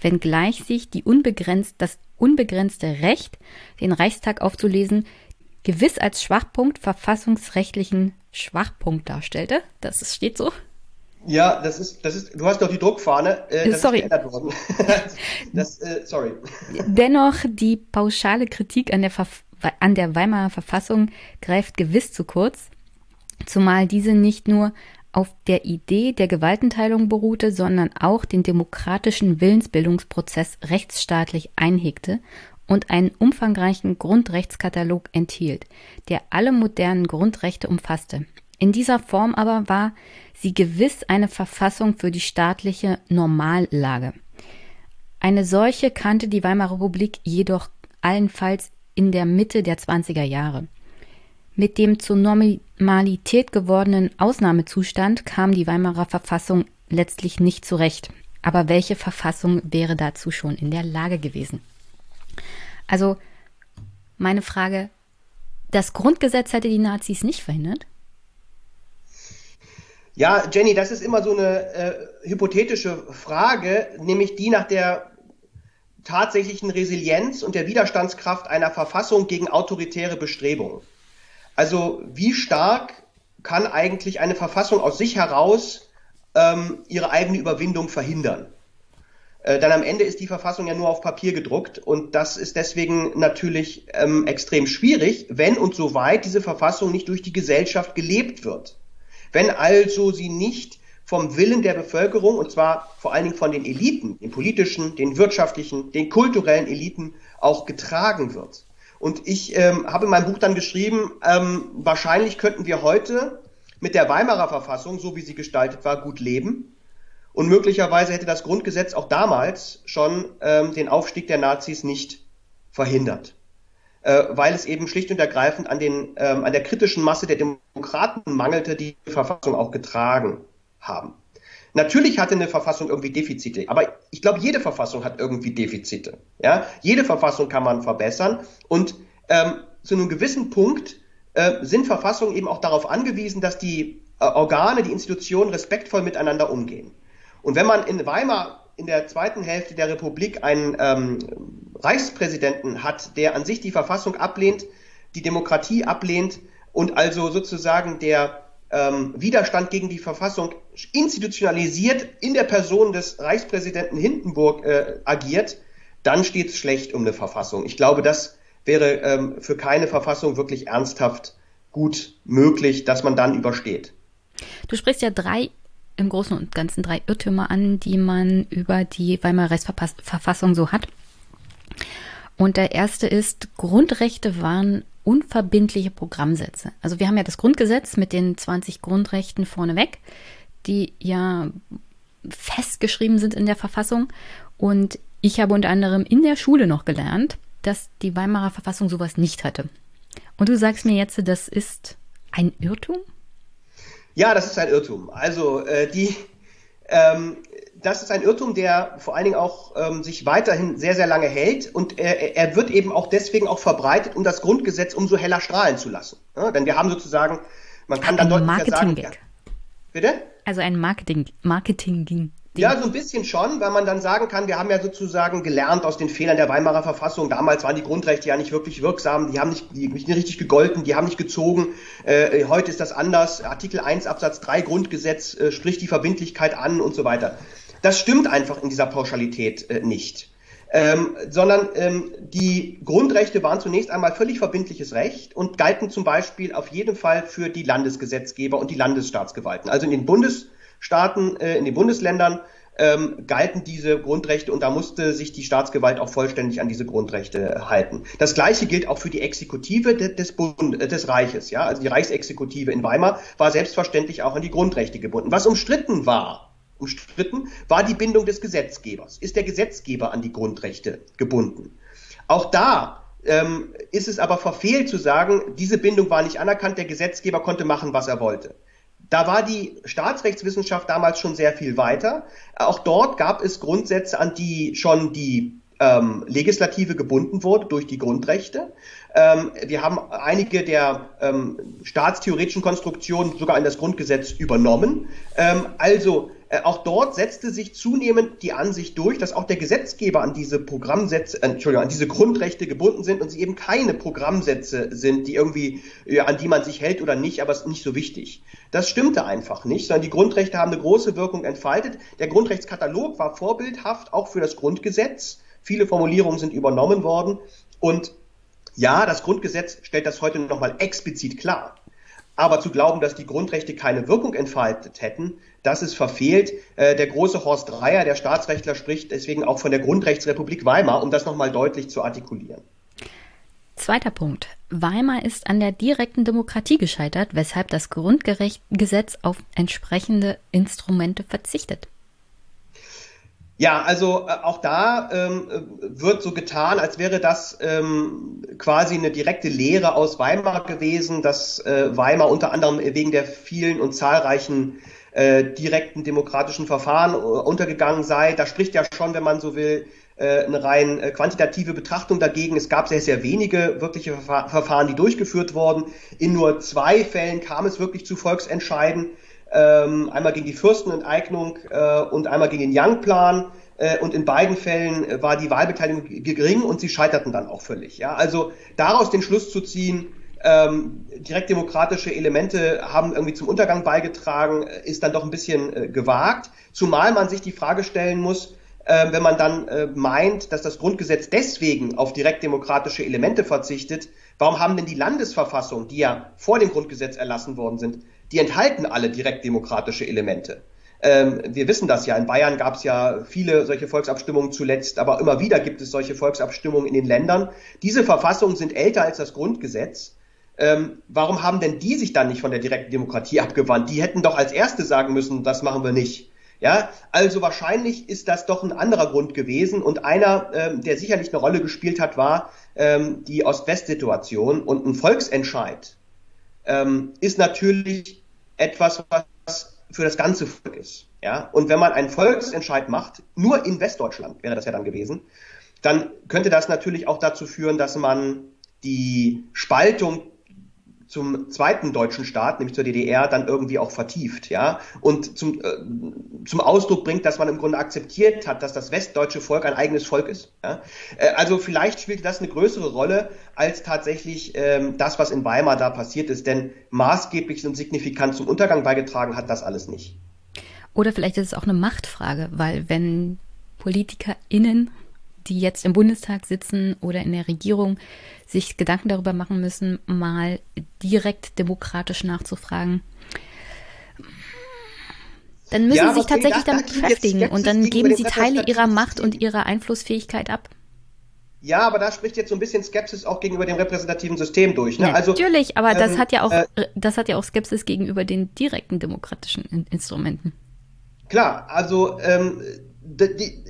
wenngleich sich die unbegrenzt, das unbegrenzte Recht, den Reichstag aufzulesen, gewiss als Schwachpunkt verfassungsrechtlichen Schwachpunkt darstellte. Das steht so. Ja, das ist, das ist, du hast doch die Druckfahne. Äh, das sorry. Ist geändert worden. das, äh, sorry. Dennoch, die pauschale Kritik an der, an der Weimarer Verfassung greift gewiss zu kurz, zumal diese nicht nur auf der Idee der Gewaltenteilung beruhte, sondern auch den demokratischen Willensbildungsprozess rechtsstaatlich einhegte und einen umfangreichen Grundrechtskatalog enthielt, der alle modernen Grundrechte umfasste. In dieser Form aber war sie gewiss eine Verfassung für die staatliche Normallage. Eine solche kannte die Weimarer Republik jedoch allenfalls in der Mitte der 20er Jahre. Mit dem zur Normalität gewordenen Ausnahmezustand kam die Weimarer Verfassung letztlich nicht zurecht. Aber welche Verfassung wäre dazu schon in der Lage gewesen? Also meine Frage, das Grundgesetz hätte die Nazis nicht verhindert? Ja, Jenny, das ist immer so eine äh, hypothetische Frage, nämlich die nach der tatsächlichen Resilienz und der Widerstandskraft einer Verfassung gegen autoritäre Bestrebungen. Also wie stark kann eigentlich eine Verfassung aus sich heraus ähm, ihre eigene Überwindung verhindern? Äh, dann am Ende ist die Verfassung ja nur auf Papier gedruckt und das ist deswegen natürlich ähm, extrem schwierig, wenn und soweit diese Verfassung nicht durch die Gesellschaft gelebt wird. Wenn also sie nicht vom Willen der Bevölkerung, und zwar vor allen Dingen von den Eliten, den politischen, den wirtschaftlichen, den kulturellen Eliten, auch getragen wird. Und ich ähm, habe in meinem Buch dann geschrieben, ähm, wahrscheinlich könnten wir heute mit der Weimarer Verfassung, so wie sie gestaltet war, gut leben. Und möglicherweise hätte das Grundgesetz auch damals schon ähm, den Aufstieg der Nazis nicht verhindert. Äh, weil es eben schlicht und ergreifend an, den, ähm, an der kritischen Masse der Demokraten mangelte, die die Verfassung auch getragen haben. Natürlich hatte eine Verfassung irgendwie Defizite, aber ich glaube, jede Verfassung hat irgendwie Defizite. Ja? Jede Verfassung kann man verbessern und ähm, zu einem gewissen Punkt äh, sind Verfassungen eben auch darauf angewiesen, dass die äh, Organe, die Institutionen respektvoll miteinander umgehen. Und wenn man in Weimar in der zweiten Hälfte der Republik einen ähm, Reichspräsidenten hat, der an sich die Verfassung ablehnt, die Demokratie ablehnt und also sozusagen der ähm, Widerstand gegen die Verfassung institutionalisiert in der Person des Reichspräsidenten Hindenburg äh, agiert, dann steht es schlecht um eine Verfassung. Ich glaube, das wäre ähm, für keine Verfassung wirklich ernsthaft gut möglich, dass man dann übersteht. Du sprichst ja drei im Großen und Ganzen drei Irrtümer an, die man über die Weimarer Reichsverfassung so hat. Und der erste ist, Grundrechte waren unverbindliche Programmsätze. Also wir haben ja das Grundgesetz mit den 20 Grundrechten vorneweg, die ja festgeschrieben sind in der Verfassung. Und ich habe unter anderem in der Schule noch gelernt, dass die Weimarer Verfassung sowas nicht hatte. Und du sagst mir jetzt, das ist ein Irrtum? Ja, das ist ein Irrtum. Also äh, die, ähm, das ist ein Irrtum, der vor allen Dingen auch ähm, sich weiterhin sehr, sehr lange hält und er, er wird eben auch deswegen auch verbreitet, um das Grundgesetz umso heller strahlen zu lassen. Ja, denn wir haben sozusagen, man kann dann deutlicher sagen, ja, bitte? Also ein Marketing, Marketing ja, so ein bisschen schon, weil man dann sagen kann, wir haben ja sozusagen gelernt aus den Fehlern der Weimarer Verfassung. Damals waren die Grundrechte ja nicht wirklich wirksam, die haben nicht, die, nicht richtig gegolten, die haben nicht gezogen. Äh, heute ist das anders. Artikel 1 Absatz 3 Grundgesetz äh, spricht die Verbindlichkeit an und so weiter. Das stimmt einfach in dieser Pauschalität äh, nicht. Ähm, sondern ähm, die Grundrechte waren zunächst einmal völlig verbindliches Recht und galten zum Beispiel auf jeden Fall für die Landesgesetzgeber und die Landesstaatsgewalten. Also in den Bundes Staaten, äh, in den Bundesländern ähm, galten diese Grundrechte und da musste sich die Staatsgewalt auch vollständig an diese Grundrechte halten. Das Gleiche gilt auch für die Exekutive des, Bund, äh, des Reiches. Ja? Also die Reichsexekutive in Weimar war selbstverständlich auch an die Grundrechte gebunden. Was umstritten war, umstritten war die Bindung des Gesetzgebers. Ist der Gesetzgeber an die Grundrechte gebunden? Auch da ähm, ist es aber verfehlt zu sagen, diese Bindung war nicht anerkannt, der Gesetzgeber konnte machen, was er wollte. Da war die Staatsrechtswissenschaft damals schon sehr viel weiter. Auch dort gab es Grundsätze, an die schon die ähm, Legislative gebunden wurde durch die Grundrechte. Ähm, wir haben einige der ähm, staatstheoretischen Konstruktionen sogar in das Grundgesetz übernommen. Ähm, also auch dort setzte sich zunehmend die Ansicht durch, dass auch der Gesetzgeber an diese Programmsätze, äh, Entschuldigung, an diese Grundrechte gebunden sind und sie eben keine Programmsätze sind, die irgendwie, ja, an die man sich hält oder nicht, aber es ist nicht so wichtig. Das stimmte einfach nicht, sondern die Grundrechte haben eine große Wirkung entfaltet. Der Grundrechtskatalog war vorbildhaft auch für das Grundgesetz. Viele Formulierungen sind übernommen worden und ja, das Grundgesetz stellt das heute nochmal explizit klar. Aber zu glauben, dass die Grundrechte keine Wirkung entfaltet hätten, das ist verfehlt. Äh, der große Horst Dreier, der Staatsrechtler, spricht deswegen auch von der Grundrechtsrepublik Weimar, um das nochmal deutlich zu artikulieren. Zweiter Punkt. Weimar ist an der direkten Demokratie gescheitert, weshalb das Grundgesetz auf entsprechende Instrumente verzichtet. Ja, also äh, auch da ähm, wird so getan, als wäre das ähm, quasi eine direkte Lehre aus Weimar gewesen, dass äh, Weimar unter anderem wegen der vielen und zahlreichen äh, direkten demokratischen Verfahren äh, untergegangen sei. Da spricht ja schon, wenn man so will, äh, eine rein äh, quantitative Betrachtung dagegen. Es gab sehr, sehr wenige wirkliche Verfahren, die durchgeführt wurden. In nur zwei Fällen kam es wirklich zu Volksentscheiden ähm, einmal gegen die Fürstenenteignung äh, und einmal gegen den Young-Plan. Äh, und in beiden Fällen äh, war die Wahlbeteiligung gering und sie scheiterten dann auch völlig. Ja? Also daraus den Schluss zu ziehen, ähm, direktdemokratische Elemente haben irgendwie zum Untergang beigetragen, äh, ist dann doch ein bisschen äh, gewagt. Zumal man sich die Frage stellen muss, äh, wenn man dann äh, meint, dass das Grundgesetz deswegen auf direktdemokratische Elemente verzichtet, warum haben denn die Landesverfassungen, die ja vor dem Grundgesetz erlassen worden sind, die enthalten alle direktdemokratische Elemente. Ähm, wir wissen das ja, in Bayern gab es ja viele solche Volksabstimmungen zuletzt, aber immer wieder gibt es solche Volksabstimmungen in den Ländern. Diese Verfassungen sind älter als das Grundgesetz. Ähm, warum haben denn die sich dann nicht von der direkten Demokratie abgewandt? Die hätten doch als Erste sagen müssen, das machen wir nicht. Ja, also wahrscheinlich ist das doch ein anderer Grund gewesen und einer, ähm, der sicherlich eine Rolle gespielt hat, war ähm, die Ost-West-Situation und ein Volksentscheid ähm, ist natürlich etwas, was für das ganze Volk ist. Ja? Und wenn man einen Volksentscheid macht, nur in Westdeutschland wäre das ja dann gewesen, dann könnte das natürlich auch dazu führen, dass man die Spaltung zum zweiten deutschen Staat, nämlich zur DDR, dann irgendwie auch vertieft, ja, und zum, äh, zum Ausdruck bringt, dass man im Grunde akzeptiert hat, dass das westdeutsche Volk ein eigenes Volk ist. Ja? Äh, also vielleicht spielte das eine größere Rolle als tatsächlich ähm, das, was in Weimar da passiert ist, denn maßgeblich und signifikant zum Untergang beigetragen hat das alles nicht. Oder vielleicht ist es auch eine Machtfrage, weil wenn PolitikerInnen die jetzt im Bundestag sitzen oder in der Regierung sich Gedanken darüber machen müssen, mal direkt demokratisch nachzufragen. Dann müssen ja, sie sich tatsächlich da, damit beschäftigen und dann geben sie Teile ihrer Macht und ihrer Einflussfähigkeit ab. Ja, aber da spricht jetzt so ein bisschen Skepsis auch gegenüber dem repräsentativen System durch. Ne? Also, Natürlich, aber ähm, das hat ja auch, äh, das hat ja auch Skepsis gegenüber den direkten demokratischen Instrumenten. Klar, also ähm, die,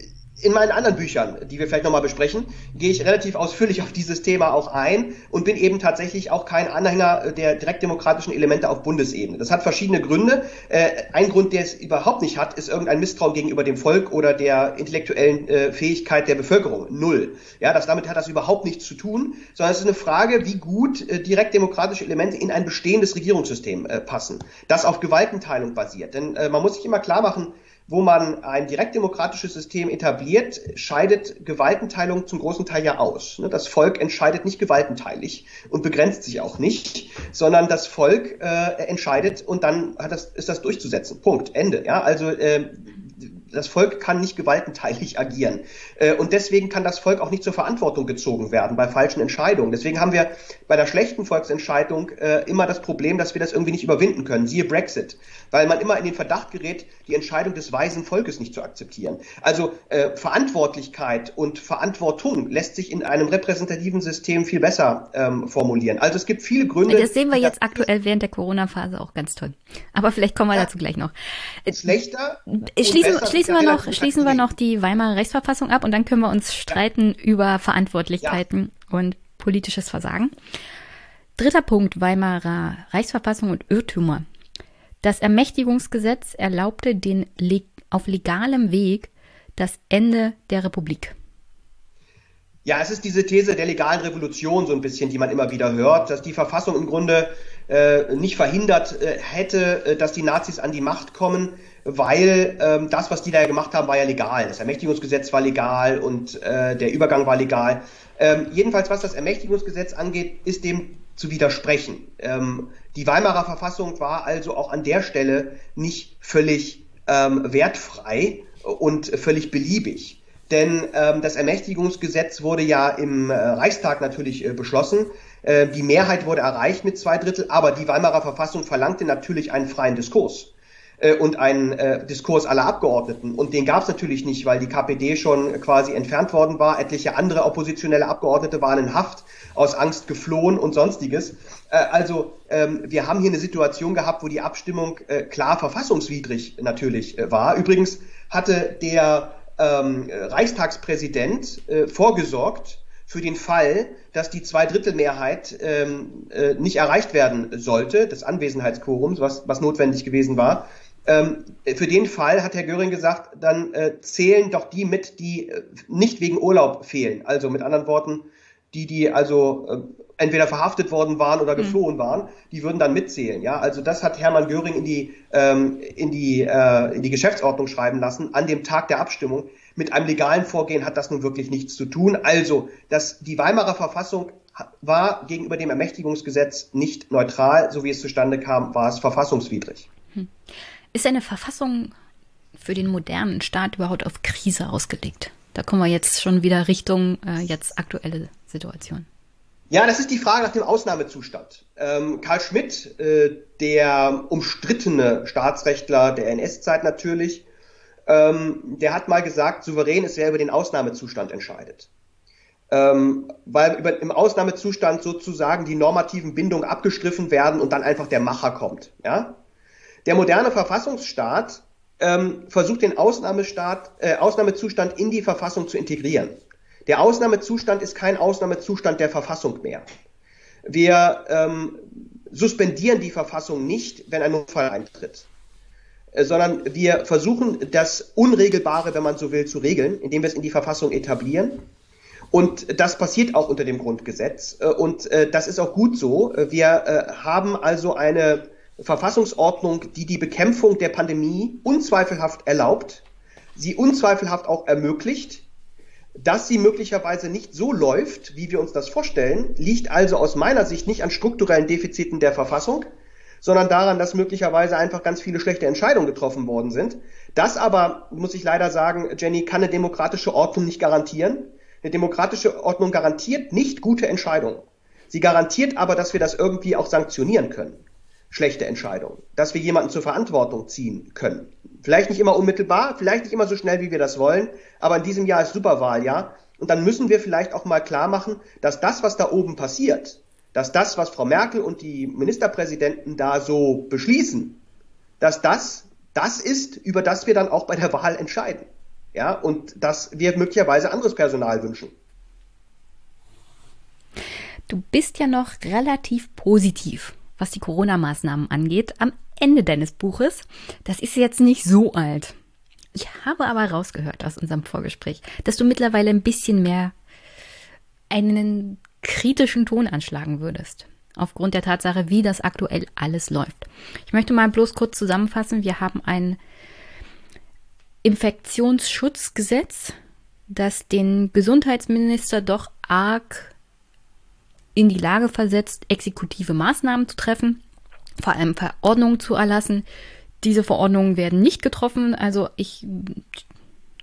in meinen anderen Büchern, die wir vielleicht nochmal besprechen, gehe ich relativ ausführlich auf dieses Thema auch ein und bin eben tatsächlich auch kein Anhänger der direktdemokratischen Elemente auf Bundesebene. Das hat verschiedene Gründe. Äh, ein Grund, der es überhaupt nicht hat, ist irgendein Misstrauen gegenüber dem Volk oder der intellektuellen äh, Fähigkeit der Bevölkerung. Null. Ja, das damit hat das überhaupt nichts zu tun, sondern es ist eine Frage, wie gut äh, direktdemokratische Elemente in ein bestehendes Regierungssystem passen, das auf Gewaltenteilung basiert. Denn man muss sich immer klar machen, wo man ein direktdemokratisches System etabliert, scheidet Gewaltenteilung zum großen Teil ja aus. Ne, das Volk entscheidet nicht gewaltenteilig und begrenzt sich auch nicht, sondern das Volk äh, entscheidet und dann das, ist das durchzusetzen. Punkt. Ende. Ja, also äh, das Volk kann nicht gewaltenteilig agieren. Äh, und deswegen kann das Volk auch nicht zur Verantwortung gezogen werden bei falschen Entscheidungen. Deswegen haben wir bei der schlechten Volksentscheidung äh, immer das Problem, dass wir das irgendwie nicht überwinden können. Siehe Brexit. Weil man immer in den Verdacht gerät, die Entscheidung des weisen Volkes nicht zu akzeptieren. Also äh, Verantwortlichkeit und Verantwortung lässt sich in einem repräsentativen System viel besser ähm, formulieren. Also es gibt viele Gründe. Das sehen wir jetzt aktuell während der Corona-Phase auch ganz toll. Aber vielleicht kommen wir ja, dazu gleich noch. Schlechter? Schließen, schließen wir noch, schließen wir noch die Weimarer Rechtsverfassung ab und dann können wir uns streiten ja. über Verantwortlichkeiten ja. und politisches Versagen. Dritter Punkt Weimarer Reichsverfassung und Irrtümer. Das Ermächtigungsgesetz erlaubte den auf legalem Weg das Ende der Republik. Ja, es ist diese These der legalen Revolution so ein bisschen, die man immer wieder hört, dass die Verfassung im Grunde äh, nicht verhindert äh, hätte, äh, dass die Nazis an die Macht kommen, weil ähm, das, was die da gemacht haben, war ja legal. Das Ermächtigungsgesetz war legal und äh, der Übergang war legal. Ähm, jedenfalls, was das Ermächtigungsgesetz angeht, ist dem zu widersprechen. Ähm, die Weimarer Verfassung war also auch an der Stelle nicht völlig ähm, wertfrei und völlig beliebig. Denn ähm, das Ermächtigungsgesetz wurde ja im äh, Reichstag natürlich äh, beschlossen. Äh, die Mehrheit wurde erreicht mit zwei Drittel, aber die Weimarer Verfassung verlangte natürlich einen freien Diskurs äh, und einen äh, Diskurs aller Abgeordneten. Und den gab es natürlich nicht, weil die KPD schon quasi entfernt worden war. Etliche andere oppositionelle Abgeordnete waren in Haft, aus Angst geflohen und sonstiges. Äh, also ähm, wir haben hier eine Situation gehabt, wo die Abstimmung äh, klar verfassungswidrig natürlich äh, war. Übrigens hatte der ähm, Reichstagspräsident äh, vorgesorgt, für den Fall, dass die Zweidrittelmehrheit ähm, äh, nicht erreicht werden sollte, des Anwesenheitsquorums, was, was notwendig gewesen war, ähm, für den Fall hat Herr Göring gesagt, dann äh, zählen doch die mit, die äh, nicht wegen Urlaub fehlen. Also mit anderen Worten, die, die also äh, entweder verhaftet worden waren oder mhm. geflohen mhm. waren, die würden dann mitzählen. Ja, also das hat Hermann Göring in die ähm, in die äh, in die Geschäftsordnung schreiben lassen an dem Tag der Abstimmung. Mit einem legalen Vorgehen hat das nun wirklich nichts zu tun. Also, dass die Weimarer Verfassung war gegenüber dem Ermächtigungsgesetz nicht neutral, so wie es zustande kam, war es verfassungswidrig. Hm. Ist eine Verfassung für den modernen Staat überhaupt auf Krise ausgelegt? Da kommen wir jetzt schon wieder Richtung äh, jetzt aktuelle Situation. Ja, das ist die Frage nach dem Ausnahmezustand. Ähm, Karl Schmidt, äh, der umstrittene Staatsrechtler der NS-Zeit natürlich, ähm, der hat mal gesagt, souverän ist, wer über den Ausnahmezustand entscheidet. Ähm, weil über, im Ausnahmezustand sozusagen die normativen Bindungen abgestriffen werden und dann einfach der Macher kommt. Ja? Der moderne Verfassungsstaat ähm, versucht den Ausnahmestaat, äh, Ausnahmezustand in die Verfassung zu integrieren. Der Ausnahmezustand ist kein Ausnahmezustand der Verfassung mehr. Wir ähm, suspendieren die Verfassung nicht, wenn ein Notfall eintritt, äh, sondern wir versuchen das Unregelbare, wenn man so will, zu regeln, indem wir es in die Verfassung etablieren. Und das passiert auch unter dem Grundgesetz. Äh, und äh, das ist auch gut so. Wir haben also eine Verfassungsordnung, die die Bekämpfung der Pandemie unzweifelhaft erlaubt, sie unzweifelhaft auch ermöglicht. Dass sie möglicherweise nicht so läuft, wie wir uns das vorstellen, liegt also aus meiner Sicht nicht an strukturellen Defiziten der Verfassung, sondern daran, dass möglicherweise einfach ganz viele schlechte Entscheidungen getroffen worden sind. Das aber, muss ich leider sagen, Jenny, kann eine demokratische Ordnung nicht garantieren. Eine demokratische Ordnung garantiert nicht gute Entscheidungen. Sie garantiert aber, dass wir das irgendwie auch sanktionieren können schlechte Entscheidung, dass wir jemanden zur Verantwortung ziehen können. Vielleicht nicht immer unmittelbar, vielleicht nicht immer so schnell, wie wir das wollen, aber in diesem Jahr ist Superwahljahr und dann müssen wir vielleicht auch mal klar machen, dass das, was da oben passiert, dass das, was Frau Merkel und die Ministerpräsidenten da so beschließen, dass das das ist, über das wir dann auch bei der Wahl entscheiden. Ja, und dass wir möglicherweise anderes Personal wünschen. Du bist ja noch relativ positiv was die Corona-Maßnahmen angeht, am Ende deines Buches. Das ist jetzt nicht so alt. Ich habe aber rausgehört aus unserem Vorgespräch, dass du mittlerweile ein bisschen mehr einen kritischen Ton anschlagen würdest. Aufgrund der Tatsache, wie das aktuell alles läuft. Ich möchte mal bloß kurz zusammenfassen. Wir haben ein Infektionsschutzgesetz, das den Gesundheitsminister doch arg in die Lage versetzt, exekutive Maßnahmen zu treffen, vor allem Verordnungen zu erlassen, diese Verordnungen werden nicht getroffen. Also ich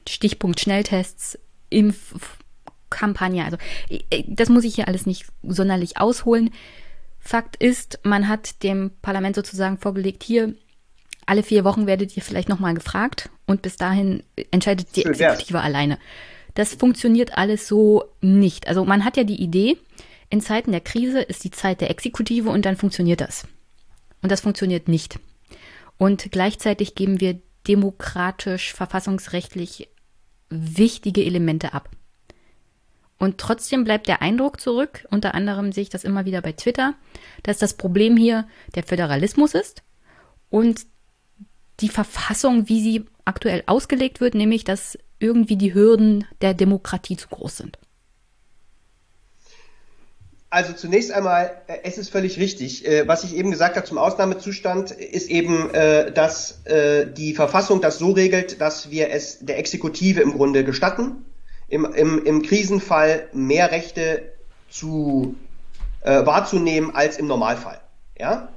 Stichpunkt Schnelltests, Impfkampagne. Also das muss ich hier alles nicht sonderlich ausholen. Fakt ist, man hat dem Parlament sozusagen vorgelegt, hier alle vier Wochen werdet ihr vielleicht nochmal gefragt und bis dahin entscheidet die Exekutive alleine. Das funktioniert alles so nicht. Also man hat ja die Idee, in Zeiten der Krise ist die Zeit der Exekutive und dann funktioniert das. Und das funktioniert nicht. Und gleichzeitig geben wir demokratisch, verfassungsrechtlich wichtige Elemente ab. Und trotzdem bleibt der Eindruck zurück, unter anderem sehe ich das immer wieder bei Twitter, dass das Problem hier der Föderalismus ist und die Verfassung, wie sie aktuell ausgelegt wird, nämlich dass irgendwie die Hürden der Demokratie zu groß sind. Also zunächst einmal, äh, es ist völlig richtig. Äh, was ich eben gesagt habe zum Ausnahmezustand, ist eben, äh, dass die Verfassung das so regelt, dass wir es der Exekutive im Grunde gestatten, im, im, im Krisenfall mehr Rechte zu äh, wahrzunehmen als im Normalfall. Ja?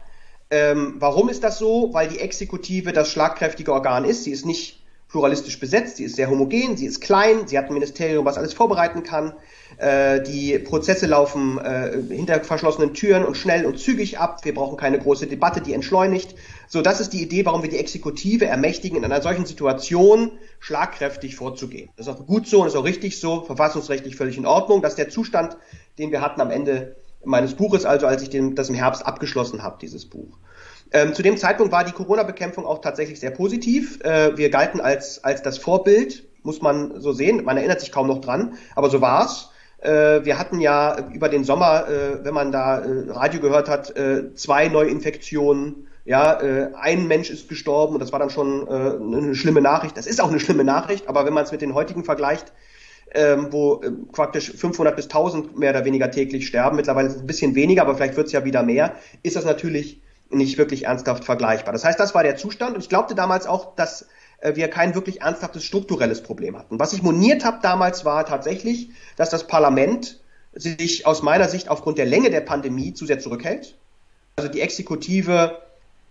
Ähm, warum ist das so? Weil die Exekutive das schlagkräftige Organ ist. Sie ist nicht pluralistisch besetzt, sie ist sehr homogen, sie ist klein, sie hat ein Ministerium, was alles vorbereiten kann. Äh, die Prozesse laufen äh, hinter verschlossenen Türen und schnell und zügig ab. Wir brauchen keine große Debatte, die entschleunigt. So, das ist die Idee, warum wir die Exekutive ermächtigen, in einer solchen Situation schlagkräftig vorzugehen. Das ist auch gut so und ist auch richtig so, verfassungsrechtlich völlig in Ordnung. Das ist der Zustand, den wir hatten am Ende meines Buches, also als ich den, das im Herbst abgeschlossen habe, dieses Buch. Ähm, zu dem Zeitpunkt war die Corona-Bekämpfung auch tatsächlich sehr positiv. Äh, wir galten als, als das Vorbild, muss man so sehen. Man erinnert sich kaum noch dran, aber so war's. Äh, wir hatten ja über den Sommer, äh, wenn man da äh, Radio gehört hat, zwei Neuinfektionen. Ja, ein Mensch ist gestorben und das war dann schon eine schlimme Nachricht. Das ist auch eine schlimme Nachricht, aber wenn man es mit den heutigen vergleicht, ähm, wo äh, praktisch 500 bis 1000 mehr oder weniger täglich sterben. Mittlerweile ist es ein bisschen weniger, aber vielleicht wird es ja wieder mehr. Ist das natürlich nicht wirklich ernsthaft vergleichbar. Das heißt, das war der Zustand und ich glaubte damals auch, dass äh, wir kein wirklich ernsthaftes strukturelles Problem hatten. Was ich moniert habe damals war tatsächlich, dass das Parlament sich aus meiner Sicht aufgrund der Länge der Pandemie zu sehr zurückhält. Also die Exekutive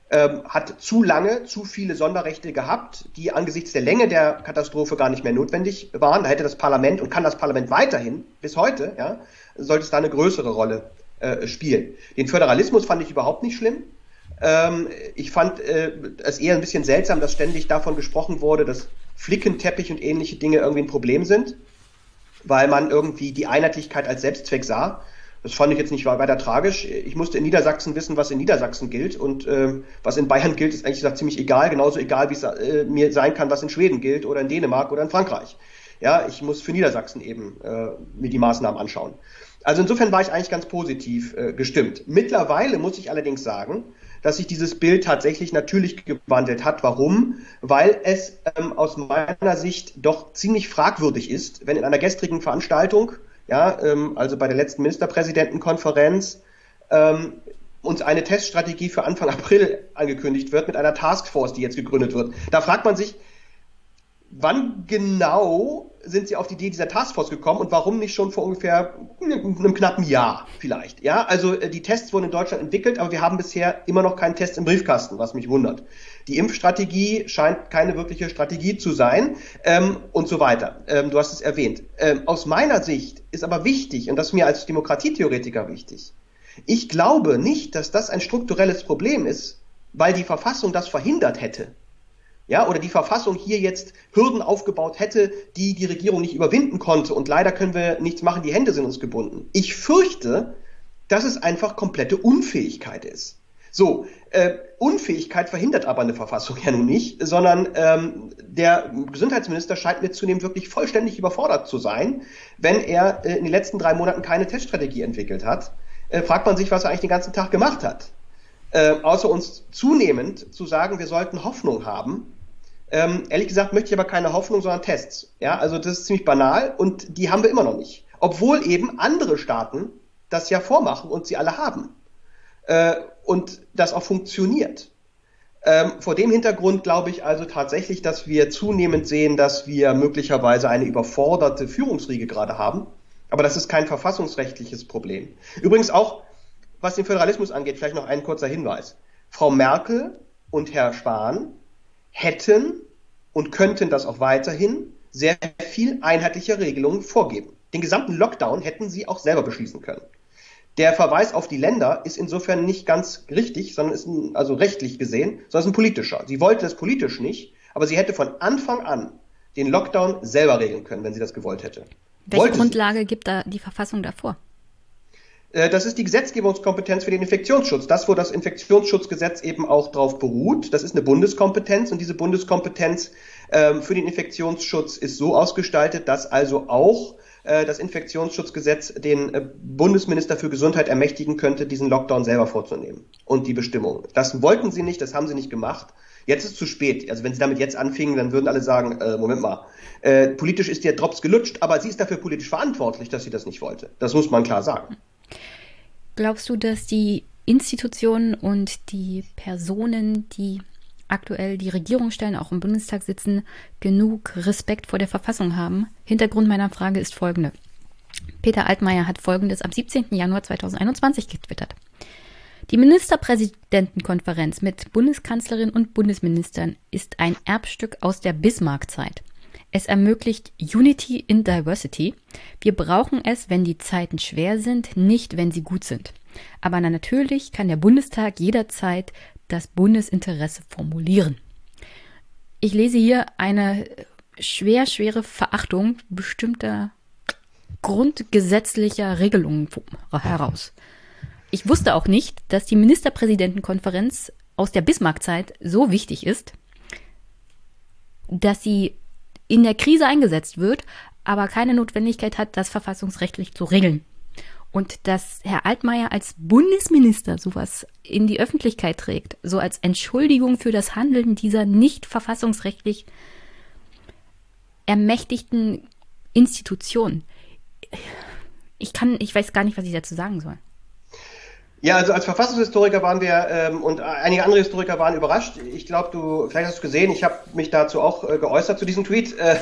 ähm, hat zu lange zu viele Sonderrechte gehabt, die angesichts der Länge der Katastrophe gar nicht mehr notwendig waren. Da hätte das Parlament und kann das Parlament weiterhin bis heute, ja, sollte es da eine größere Rolle äh, spielen. Den Föderalismus fand ich überhaupt nicht schlimm. Ähm, ich fand äh, es eher ein bisschen seltsam, dass ständig davon gesprochen wurde, dass Flickenteppich und ähnliche Dinge irgendwie ein Problem sind, weil man irgendwie die Einheitlichkeit als Selbstzweck sah. Das fand ich jetzt nicht weiter tragisch. Ich musste in Niedersachsen wissen, was in Niedersachsen gilt und äh, was in Bayern gilt, ist eigentlich gesagt ziemlich egal, genauso egal, wie es äh, mir sein kann, was in Schweden gilt oder in Dänemark oder in Frankreich. Ja, ich muss für Niedersachsen eben äh, mir die Maßnahmen anschauen. Also insofern war ich eigentlich ganz positiv äh, gestimmt. Mittlerweile muss ich allerdings sagen, dass sich dieses Bild tatsächlich natürlich gewandelt hat. Warum? Weil es ähm, aus meiner Sicht doch ziemlich fragwürdig ist, wenn in einer gestrigen Veranstaltung, ja, ähm, also bei der letzten Ministerpräsidentenkonferenz, ähm, uns eine Teststrategie für Anfang April angekündigt wird mit einer Taskforce, die jetzt gegründet wird. Da fragt man sich, wann genau sind Sie auf die Idee dieser Taskforce gekommen und warum nicht schon vor ungefähr einem knappen Jahr vielleicht? Ja, also äh, die Tests wurden in Deutschland entwickelt, aber wir haben bisher immer noch keinen Test im Briefkasten, was mich wundert. Die Impfstrategie scheint keine wirkliche Strategie zu sein ähm, und so weiter. Ähm, du hast es erwähnt. Ähm, aus meiner Sicht ist aber wichtig, und das ist mir als Demokratietheoretiker wichtig, ich glaube nicht, dass das ein strukturelles Problem ist, weil die Verfassung das verhindert hätte ja, oder die Verfassung hier jetzt Hürden aufgebaut hätte, die die Regierung nicht überwinden konnte und leider können wir nichts machen, die Hände sind uns gebunden. Ich fürchte, dass es einfach komplette Unfähigkeit ist. So, äh, Unfähigkeit verhindert aber eine Verfassung ja nun nicht, sondern ähm, der Gesundheitsminister scheint mir zunehmend wirklich vollständig überfordert zu sein, wenn er äh, in den letzten drei Monaten keine Teststrategie entwickelt hat. Äh, fragt man sich, was er eigentlich den ganzen Tag gemacht hat. Äh, außer uns zunehmend zu sagen, wir sollten Hoffnung haben, ähm, ehrlich gesagt möchte ich aber keine Hoffnung, sondern Tests. Ja, also das ist ziemlich banal und die haben wir immer noch nicht. Obwohl eben andere Staaten das ja vormachen und sie alle haben. Äh, und das auch funktioniert. Ähm, vor dem Hintergrund glaube ich also tatsächlich, dass wir zunehmend sehen, dass wir möglicherweise eine überforderte Führungsriege gerade haben. Aber das ist kein verfassungsrechtliches Problem. Übrigens auch, was den Föderalismus angeht, vielleicht noch ein kurzer Hinweis. Frau Merkel und Herr Spahn hätten und könnten das auch weiterhin sehr viel einheitliche Regelungen vorgeben. Den gesamten Lockdown hätten sie auch selber beschließen können. Der Verweis auf die Länder ist insofern nicht ganz richtig, sondern ist ein, also rechtlich gesehen, sondern ist ein politischer. Sie wollte das politisch nicht, aber sie hätte von Anfang an den Lockdown selber regeln können, wenn sie das gewollt hätte. Welche wollte Grundlage sie. gibt da die Verfassung davor? Äh, das ist die Gesetzgebungskompetenz für den Infektionsschutz. Das, wo das Infektionsschutzgesetz eben auch drauf beruht, das ist eine Bundeskompetenz und diese Bundeskompetenz ähm, für den Infektionsschutz ist so ausgestaltet, dass also auch äh, das Infektionsschutzgesetz den äh, Bundesminister für Gesundheit ermächtigen könnte, diesen Lockdown selber vorzunehmen und die Bestimmungen. Das wollten sie nicht, das haben sie nicht gemacht. Jetzt ist zu spät. Also wenn sie damit jetzt anfingen, dann würden alle sagen, äh, Moment mal, äh, politisch ist der Drops gelutscht, aber sie ist dafür politisch verantwortlich, dass sie das nicht wollte. Das muss man klar sagen. Glaubst du, dass die Institutionen und die Personen, die aktuell die Regierung stellen, auch im Bundestag sitzen, genug Respekt vor der Verfassung haben? Hintergrund meiner Frage ist folgende. Peter Altmaier hat Folgendes am 17. Januar 2021 getwittert. Die Ministerpräsidentenkonferenz mit Bundeskanzlerin und Bundesministern ist ein Erbstück aus der Bismarck-Zeit. Es ermöglicht Unity in Diversity. Wir brauchen es, wenn die Zeiten schwer sind, nicht wenn sie gut sind. Aber natürlich kann der Bundestag jederzeit das Bundesinteresse formulieren. Ich lese hier eine schwer, schwere Verachtung bestimmter grundgesetzlicher Regelungen heraus. Ich wusste auch nicht, dass die Ministerpräsidentenkonferenz aus der Bismarckzeit so wichtig ist, dass sie in der Krise eingesetzt wird, aber keine Notwendigkeit hat, das verfassungsrechtlich zu regeln. Und dass Herr Altmaier als Bundesminister sowas in die Öffentlichkeit trägt, so als Entschuldigung für das Handeln dieser nicht verfassungsrechtlich ermächtigten Institution. Ich kann, ich weiß gar nicht, was ich dazu sagen soll. Ja, also als Verfassungshistoriker waren wir ähm, und einige andere Historiker waren überrascht. Ich glaube, du, vielleicht hast du gesehen, ich habe mich dazu auch äh, geäußert zu diesem Tweet. Äh,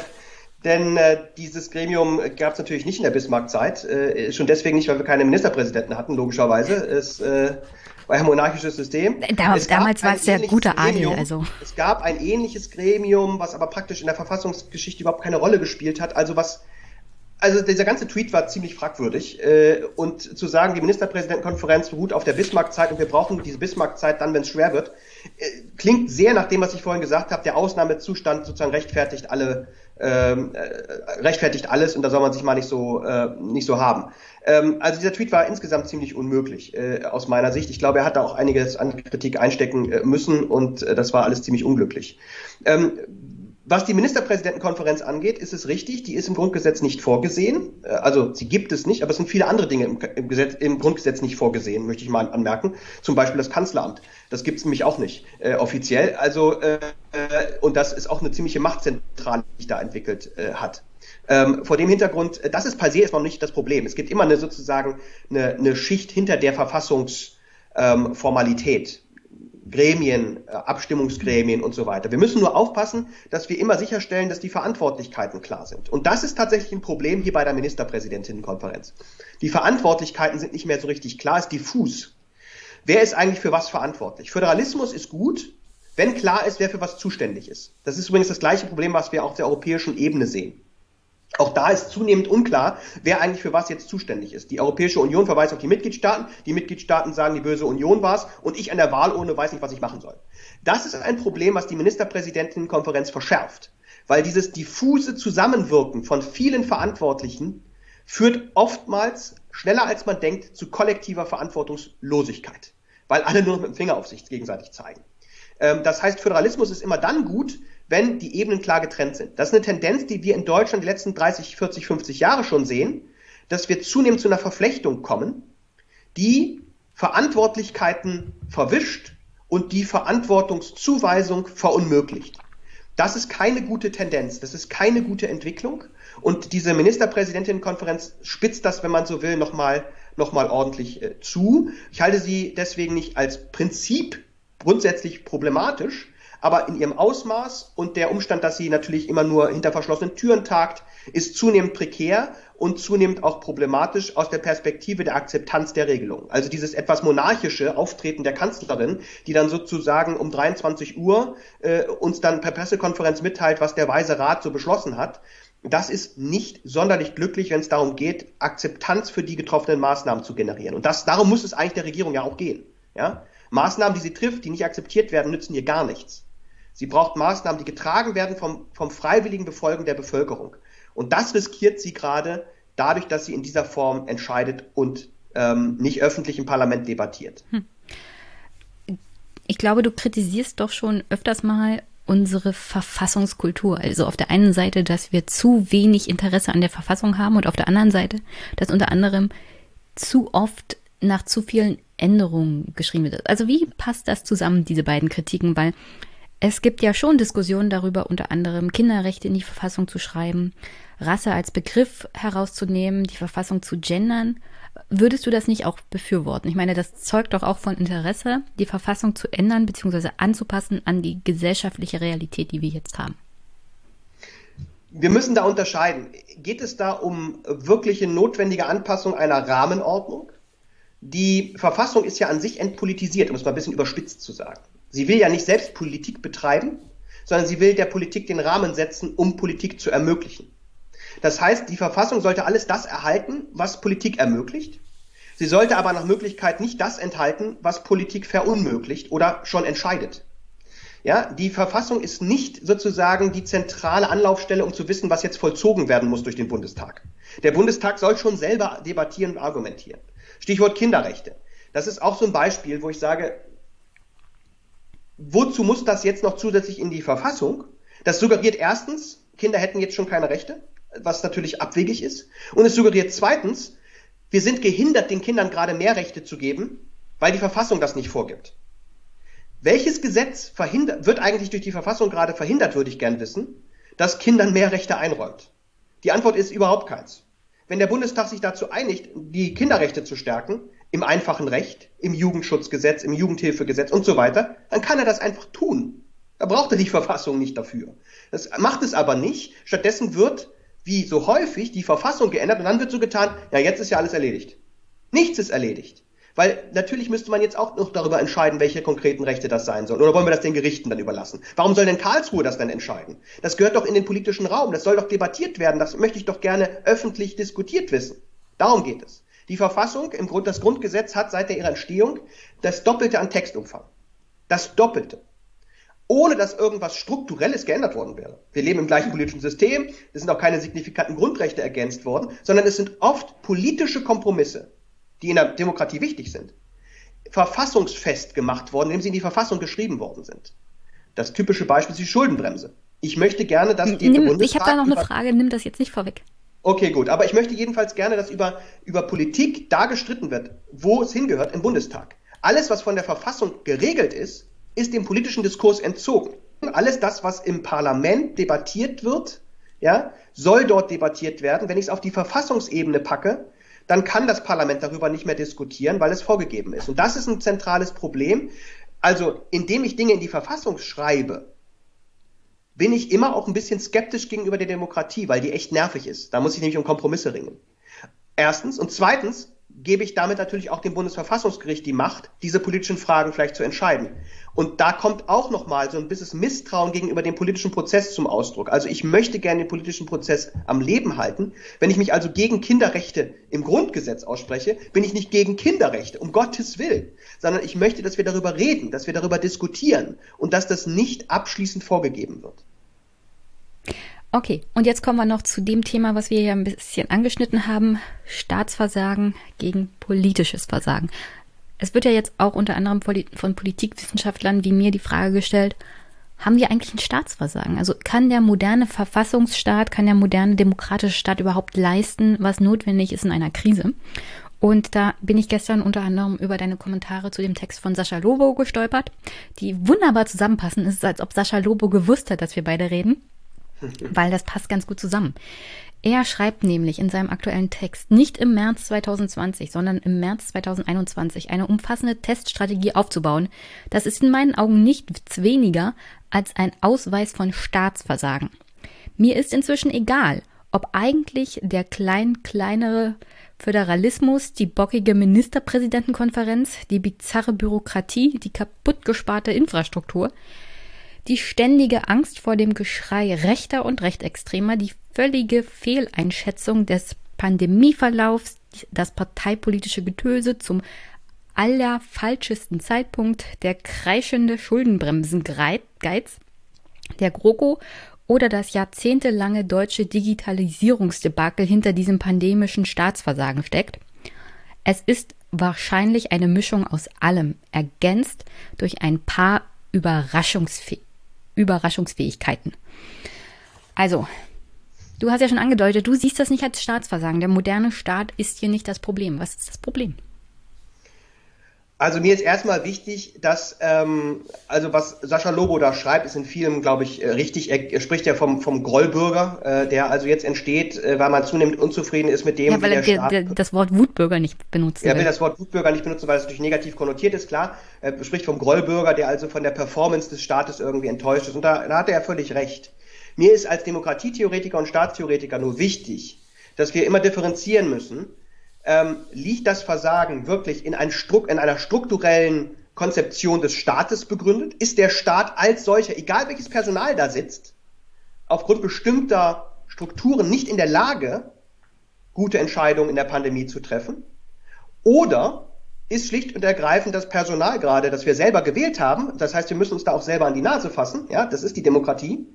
denn äh, dieses Gremium gab es natürlich nicht in der Bismarck-Zeit. Äh, schon deswegen nicht, weil wir keine Ministerpräsidenten hatten, logischerweise. Es äh, war ein monarchisches System. Da, damals war es der gute Adel. Also. Es gab ein ähnliches Gremium, was aber praktisch in der Verfassungsgeschichte überhaupt keine Rolle gespielt hat. Also was also dieser ganze Tweet war ziemlich fragwürdig. Äh, und zu sagen, die Ministerpräsidentenkonferenz beruht auf der Bismarck-Zeit und wir brauchen diese Bismarck-Zeit dann, wenn es schwer wird, äh, klingt sehr nach dem, was ich vorhin gesagt habe. Der Ausnahmezustand sozusagen rechtfertigt alle, ähm, äh, rechtfertigt alles und da soll man sich mal nicht so äh, nicht so haben. Ähm, also dieser Tweet war insgesamt ziemlich unmöglich äh, aus meiner Sicht. Ich glaube, er hat da auch einiges an Kritik einstecken äh, müssen und äh, das war alles ziemlich unglücklich. Ähm, was die Ministerpräsidentenkonferenz angeht, ist es richtig, die ist im Grundgesetz nicht vorgesehen. Äh, also sie gibt es nicht, aber es sind viele andere Dinge im, im, Gesetz, im Grundgesetz nicht vorgesehen, möchte ich mal anmerken. Zum Beispiel das Kanzleramt. Das gibt es nämlich auch nicht äh, offiziell. Also äh, und das ist auch eine ziemliche Machtzentrale, die sich da entwickelt äh, hat. Ähm, vor dem Hintergrund, äh, das ist per se erstmal nicht das Problem. Es gibt immer eine sozusagen eine, eine Schicht hinter der Verfassungsformalität. Ähm, Gremien, äh, Abstimmungsgremien und so weiter. Wir müssen nur aufpassen, dass wir immer sicherstellen, dass die Verantwortlichkeiten klar sind. Und das ist tatsächlich ein Problem hier bei der Ministerpräsidentinnenkonferenz. Die Verantwortlichkeiten sind nicht mehr so richtig klar, ist diffus. Wer ist eigentlich für was verantwortlich? Föderalismus ist gut, wenn klar ist, wer für was zuständig ist. Das ist übrigens das gleiche Problem, was wir auf der europäischen Ebene sehen. Auch da ist zunehmend unklar, wer eigentlich für was jetzt zuständig ist. Die Europäische Union verweist auf die Mitgliedstaaten, die Mitgliedstaaten sagen, die böse Union war's und ich an der Wahlurne weiß nicht, was ich machen soll. Das ist ein Problem, was die Ministerpräsidentinnenkonferenz verschärft, weil dieses diffuse Zusammenwirken von vielen Verantwortlichen führt oftmals schneller als man denkt zu kollektiver Verantwortungslosigkeit, weil alle nur mit dem Finger auf sich gegenseitig zeigen. Ähm, das heißt, Föderalismus ist immer dann gut, wenn die Ebenen klar getrennt sind. Das ist eine Tendenz, die wir in Deutschland die letzten 30, 40, 50 Jahre schon sehen, dass wir zunehmend zu einer Verflechtung kommen, die Verantwortlichkeiten verwischt und die Verantwortungszuweisung verunmöglicht. Das ist keine gute Tendenz, das ist keine gute Entwicklung und diese Ministerpräsidentinnenkonferenz spitzt das, wenn man so will, nochmal noch mal ordentlich äh, zu. Ich halte sie deswegen nicht als Prinzip grundsätzlich problematisch, aber in ihrem Ausmaß und der Umstand, dass sie natürlich immer nur hinter verschlossenen Türen tagt, ist zunehmend prekär und zunehmend auch problematisch aus der Perspektive der Akzeptanz der Regelung. Also dieses etwas monarchische Auftreten der Kanzlerin, die dann sozusagen um 23 Uhr äh, uns dann per Pressekonferenz mitteilt, was der Weise Rat so beschlossen hat, das ist nicht sonderlich glücklich, wenn es darum geht, Akzeptanz für die getroffenen Maßnahmen zu generieren. Und das, darum muss es eigentlich der Regierung ja auch gehen. Ja? Maßnahmen, die sie trifft, die nicht akzeptiert werden, nützen ihr gar nichts. Sie braucht Maßnahmen, die getragen werden vom, vom freiwilligen Befolgen der Bevölkerung. Und das riskiert sie gerade dadurch, dass sie in dieser Form entscheidet und ähm, nicht öffentlich im Parlament debattiert. Hm. Ich glaube, du kritisierst doch schon öfters mal unsere Verfassungskultur. Also auf der einen Seite, dass wir zu wenig Interesse an der Verfassung haben und auf der anderen Seite, dass unter anderem zu oft nach zu vielen Änderungen geschrieben wird. Also wie passt das zusammen, diese beiden Kritiken? Weil es gibt ja schon Diskussionen darüber, unter anderem Kinderrechte in die Verfassung zu schreiben, Rasse als Begriff herauszunehmen, die Verfassung zu gendern. Würdest du das nicht auch befürworten? Ich meine, das zeugt doch auch von Interesse, die Verfassung zu ändern bzw. anzupassen an die gesellschaftliche Realität, die wir jetzt haben. Wir müssen da unterscheiden. Geht es da um wirkliche notwendige Anpassung einer Rahmenordnung? Die Verfassung ist ja an sich entpolitisiert, um es mal ein bisschen überspitzt zu sagen. Sie will ja nicht selbst Politik betreiben, sondern sie will der Politik den Rahmen setzen, um Politik zu ermöglichen. Das heißt, die Verfassung sollte alles das erhalten, was Politik ermöglicht. Sie sollte aber nach Möglichkeit nicht das enthalten, was Politik verunmöglicht oder schon entscheidet. Ja, die Verfassung ist nicht sozusagen die zentrale Anlaufstelle, um zu wissen, was jetzt vollzogen werden muss durch den Bundestag. Der Bundestag soll schon selber debattieren und argumentieren. Stichwort Kinderrechte. Das ist auch so ein Beispiel, wo ich sage, wozu muss das jetzt noch zusätzlich in die Verfassung? Das suggeriert erstens, Kinder hätten jetzt schon keine Rechte, was natürlich abwegig ist. Und es suggeriert zweitens, wir sind gehindert, den Kindern gerade mehr Rechte zu geben, weil die Verfassung das nicht vorgibt. Welches Gesetz wird eigentlich durch die Verfassung gerade verhindert, würde ich gern wissen, dass Kindern mehr Rechte einräumt? Die Antwort ist überhaupt keins. Wenn der Bundestag sich dazu einigt, die Kinderrechte zu stärken, im einfachen Recht, im Jugendschutzgesetz, im Jugendhilfegesetz und so weiter, dann kann er das einfach tun. Da braucht er die Verfassung nicht dafür. Das macht es aber nicht. Stattdessen wird, wie so häufig, die Verfassung geändert und dann wird so getan, ja, jetzt ist ja alles erledigt. Nichts ist erledigt. Weil natürlich müsste man jetzt auch noch darüber entscheiden, welche konkreten Rechte das sein sollen. Oder wollen wir das den Gerichten dann überlassen? Warum soll denn Karlsruhe das dann entscheiden? Das gehört doch in den politischen Raum. Das soll doch debattiert werden. Das möchte ich doch gerne öffentlich diskutiert wissen. Darum geht es. Die Verfassung, im Grund, das Grundgesetz hat seit ihrer Entstehung das Doppelte an Textumfang. Das Doppelte. Ohne dass irgendwas Strukturelles geändert worden wäre. Wir leben im gleichen politischen System, es sind auch keine signifikanten Grundrechte ergänzt worden, sondern es sind oft politische Kompromisse, die in der Demokratie wichtig sind, verfassungsfest gemacht worden, indem sie in die Verfassung geschrieben worden sind. Das typische Beispiel ist die Schuldenbremse. Ich möchte gerne, dass die nimm, Ich habe da noch eine Frage, nimm das jetzt nicht vorweg. Okay, gut. Aber ich möchte jedenfalls gerne, dass über, über Politik da gestritten wird, wo es hingehört, im Bundestag. Alles, was von der Verfassung geregelt ist, ist dem politischen Diskurs entzogen. Alles das, was im Parlament debattiert wird, ja, soll dort debattiert werden. Wenn ich es auf die Verfassungsebene packe, dann kann das Parlament darüber nicht mehr diskutieren, weil es vorgegeben ist. Und das ist ein zentrales Problem. Also, indem ich Dinge in die Verfassung schreibe, bin ich immer auch ein bisschen skeptisch gegenüber der Demokratie, weil die echt nervig ist. Da muss ich nämlich um Kompromisse ringen. Erstens. Und zweitens gebe ich damit natürlich auch dem Bundesverfassungsgericht die Macht, diese politischen Fragen vielleicht zu entscheiden. Und da kommt auch nochmal so ein bisschen Misstrauen gegenüber dem politischen Prozess zum Ausdruck. Also ich möchte gerne den politischen Prozess am Leben halten. Wenn ich mich also gegen Kinderrechte im Grundgesetz ausspreche, bin ich nicht gegen Kinderrechte, um Gottes Willen, sondern ich möchte, dass wir darüber reden, dass wir darüber diskutieren und dass das nicht abschließend vorgegeben wird. Okay, und jetzt kommen wir noch zu dem Thema, was wir hier ein bisschen angeschnitten haben. Staatsversagen gegen politisches Versagen. Es wird ja jetzt auch unter anderem von Politikwissenschaftlern wie mir die Frage gestellt, haben wir eigentlich ein Staatsversagen? Also kann der moderne Verfassungsstaat, kann der moderne demokratische Staat überhaupt leisten, was notwendig ist in einer Krise? Und da bin ich gestern unter anderem über deine Kommentare zu dem Text von Sascha Lobo gestolpert, die wunderbar zusammenpassen. Es ist, als ob Sascha Lobo gewusst hat, dass wir beide reden, weil das passt ganz gut zusammen. Er schreibt nämlich in seinem aktuellen Text nicht im März 2020, sondern im März 2021 eine umfassende Teststrategie aufzubauen. Das ist in meinen Augen nichts weniger als ein Ausweis von Staatsversagen. Mir ist inzwischen egal, ob eigentlich der klein kleinere Föderalismus, die bockige Ministerpräsidentenkonferenz, die bizarre Bürokratie, die kaputtgesparte Infrastruktur, die ständige Angst vor dem Geschrei Rechter und Rechtsextremer, die völlige Fehleinschätzung des Pandemieverlaufs, das parteipolitische Getöse zum allerfalschesten Zeitpunkt, der kreischende Schuldenbremsengeiz, der GroKo oder das jahrzehntelange deutsche Digitalisierungsdebakel hinter diesem pandemischen Staatsversagen steckt. Es ist wahrscheinlich eine Mischung aus allem, ergänzt durch ein paar Überraschungsfäh Überraschungsfähigkeiten. Also, du hast ja schon angedeutet, du siehst das nicht als Staatsversagen. Der moderne Staat ist hier nicht das Problem. Was ist das Problem? Also mir ist erstmal wichtig, dass, ähm, also was Sascha Lobo da schreibt, ist in vielem, glaube ich, äh, richtig. Er, spricht ja vom, vom Grollbürger, äh, der also jetzt entsteht, äh, weil man zunehmend unzufrieden ist mit dem, ja, weil er der, der, das Wort Wutbürger nicht benutzt. Er will das Wort Wutbürger nicht benutzen, weil es natürlich negativ konnotiert ist, klar. Er spricht vom Grollbürger, der also von der Performance des Staates irgendwie enttäuscht ist. Und da, da hat er völlig recht. Mir ist als Demokratietheoretiker und Staatstheoretiker nur wichtig, dass wir immer differenzieren müssen ähm, liegt das Versagen wirklich in, ein in einer strukturellen Konzeption des Staates begründet? Ist der Staat als solcher, egal welches Personal da sitzt, aufgrund bestimmter Strukturen nicht in der Lage, gute Entscheidungen in der Pandemie zu treffen? Oder ist schlicht und ergreifend das Personal gerade, das wir selber gewählt haben, das heißt, wir müssen uns da auch selber an die Nase fassen, ja, das ist die Demokratie,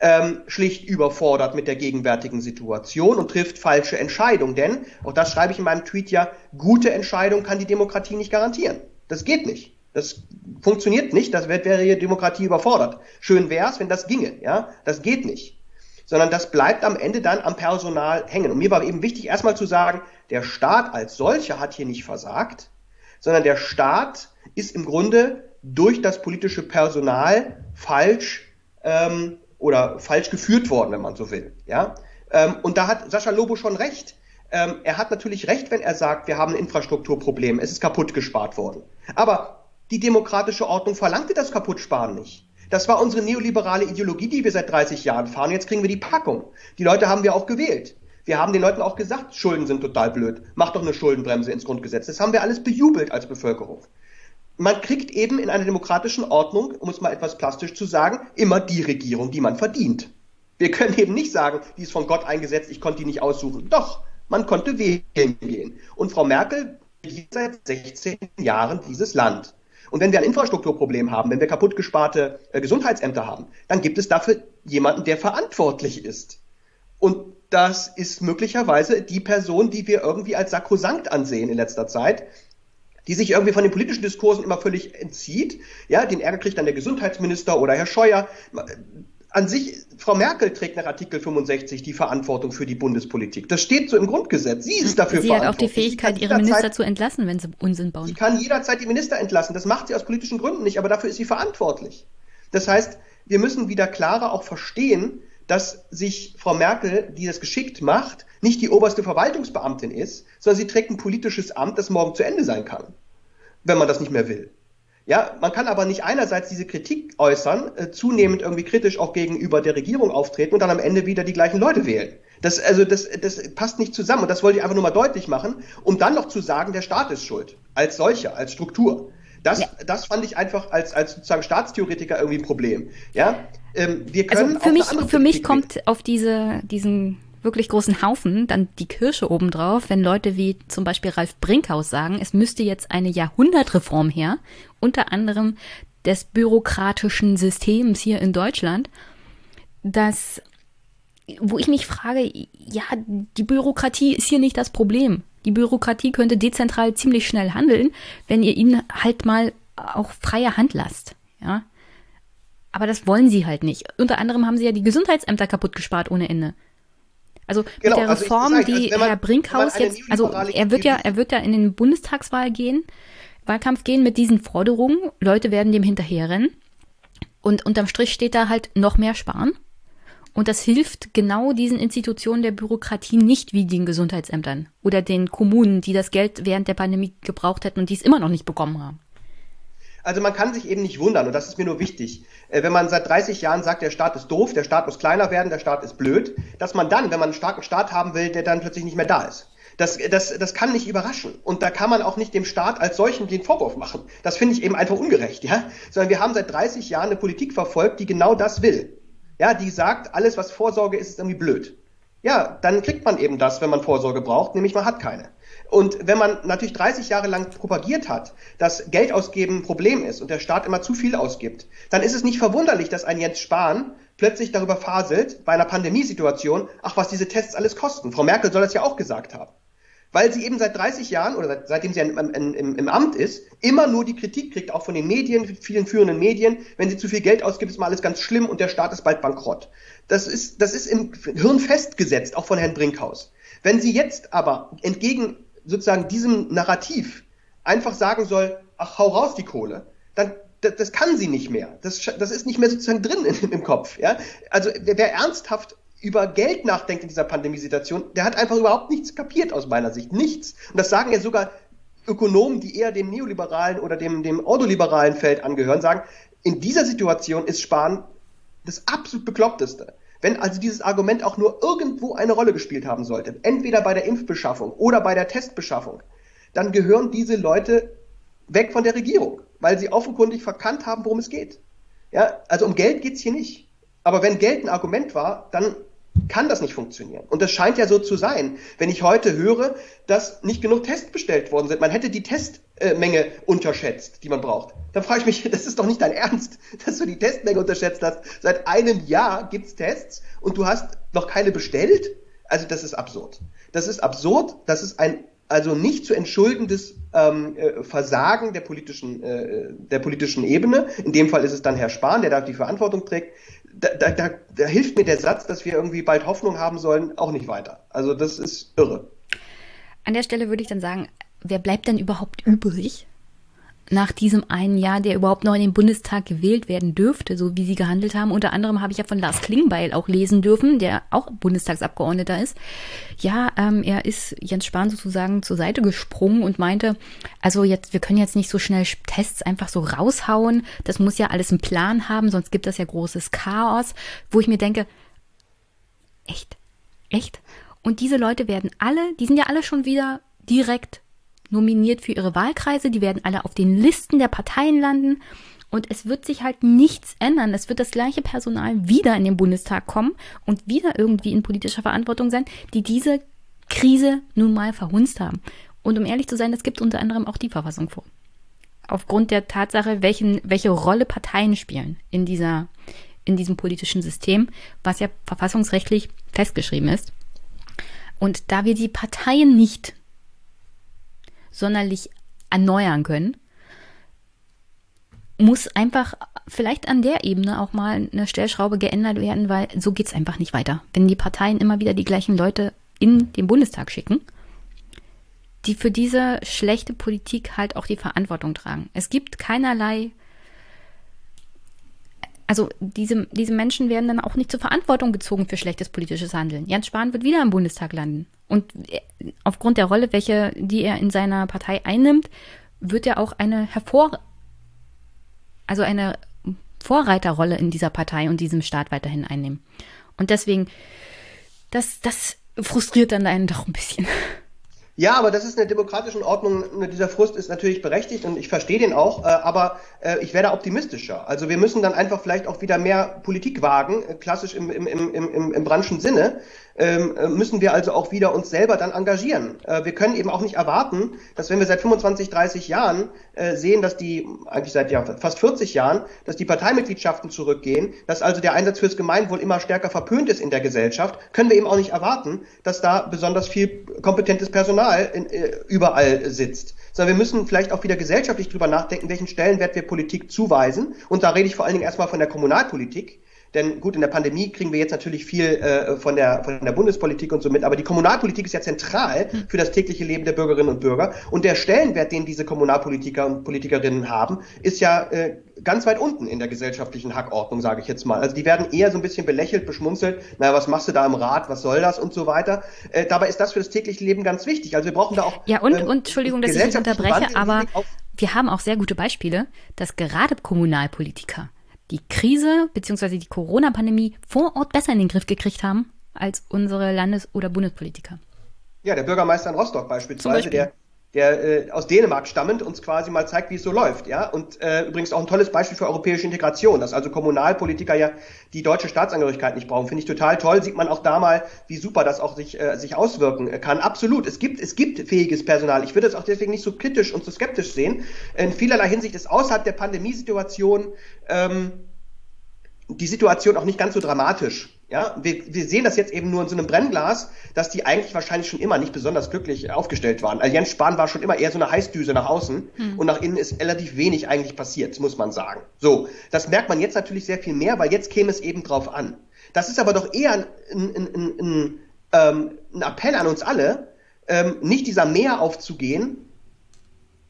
ähm, schlicht überfordert mit der gegenwärtigen Situation und trifft falsche Entscheidungen. Denn, auch das schreibe ich in meinem Tweet ja, gute Entscheidung kann die Demokratie nicht garantieren. Das geht nicht. Das funktioniert nicht, das wäre die Demokratie überfordert. Schön wäre es, wenn das ginge, ja. Das geht nicht. Sondern das bleibt am Ende dann am Personal hängen. Und mir war eben wichtig, erstmal zu sagen, der Staat als solcher hat hier nicht versagt, sondern der Staat ist im Grunde durch das politische Personal falsch ähm, oder falsch geführt worden, wenn man so will. Ja? Ähm, und da hat Sascha Lobo schon recht. Ähm, er hat natürlich recht, wenn er sagt, wir haben ein Infrastrukturproblem, es ist kaputt gespart worden. Aber die demokratische Ordnung verlangte das Kaputtsparen nicht. Das war unsere neoliberale Ideologie, die wir seit 30 Jahren fahren. Jetzt kriegen wir die Packung. Die Leute haben wir auch gewählt. Wir haben den Leuten auch gesagt, Schulden sind total blöd. Mach doch eine Schuldenbremse ins Grundgesetz. Das haben wir alles bejubelt als Bevölkerung man kriegt eben in einer demokratischen Ordnung, um es mal etwas plastisch zu sagen, immer die Regierung, die man verdient. Wir können eben nicht sagen, die ist von Gott eingesetzt, ich konnte die nicht aussuchen. Doch, man konnte wählen gehen. Und Frau Merkel regiert seit 16 Jahren dieses Land. Und wenn wir ein Infrastrukturproblem haben, wenn wir kaputt gesparte äh, Gesundheitsämter haben, dann gibt es dafür jemanden, der verantwortlich ist. Und das ist möglicherweise die Person, die wir irgendwie als sakrosankt ansehen in letzter Zeit, die sich irgendwie von den politischen Diskursen immer völlig entzieht. Ja, den Ärger kriegt dann der Gesundheitsminister oder Herr Scheuer. An sich, Frau Merkel trägt nach Artikel 65 die Verantwortung für die Bundespolitik. Das steht so im Grundgesetz. Sie ist dafür sie verantwortlich. Sie hat auch die Fähigkeit, ihre Minister zu entlassen, wenn sie Unsinn bauen. Sie kann jederzeit die Minister entlassen. Das macht sie aus politischen Gründen nicht, aber dafür ist sie verantwortlich. Das heißt, wir müssen wieder klarer auch verstehen, dass sich Frau Merkel, die das geschickt macht, nicht die oberste Verwaltungsbeamtin ist, sondern sie trägt ein politisches Amt, das morgen zu Ende sein kann, wenn man das nicht mehr will. Ja, man kann aber nicht einerseits diese Kritik äußern, äh, zunehmend irgendwie kritisch auch gegenüber der Regierung auftreten und dann am Ende wieder die gleichen Leute wählen. Das, also das, das passt nicht zusammen und das wollte ich einfach nur mal deutlich machen, um dann noch zu sagen, der Staat ist schuld. Als solcher, als Struktur. Das, ja. das fand ich einfach als, als sozusagen Staatstheoretiker irgendwie ein Problem. Ja, ähm, wir können also für mich, für mich kommt auf diese, diesen wirklich großen Haufen dann die Kirsche obendrauf, wenn Leute wie zum Beispiel Ralf Brinkhaus sagen, es müsste jetzt eine Jahrhundertreform her, unter anderem des bürokratischen Systems hier in Deutschland, das, wo ich mich frage, ja, die Bürokratie ist hier nicht das Problem. Die Bürokratie könnte dezentral ziemlich schnell handeln, wenn ihr ihnen halt mal auch freie Hand lasst, ja. Aber das wollen sie halt nicht. Unter anderem haben sie ja die Gesundheitsämter kaputt gespart ohne Ende. Also genau, mit der also Reform, also die man, Herr Brinkhaus jetzt, also er wird ja, er wird ja in den Bundestagswahl gehen, Wahlkampf gehen mit diesen Forderungen. Leute werden dem hinterherrennen. Und unterm Strich steht da halt noch mehr sparen. Und das hilft genau diesen Institutionen der Bürokratie nicht wie den Gesundheitsämtern oder den Kommunen, die das Geld während der Pandemie gebraucht hätten und die es immer noch nicht bekommen haben. Also man kann sich eben nicht wundern, und das ist mir nur wichtig, äh, wenn man seit 30 Jahren sagt, der Staat ist doof, der Staat muss kleiner werden, der Staat ist blöd, dass man dann, wenn man einen starken Staat haben will, der dann plötzlich nicht mehr da ist. Das, das, das kann nicht überraschen. Und da kann man auch nicht dem Staat als solchen den Vorwurf machen. Das finde ich eben einfach ungerecht, ja. Sondern wir haben seit 30 Jahren eine Politik verfolgt, die genau das will. Ja, die sagt, alles, was Vorsorge ist, ist irgendwie blöd. Ja, dann kriegt man eben das, wenn man Vorsorge braucht, nämlich man hat keine. Und wenn man natürlich 30 Jahre lang propagiert hat, dass Geld ausgeben ein Problem ist und der Staat immer zu viel ausgibt, dann ist es nicht verwunderlich, dass ein Jens Spahn plötzlich darüber faselt, bei einer Pandemiesituation, ach, was diese Tests alles kosten. Frau Merkel soll das ja auch gesagt haben. Weil sie eben seit 30 Jahren oder seit, seitdem sie im, im, im, Amt ist, immer nur die Kritik kriegt, auch von den Medien, vielen führenden Medien, wenn sie zu viel Geld ausgibt, ist mal alles ganz schlimm und der Staat ist bald bankrott. Das ist, das ist im Hirn festgesetzt, auch von Herrn Brinkhaus. Wenn sie jetzt aber entgegen sozusagen diesem Narrativ einfach sagen soll, ach, hau raus die Kohle, dann das, das kann sie nicht mehr. Das, das ist nicht mehr sozusagen drin in, im Kopf. Ja? Also wer, wer ernsthaft über Geld nachdenkt in dieser Pandemiesituation, der hat einfach überhaupt nichts kapiert aus meiner Sicht. Nichts. Und das sagen ja sogar Ökonomen, die eher dem neoliberalen oder dem, dem ordoliberalen Feld angehören, sagen, in dieser Situation ist Sparen das absolut bekloppteste. Wenn also dieses Argument auch nur irgendwo eine Rolle gespielt haben sollte, entweder bei der Impfbeschaffung oder bei der Testbeschaffung, dann gehören diese Leute weg von der Regierung, weil sie offenkundig verkannt haben, worum es geht. Ja, also um Geld geht's hier nicht. Aber wenn Geld ein Argument war, dann kann das nicht funktionieren. Und das scheint ja so zu sein. Wenn ich heute höre, dass nicht genug Tests bestellt worden sind, man hätte die Testmenge unterschätzt, die man braucht. Dann frage ich mich, das ist doch nicht dein Ernst, dass du die Testmenge unterschätzt hast. Seit einem Jahr gibt's Tests und du hast noch keine bestellt? Also das ist absurd. Das ist absurd, das ist ein also nicht zu entschuldendes ähm, äh, Versagen der politischen, äh, der politischen Ebene. In dem Fall ist es dann Herr Spahn, der da die Verantwortung trägt da, da, da, da hilft mir der Satz, dass wir irgendwie bald Hoffnung haben sollen, auch nicht weiter. Also das ist irre. An der Stelle würde ich dann sagen, wer bleibt denn überhaupt übrig? Nach diesem einen Jahr, der überhaupt noch in den Bundestag gewählt werden dürfte, so wie sie gehandelt haben. Unter anderem habe ich ja von Lars Klingbeil auch lesen dürfen, der auch Bundestagsabgeordneter ist. Ja, ähm, er ist Jens Spahn sozusagen zur Seite gesprungen und meinte, also jetzt, wir können jetzt nicht so schnell Tests einfach so raushauen. Das muss ja alles einen Plan haben, sonst gibt das ja großes Chaos, wo ich mir denke, echt, echt? Und diese Leute werden alle, die sind ja alle schon wieder direkt nominiert für ihre Wahlkreise. Die werden alle auf den Listen der Parteien landen. Und es wird sich halt nichts ändern. Es wird das gleiche Personal wieder in den Bundestag kommen und wieder irgendwie in politischer Verantwortung sein, die diese Krise nun mal verhunzt haben. Und um ehrlich zu sein, das gibt unter anderem auch die Verfassung vor. Aufgrund der Tatsache, welchen, welche Rolle Parteien spielen in dieser, in diesem politischen System, was ja verfassungsrechtlich festgeschrieben ist. Und da wir die Parteien nicht sonderlich erneuern können, muss einfach vielleicht an der Ebene auch mal eine Stellschraube geändert werden, weil so geht es einfach nicht weiter. Wenn die Parteien immer wieder die gleichen Leute in den Bundestag schicken, die für diese schlechte Politik halt auch die Verantwortung tragen. Es gibt keinerlei also diese, diese Menschen werden dann auch nicht zur Verantwortung gezogen für schlechtes politisches Handeln. Jens Spahn wird wieder im Bundestag landen. Und aufgrund der Rolle, welche, die er in seiner Partei einnimmt, wird er auch eine hervor, also eine Vorreiterrolle in dieser Partei und diesem Staat weiterhin einnehmen. Und deswegen, das, das frustriert dann einen doch ein bisschen. Ja, aber das ist in der demokratischen Ordnung, dieser Frust ist natürlich berechtigt und ich verstehe den auch, äh, aber äh, ich werde optimistischer. Also wir müssen dann einfach vielleicht auch wieder mehr Politik wagen, äh, klassisch im, im, im, im, im Brandschen Sinne, müssen wir also auch wieder uns selber dann engagieren. wir können eben auch nicht erwarten, dass wenn wir seit 25, 30 Jahren sehen, dass die, eigentlich seit ja, fast 40 Jahren, dass die Parteimitgliedschaften zurückgehen, dass also der Einsatz fürs Gemeinwohl immer stärker verpönt ist in der Gesellschaft, können wir eben auch nicht erwarten, dass da besonders viel kompetentes Personal in, äh, überall sitzt, sondern wir müssen vielleicht auch wieder gesellschaftlich drüber nachdenken, welchen Stellenwert wir Politik zuweisen. Und da rede ich vor allen Dingen erstmal von der Kommunalpolitik. Denn gut, in der Pandemie kriegen wir jetzt natürlich viel äh, von, der, von der Bundespolitik und so mit, aber die Kommunalpolitik ist ja zentral für das tägliche Leben der Bürgerinnen und Bürger und der Stellenwert, den diese Kommunalpolitiker und Politikerinnen haben, ist ja äh, ganz weit unten in der gesellschaftlichen Hackordnung, sage ich jetzt mal. Also die werden eher so ein bisschen belächelt, beschmunzelt, naja, was machst du da im Rat, was soll das und so weiter. Äh, dabei ist das für das tägliche Leben ganz wichtig. Also wir brauchen da auch. Ja, und, ähm, und Entschuldigung, dass ich unterbreche, aber wir haben auch sehr gute Beispiele, dass gerade Kommunalpolitiker die Krise bzw. die Corona-Pandemie vor Ort besser in den Griff gekriegt haben als unsere Landes- oder Bundespolitiker. Ja, der Bürgermeister in Rostock beispielsweise, der der äh, aus Dänemark stammend uns quasi mal zeigt, wie es so läuft. Ja, und äh, übrigens auch ein tolles Beispiel für europäische Integration, dass also Kommunalpolitiker ja die deutsche Staatsangehörigkeit nicht brauchen, finde ich total toll. Sieht man auch da mal, wie super das auch sich äh, sich auswirken kann. Absolut, es gibt es gibt fähiges Personal. Ich würde es auch deswegen nicht so kritisch und so skeptisch sehen. In vielerlei Hinsicht ist außerhalb der Pandemiesituation ähm, die Situation auch nicht ganz so dramatisch. Ja, wir, wir sehen das jetzt eben nur in so einem Brennglas, dass die eigentlich wahrscheinlich schon immer nicht besonders glücklich aufgestellt waren. Also Jens Spahn war schon immer eher so eine Heißdüse nach außen hm. und nach innen ist relativ wenig eigentlich passiert, muss man sagen. So, das merkt man jetzt natürlich sehr viel mehr, weil jetzt käme es eben drauf an. Das ist aber doch eher ein, ein, ein, ein, ähm, ein Appell an uns alle, ähm, nicht dieser Mehr aufzugehen,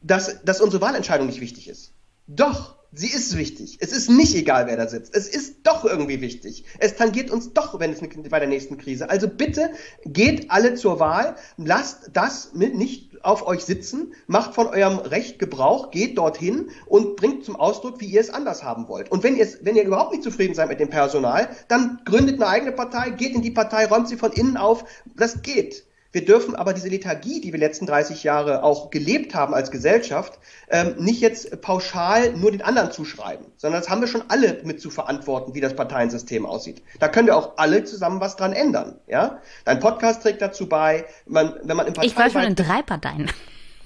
dass, dass unsere Wahlentscheidung nicht wichtig ist. Doch, Sie ist wichtig. Es ist nicht egal, wer da sitzt. Es ist doch irgendwie wichtig. Es tangiert uns doch, wenn es bei der nächsten Krise. Also bitte geht alle zur Wahl. Lasst das nicht auf euch sitzen. Macht von eurem Recht Gebrauch. Geht dorthin und bringt zum Ausdruck, wie ihr es anders haben wollt. Und wenn ihr, wenn ihr überhaupt nicht zufrieden seid mit dem Personal, dann gründet eine eigene Partei, geht in die Partei, räumt sie von innen auf. Das geht. Wir dürfen aber diese Lethargie, die wir letzten 30 Jahre auch gelebt haben als Gesellschaft, ähm, nicht jetzt pauschal nur den anderen zuschreiben, sondern das haben wir schon alle mit zu verantworten, wie das Parteiensystem aussieht. Da können wir auch alle zusammen was dran ändern. Ja, dein Podcast trägt dazu bei. Man, wenn man im Partei ich war schon in drei Parteien.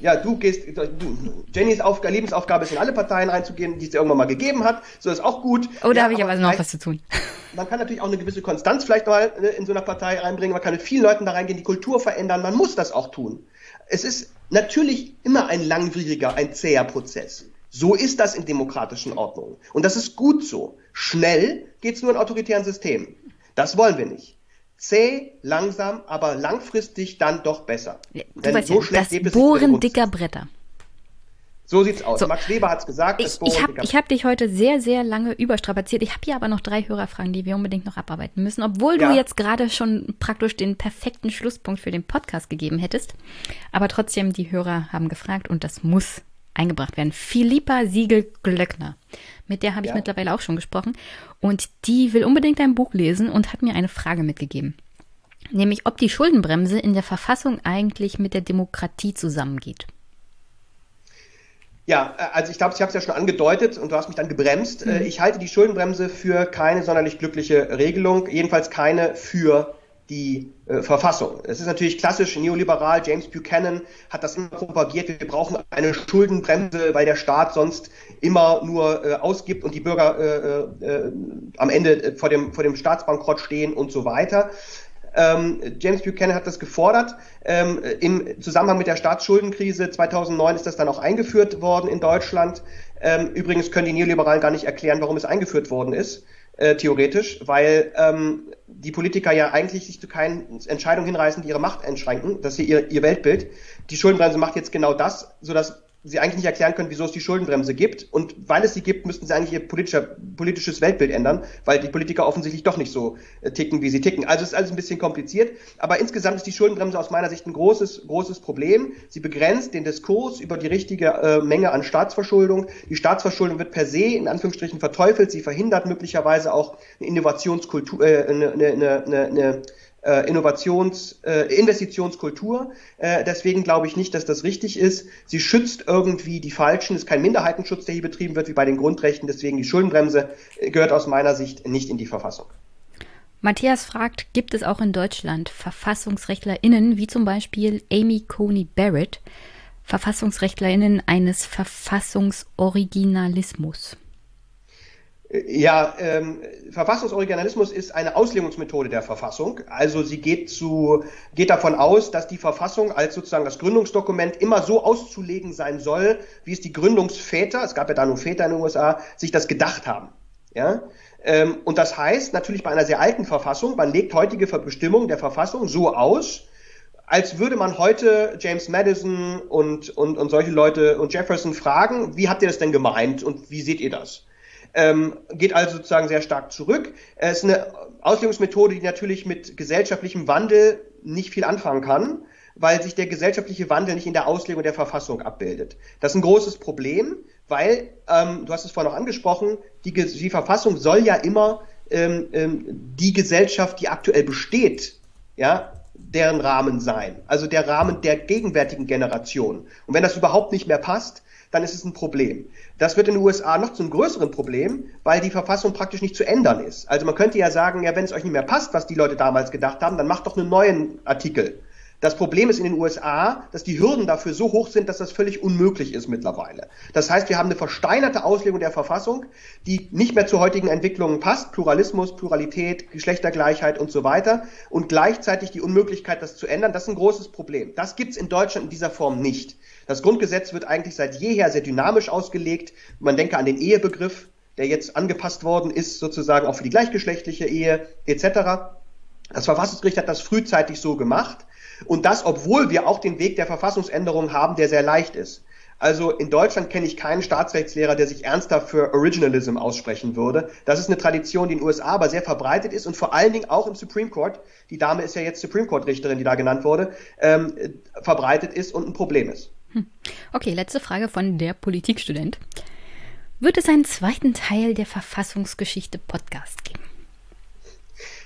Ja, du gehst, du, Jennys Aufg Lebensaufgabe ist, in alle Parteien reinzugehen, die es irgendwann mal gegeben hat. So ist auch gut. Oh, da ja, habe ich aber noch was zu tun. Man kann natürlich auch eine gewisse Konstanz vielleicht mal ne, in so einer Partei reinbringen. Man kann mit vielen Leuten da reingehen, die Kultur verändern. Man muss das auch tun. Es ist natürlich immer ein langwieriger, ein zäher Prozess. So ist das in demokratischen Ordnungen. Und das ist gut so. Schnell geht es nur in autoritären Systemen. Das wollen wir nicht zäh, langsam, aber langfristig dann doch besser. Ja, Denn so ja, schlecht das Bohren dicker Bretter. So sieht's aus. So. Max Weber hat's gesagt. Ich, ich habe hab dich heute sehr, sehr lange überstrapaziert. Ich habe hier aber noch drei Hörerfragen, die wir unbedingt noch abarbeiten müssen, obwohl ja. du jetzt gerade schon praktisch den perfekten Schlusspunkt für den Podcast gegeben hättest. Aber trotzdem, die Hörer haben gefragt und das muss eingebracht werden. Philippa Siegel-Glöckner. Mit der habe ich ja. mittlerweile auch schon gesprochen. Und die will unbedingt ein Buch lesen und hat mir eine Frage mitgegeben. Nämlich, ob die Schuldenbremse in der Verfassung eigentlich mit der Demokratie zusammengeht. Ja, äh, also ich glaube, ich habe es ja schon angedeutet und du hast mich dann gebremst. Äh, mhm. Ich halte die Schuldenbremse für keine sonderlich glückliche Regelung, jedenfalls keine für die äh, Verfassung. Es ist natürlich klassisch neoliberal. James Buchanan hat das immer propagiert. Wir brauchen eine Schuldenbremse, weil der Staat sonst immer nur äh, ausgibt und die Bürger äh, äh, am Ende äh, vor dem, vor dem Staatsbankrott stehen und so weiter. Ähm, James Buchanan hat das gefordert. Ähm, Im Zusammenhang mit der Staatsschuldenkrise 2009 ist das dann auch eingeführt worden in Deutschland. Ähm, übrigens können die Neoliberalen gar nicht erklären, warum es eingeführt worden ist äh, theoretisch, weil ähm, die Politiker ja eigentlich sich zu keinen Entscheidungen hinreißen, die ihre Macht einschränken, das ist ihr, ihr Weltbild. Die Schuldenbremse macht jetzt genau das, sodass sie eigentlich nicht erklären können, wieso es die Schuldenbremse gibt. Und weil es sie gibt, müssten sie eigentlich ihr politischer, politisches Weltbild ändern, weil die Politiker offensichtlich doch nicht so äh, ticken, wie sie ticken. Also es ist alles ein bisschen kompliziert. Aber insgesamt ist die Schuldenbremse aus meiner Sicht ein großes, großes Problem. Sie begrenzt den Diskurs über die richtige äh, Menge an Staatsverschuldung. Die Staatsverschuldung wird per se in Anführungsstrichen verteufelt. Sie verhindert möglicherweise auch eine Innovationskultur, äh, eine, eine, eine, eine äh, Innovations, äh, Investitionskultur. Äh, deswegen glaube ich nicht, dass das richtig ist. Sie schützt irgendwie die Falschen. Es ist kein Minderheitenschutz, der hier betrieben wird, wie bei den Grundrechten. Deswegen die Schuldenbremse äh, gehört aus meiner Sicht nicht in die Verfassung. Matthias fragt, gibt es auch in Deutschland VerfassungsrechtlerInnen, wie zum Beispiel Amy Coney Barrett, VerfassungsrechtlerInnen eines Verfassungsoriginalismus? Ja, ähm, Verfassungsoriginalismus ist eine Auslegungsmethode der Verfassung. Also sie geht zu, geht davon aus, dass die Verfassung als sozusagen das Gründungsdokument immer so auszulegen sein soll, wie es die Gründungsväter, es gab ja da nur Väter in den USA, sich das gedacht haben. Ja? Ähm, und das heißt natürlich bei einer sehr alten Verfassung, man legt heutige Bestimmungen der Verfassung so aus, als würde man heute James Madison und, und, und solche Leute und Jefferson fragen, wie habt ihr das denn gemeint und wie seht ihr das? Ähm, geht also sozusagen sehr stark zurück. Es ist eine Auslegungsmethode, die natürlich mit gesellschaftlichem Wandel nicht viel anfangen kann, weil sich der gesellschaftliche Wandel nicht in der Auslegung der Verfassung abbildet. Das ist ein großes Problem, weil, ähm, du hast es vorhin noch angesprochen, die, die Verfassung soll ja immer ähm, ähm, die Gesellschaft, die aktuell besteht, ja, deren Rahmen sein, also der Rahmen der gegenwärtigen Generation. Und wenn das überhaupt nicht mehr passt, dann ist es ein Problem. Das wird in den USA noch zu einem größeren Problem, weil die Verfassung praktisch nicht zu ändern ist. Also man könnte ja sagen, ja, wenn es euch nicht mehr passt, was die Leute damals gedacht haben, dann macht doch einen neuen Artikel. Das Problem ist in den USA, dass die Hürden dafür so hoch sind, dass das völlig unmöglich ist mittlerweile. Das heißt, wir haben eine versteinerte Auslegung der Verfassung, die nicht mehr zu heutigen Entwicklungen passt. Pluralismus, Pluralität, Geschlechtergleichheit und so weiter. Und gleichzeitig die Unmöglichkeit, das zu ändern. Das ist ein großes Problem. Das gibt's in Deutschland in dieser Form nicht. Das Grundgesetz wird eigentlich seit jeher sehr dynamisch ausgelegt. Man denke an den Ehebegriff, der jetzt angepasst worden ist, sozusagen auch für die gleichgeschlechtliche Ehe etc. Das Verfassungsgericht hat das frühzeitig so gemacht. Und das, obwohl wir auch den Weg der Verfassungsänderung haben, der sehr leicht ist. Also in Deutschland kenne ich keinen Staatsrechtslehrer, der sich ernsthaft für Originalism aussprechen würde. Das ist eine Tradition, die in den USA aber sehr verbreitet ist und vor allen Dingen auch im Supreme Court, die Dame ist ja jetzt Supreme Court Richterin, die da genannt wurde, ähm, verbreitet ist und ein Problem ist. Hm. Okay, letzte Frage von der Politikstudent. Wird es einen zweiten Teil der Verfassungsgeschichte Podcast geben?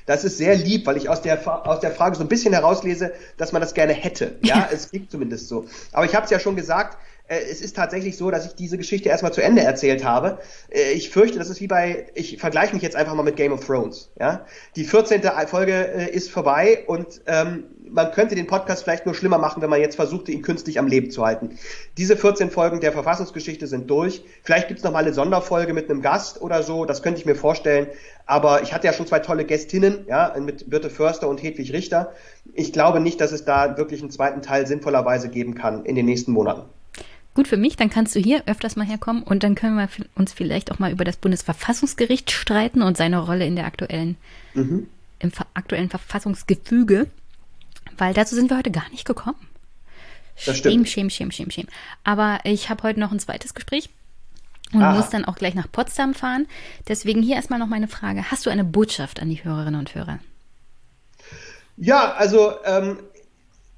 Das ist sehr lieb, weil ich aus der, aus der Frage so ein bisschen herauslese, dass man das gerne hätte. Ja, es klingt zumindest so. Aber ich habe es ja schon gesagt, äh, es ist tatsächlich so, dass ich diese Geschichte erstmal zu Ende erzählt habe. Äh, ich fürchte, das ist wie bei, ich vergleiche mich jetzt einfach mal mit Game of Thrones. Ja? Die 14. Folge äh, ist vorbei und ähm, man könnte den Podcast vielleicht nur schlimmer machen, wenn man jetzt versuchte, ihn künstlich am Leben zu halten. Diese 14 Folgen der Verfassungsgeschichte sind durch. Vielleicht gibt's noch mal eine Sonderfolge mit einem Gast oder so, das könnte ich mir vorstellen. Aber ich hatte ja schon zwei tolle Gästinnen, ja, mit Birte Förster und Hedwig Richter. Ich glaube nicht, dass es da wirklich einen zweiten Teil sinnvollerweise geben kann in den nächsten Monaten. Gut für mich, dann kannst du hier öfters mal herkommen und dann können wir uns vielleicht auch mal über das Bundesverfassungsgericht streiten und seine Rolle in der aktuellen, mhm. im aktuellen Verfassungsgefüge. Weil dazu sind wir heute gar nicht gekommen. Das stimmt. Schäm, schäm, schäm, schäm. Aber ich habe heute noch ein zweites Gespräch und Aha. muss dann auch gleich nach Potsdam fahren. Deswegen hier erstmal noch meine Frage. Hast du eine Botschaft an die Hörerinnen und Hörer? Ja, also ähm,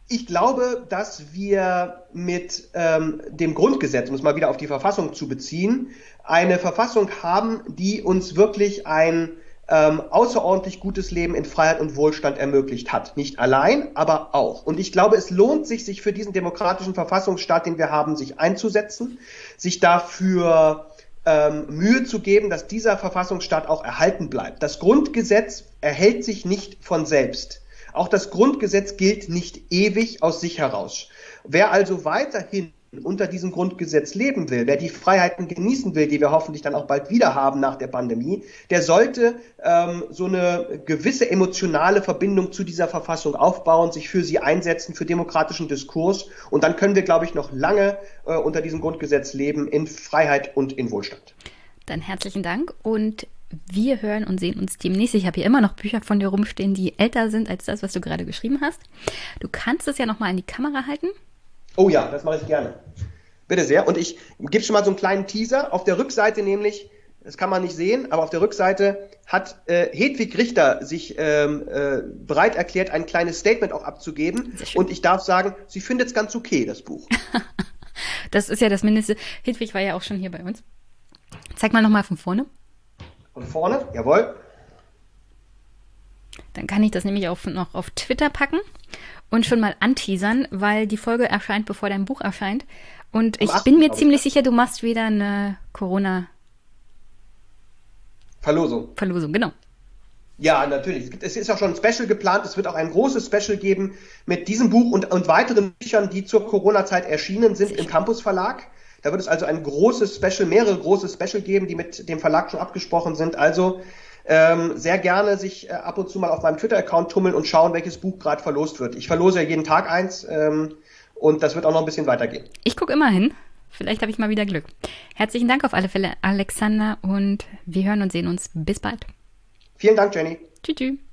ich glaube, dass wir mit ähm, dem Grundgesetz, um es mal wieder auf die Verfassung zu beziehen, eine Verfassung haben, die uns wirklich ein ähm, außerordentlich gutes Leben in Freiheit und Wohlstand ermöglicht hat. Nicht allein, aber auch. Und ich glaube, es lohnt sich, sich für diesen demokratischen Verfassungsstaat, den wir haben, sich einzusetzen, sich dafür ähm, Mühe zu geben, dass dieser Verfassungsstaat auch erhalten bleibt. Das Grundgesetz erhält sich nicht von selbst. Auch das Grundgesetz gilt nicht ewig aus sich heraus. Wer also weiterhin unter diesem Grundgesetz leben will, wer die Freiheiten genießen will, die wir hoffentlich dann auch bald wieder haben nach der Pandemie, der sollte ähm, so eine gewisse emotionale Verbindung zu dieser Verfassung aufbauen, sich für sie einsetzen, für demokratischen Diskurs. Und dann können wir, glaube ich, noch lange äh, unter diesem Grundgesetz leben in Freiheit und in Wohlstand. Dann herzlichen Dank und wir hören und sehen uns demnächst. Ich habe hier immer noch Bücher von dir rumstehen, die älter sind als das, was du gerade geschrieben hast. Du kannst es ja nochmal in die Kamera halten. Oh ja, das mache ich gerne. Bitte sehr. Und ich gebe schon mal so einen kleinen Teaser. Auf der Rückseite nämlich, das kann man nicht sehen, aber auf der Rückseite hat äh, Hedwig Richter sich ähm, äh, bereit erklärt, ein kleines Statement auch abzugeben. Und ich darf sagen, sie findet es ganz okay, das Buch. das ist ja das Mindeste. Hedwig war ja auch schon hier bei uns. Zeig mal nochmal von vorne. Von vorne, jawohl. Dann kann ich das nämlich auch noch auf Twitter packen und schon mal anteasern, weil die Folge erscheint, bevor dein Buch erscheint. Und ich bin mir ziemlich sicher, du machst wieder eine Corona Verlosung. Verlosung, genau. Ja, natürlich. Es ist auch schon ein Special geplant. Es wird auch ein großes Special geben mit diesem Buch und, und weiteren Büchern, die zur Corona-Zeit erschienen sind im Campus Verlag. Da wird es also ein großes Special, mehrere große Special geben, die mit dem Verlag schon abgesprochen sind. Also ähm, sehr gerne sich äh, ab und zu mal auf meinem Twitter-Account tummeln und schauen, welches Buch gerade verlost wird. Ich verlose ja jeden Tag eins ähm, und das wird auch noch ein bisschen weitergehen. Ich gucke immer hin. Vielleicht habe ich mal wieder Glück. Herzlichen Dank auf alle Fälle, Alexander, und wir hören und sehen uns. Bis bald. Vielen Dank, Jenny. Tschüss. tschüss.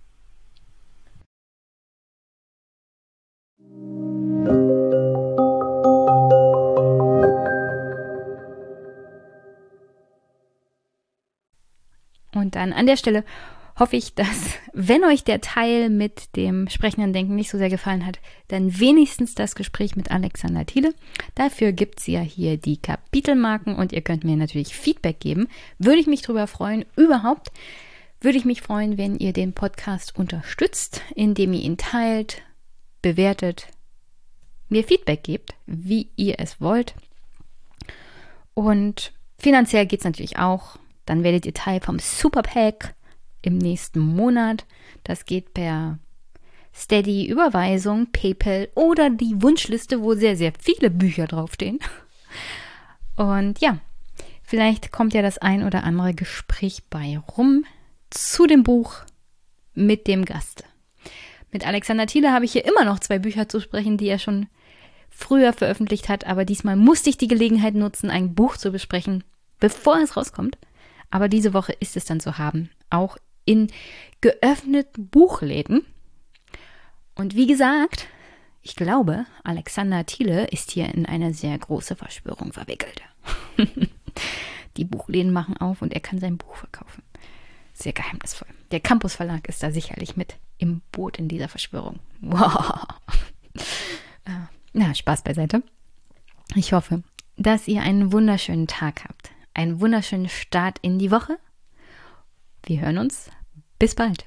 Und dann an der Stelle hoffe ich, dass, wenn euch der Teil mit dem sprechenden Denken nicht so sehr gefallen hat, dann wenigstens das Gespräch mit Alexander Thiele. Dafür gibt es ja hier die Kapitelmarken und ihr könnt mir natürlich Feedback geben. Würde ich mich darüber freuen. Überhaupt würde ich mich freuen, wenn ihr den Podcast unterstützt, indem ihr ihn teilt, bewertet, mir Feedback gebt, wie ihr es wollt. Und finanziell geht es natürlich auch. Dann werdet ihr Teil vom Superpack im nächsten Monat. Das geht per Steady, Überweisung, PayPal oder die Wunschliste, wo sehr, sehr viele Bücher draufstehen. Und ja, vielleicht kommt ja das ein oder andere Gespräch bei rum zu dem Buch mit dem Gast. Mit Alexander Thiele habe ich hier immer noch zwei Bücher zu sprechen, die er schon früher veröffentlicht hat, aber diesmal musste ich die Gelegenheit nutzen, ein Buch zu besprechen, bevor es rauskommt. Aber diese Woche ist es dann zu haben, auch in geöffneten Buchläden. Und wie gesagt, ich glaube, Alexander Thiele ist hier in eine sehr große Verschwörung verwickelt. Die Buchläden machen auf und er kann sein Buch verkaufen. Sehr geheimnisvoll. Der Campus Verlag ist da sicherlich mit im Boot in dieser Verschwörung. Wow. Äh, na, Spaß beiseite. Ich hoffe, dass ihr einen wunderschönen Tag habt. Einen wunderschönen Start in die Woche. Wir hören uns bis bald.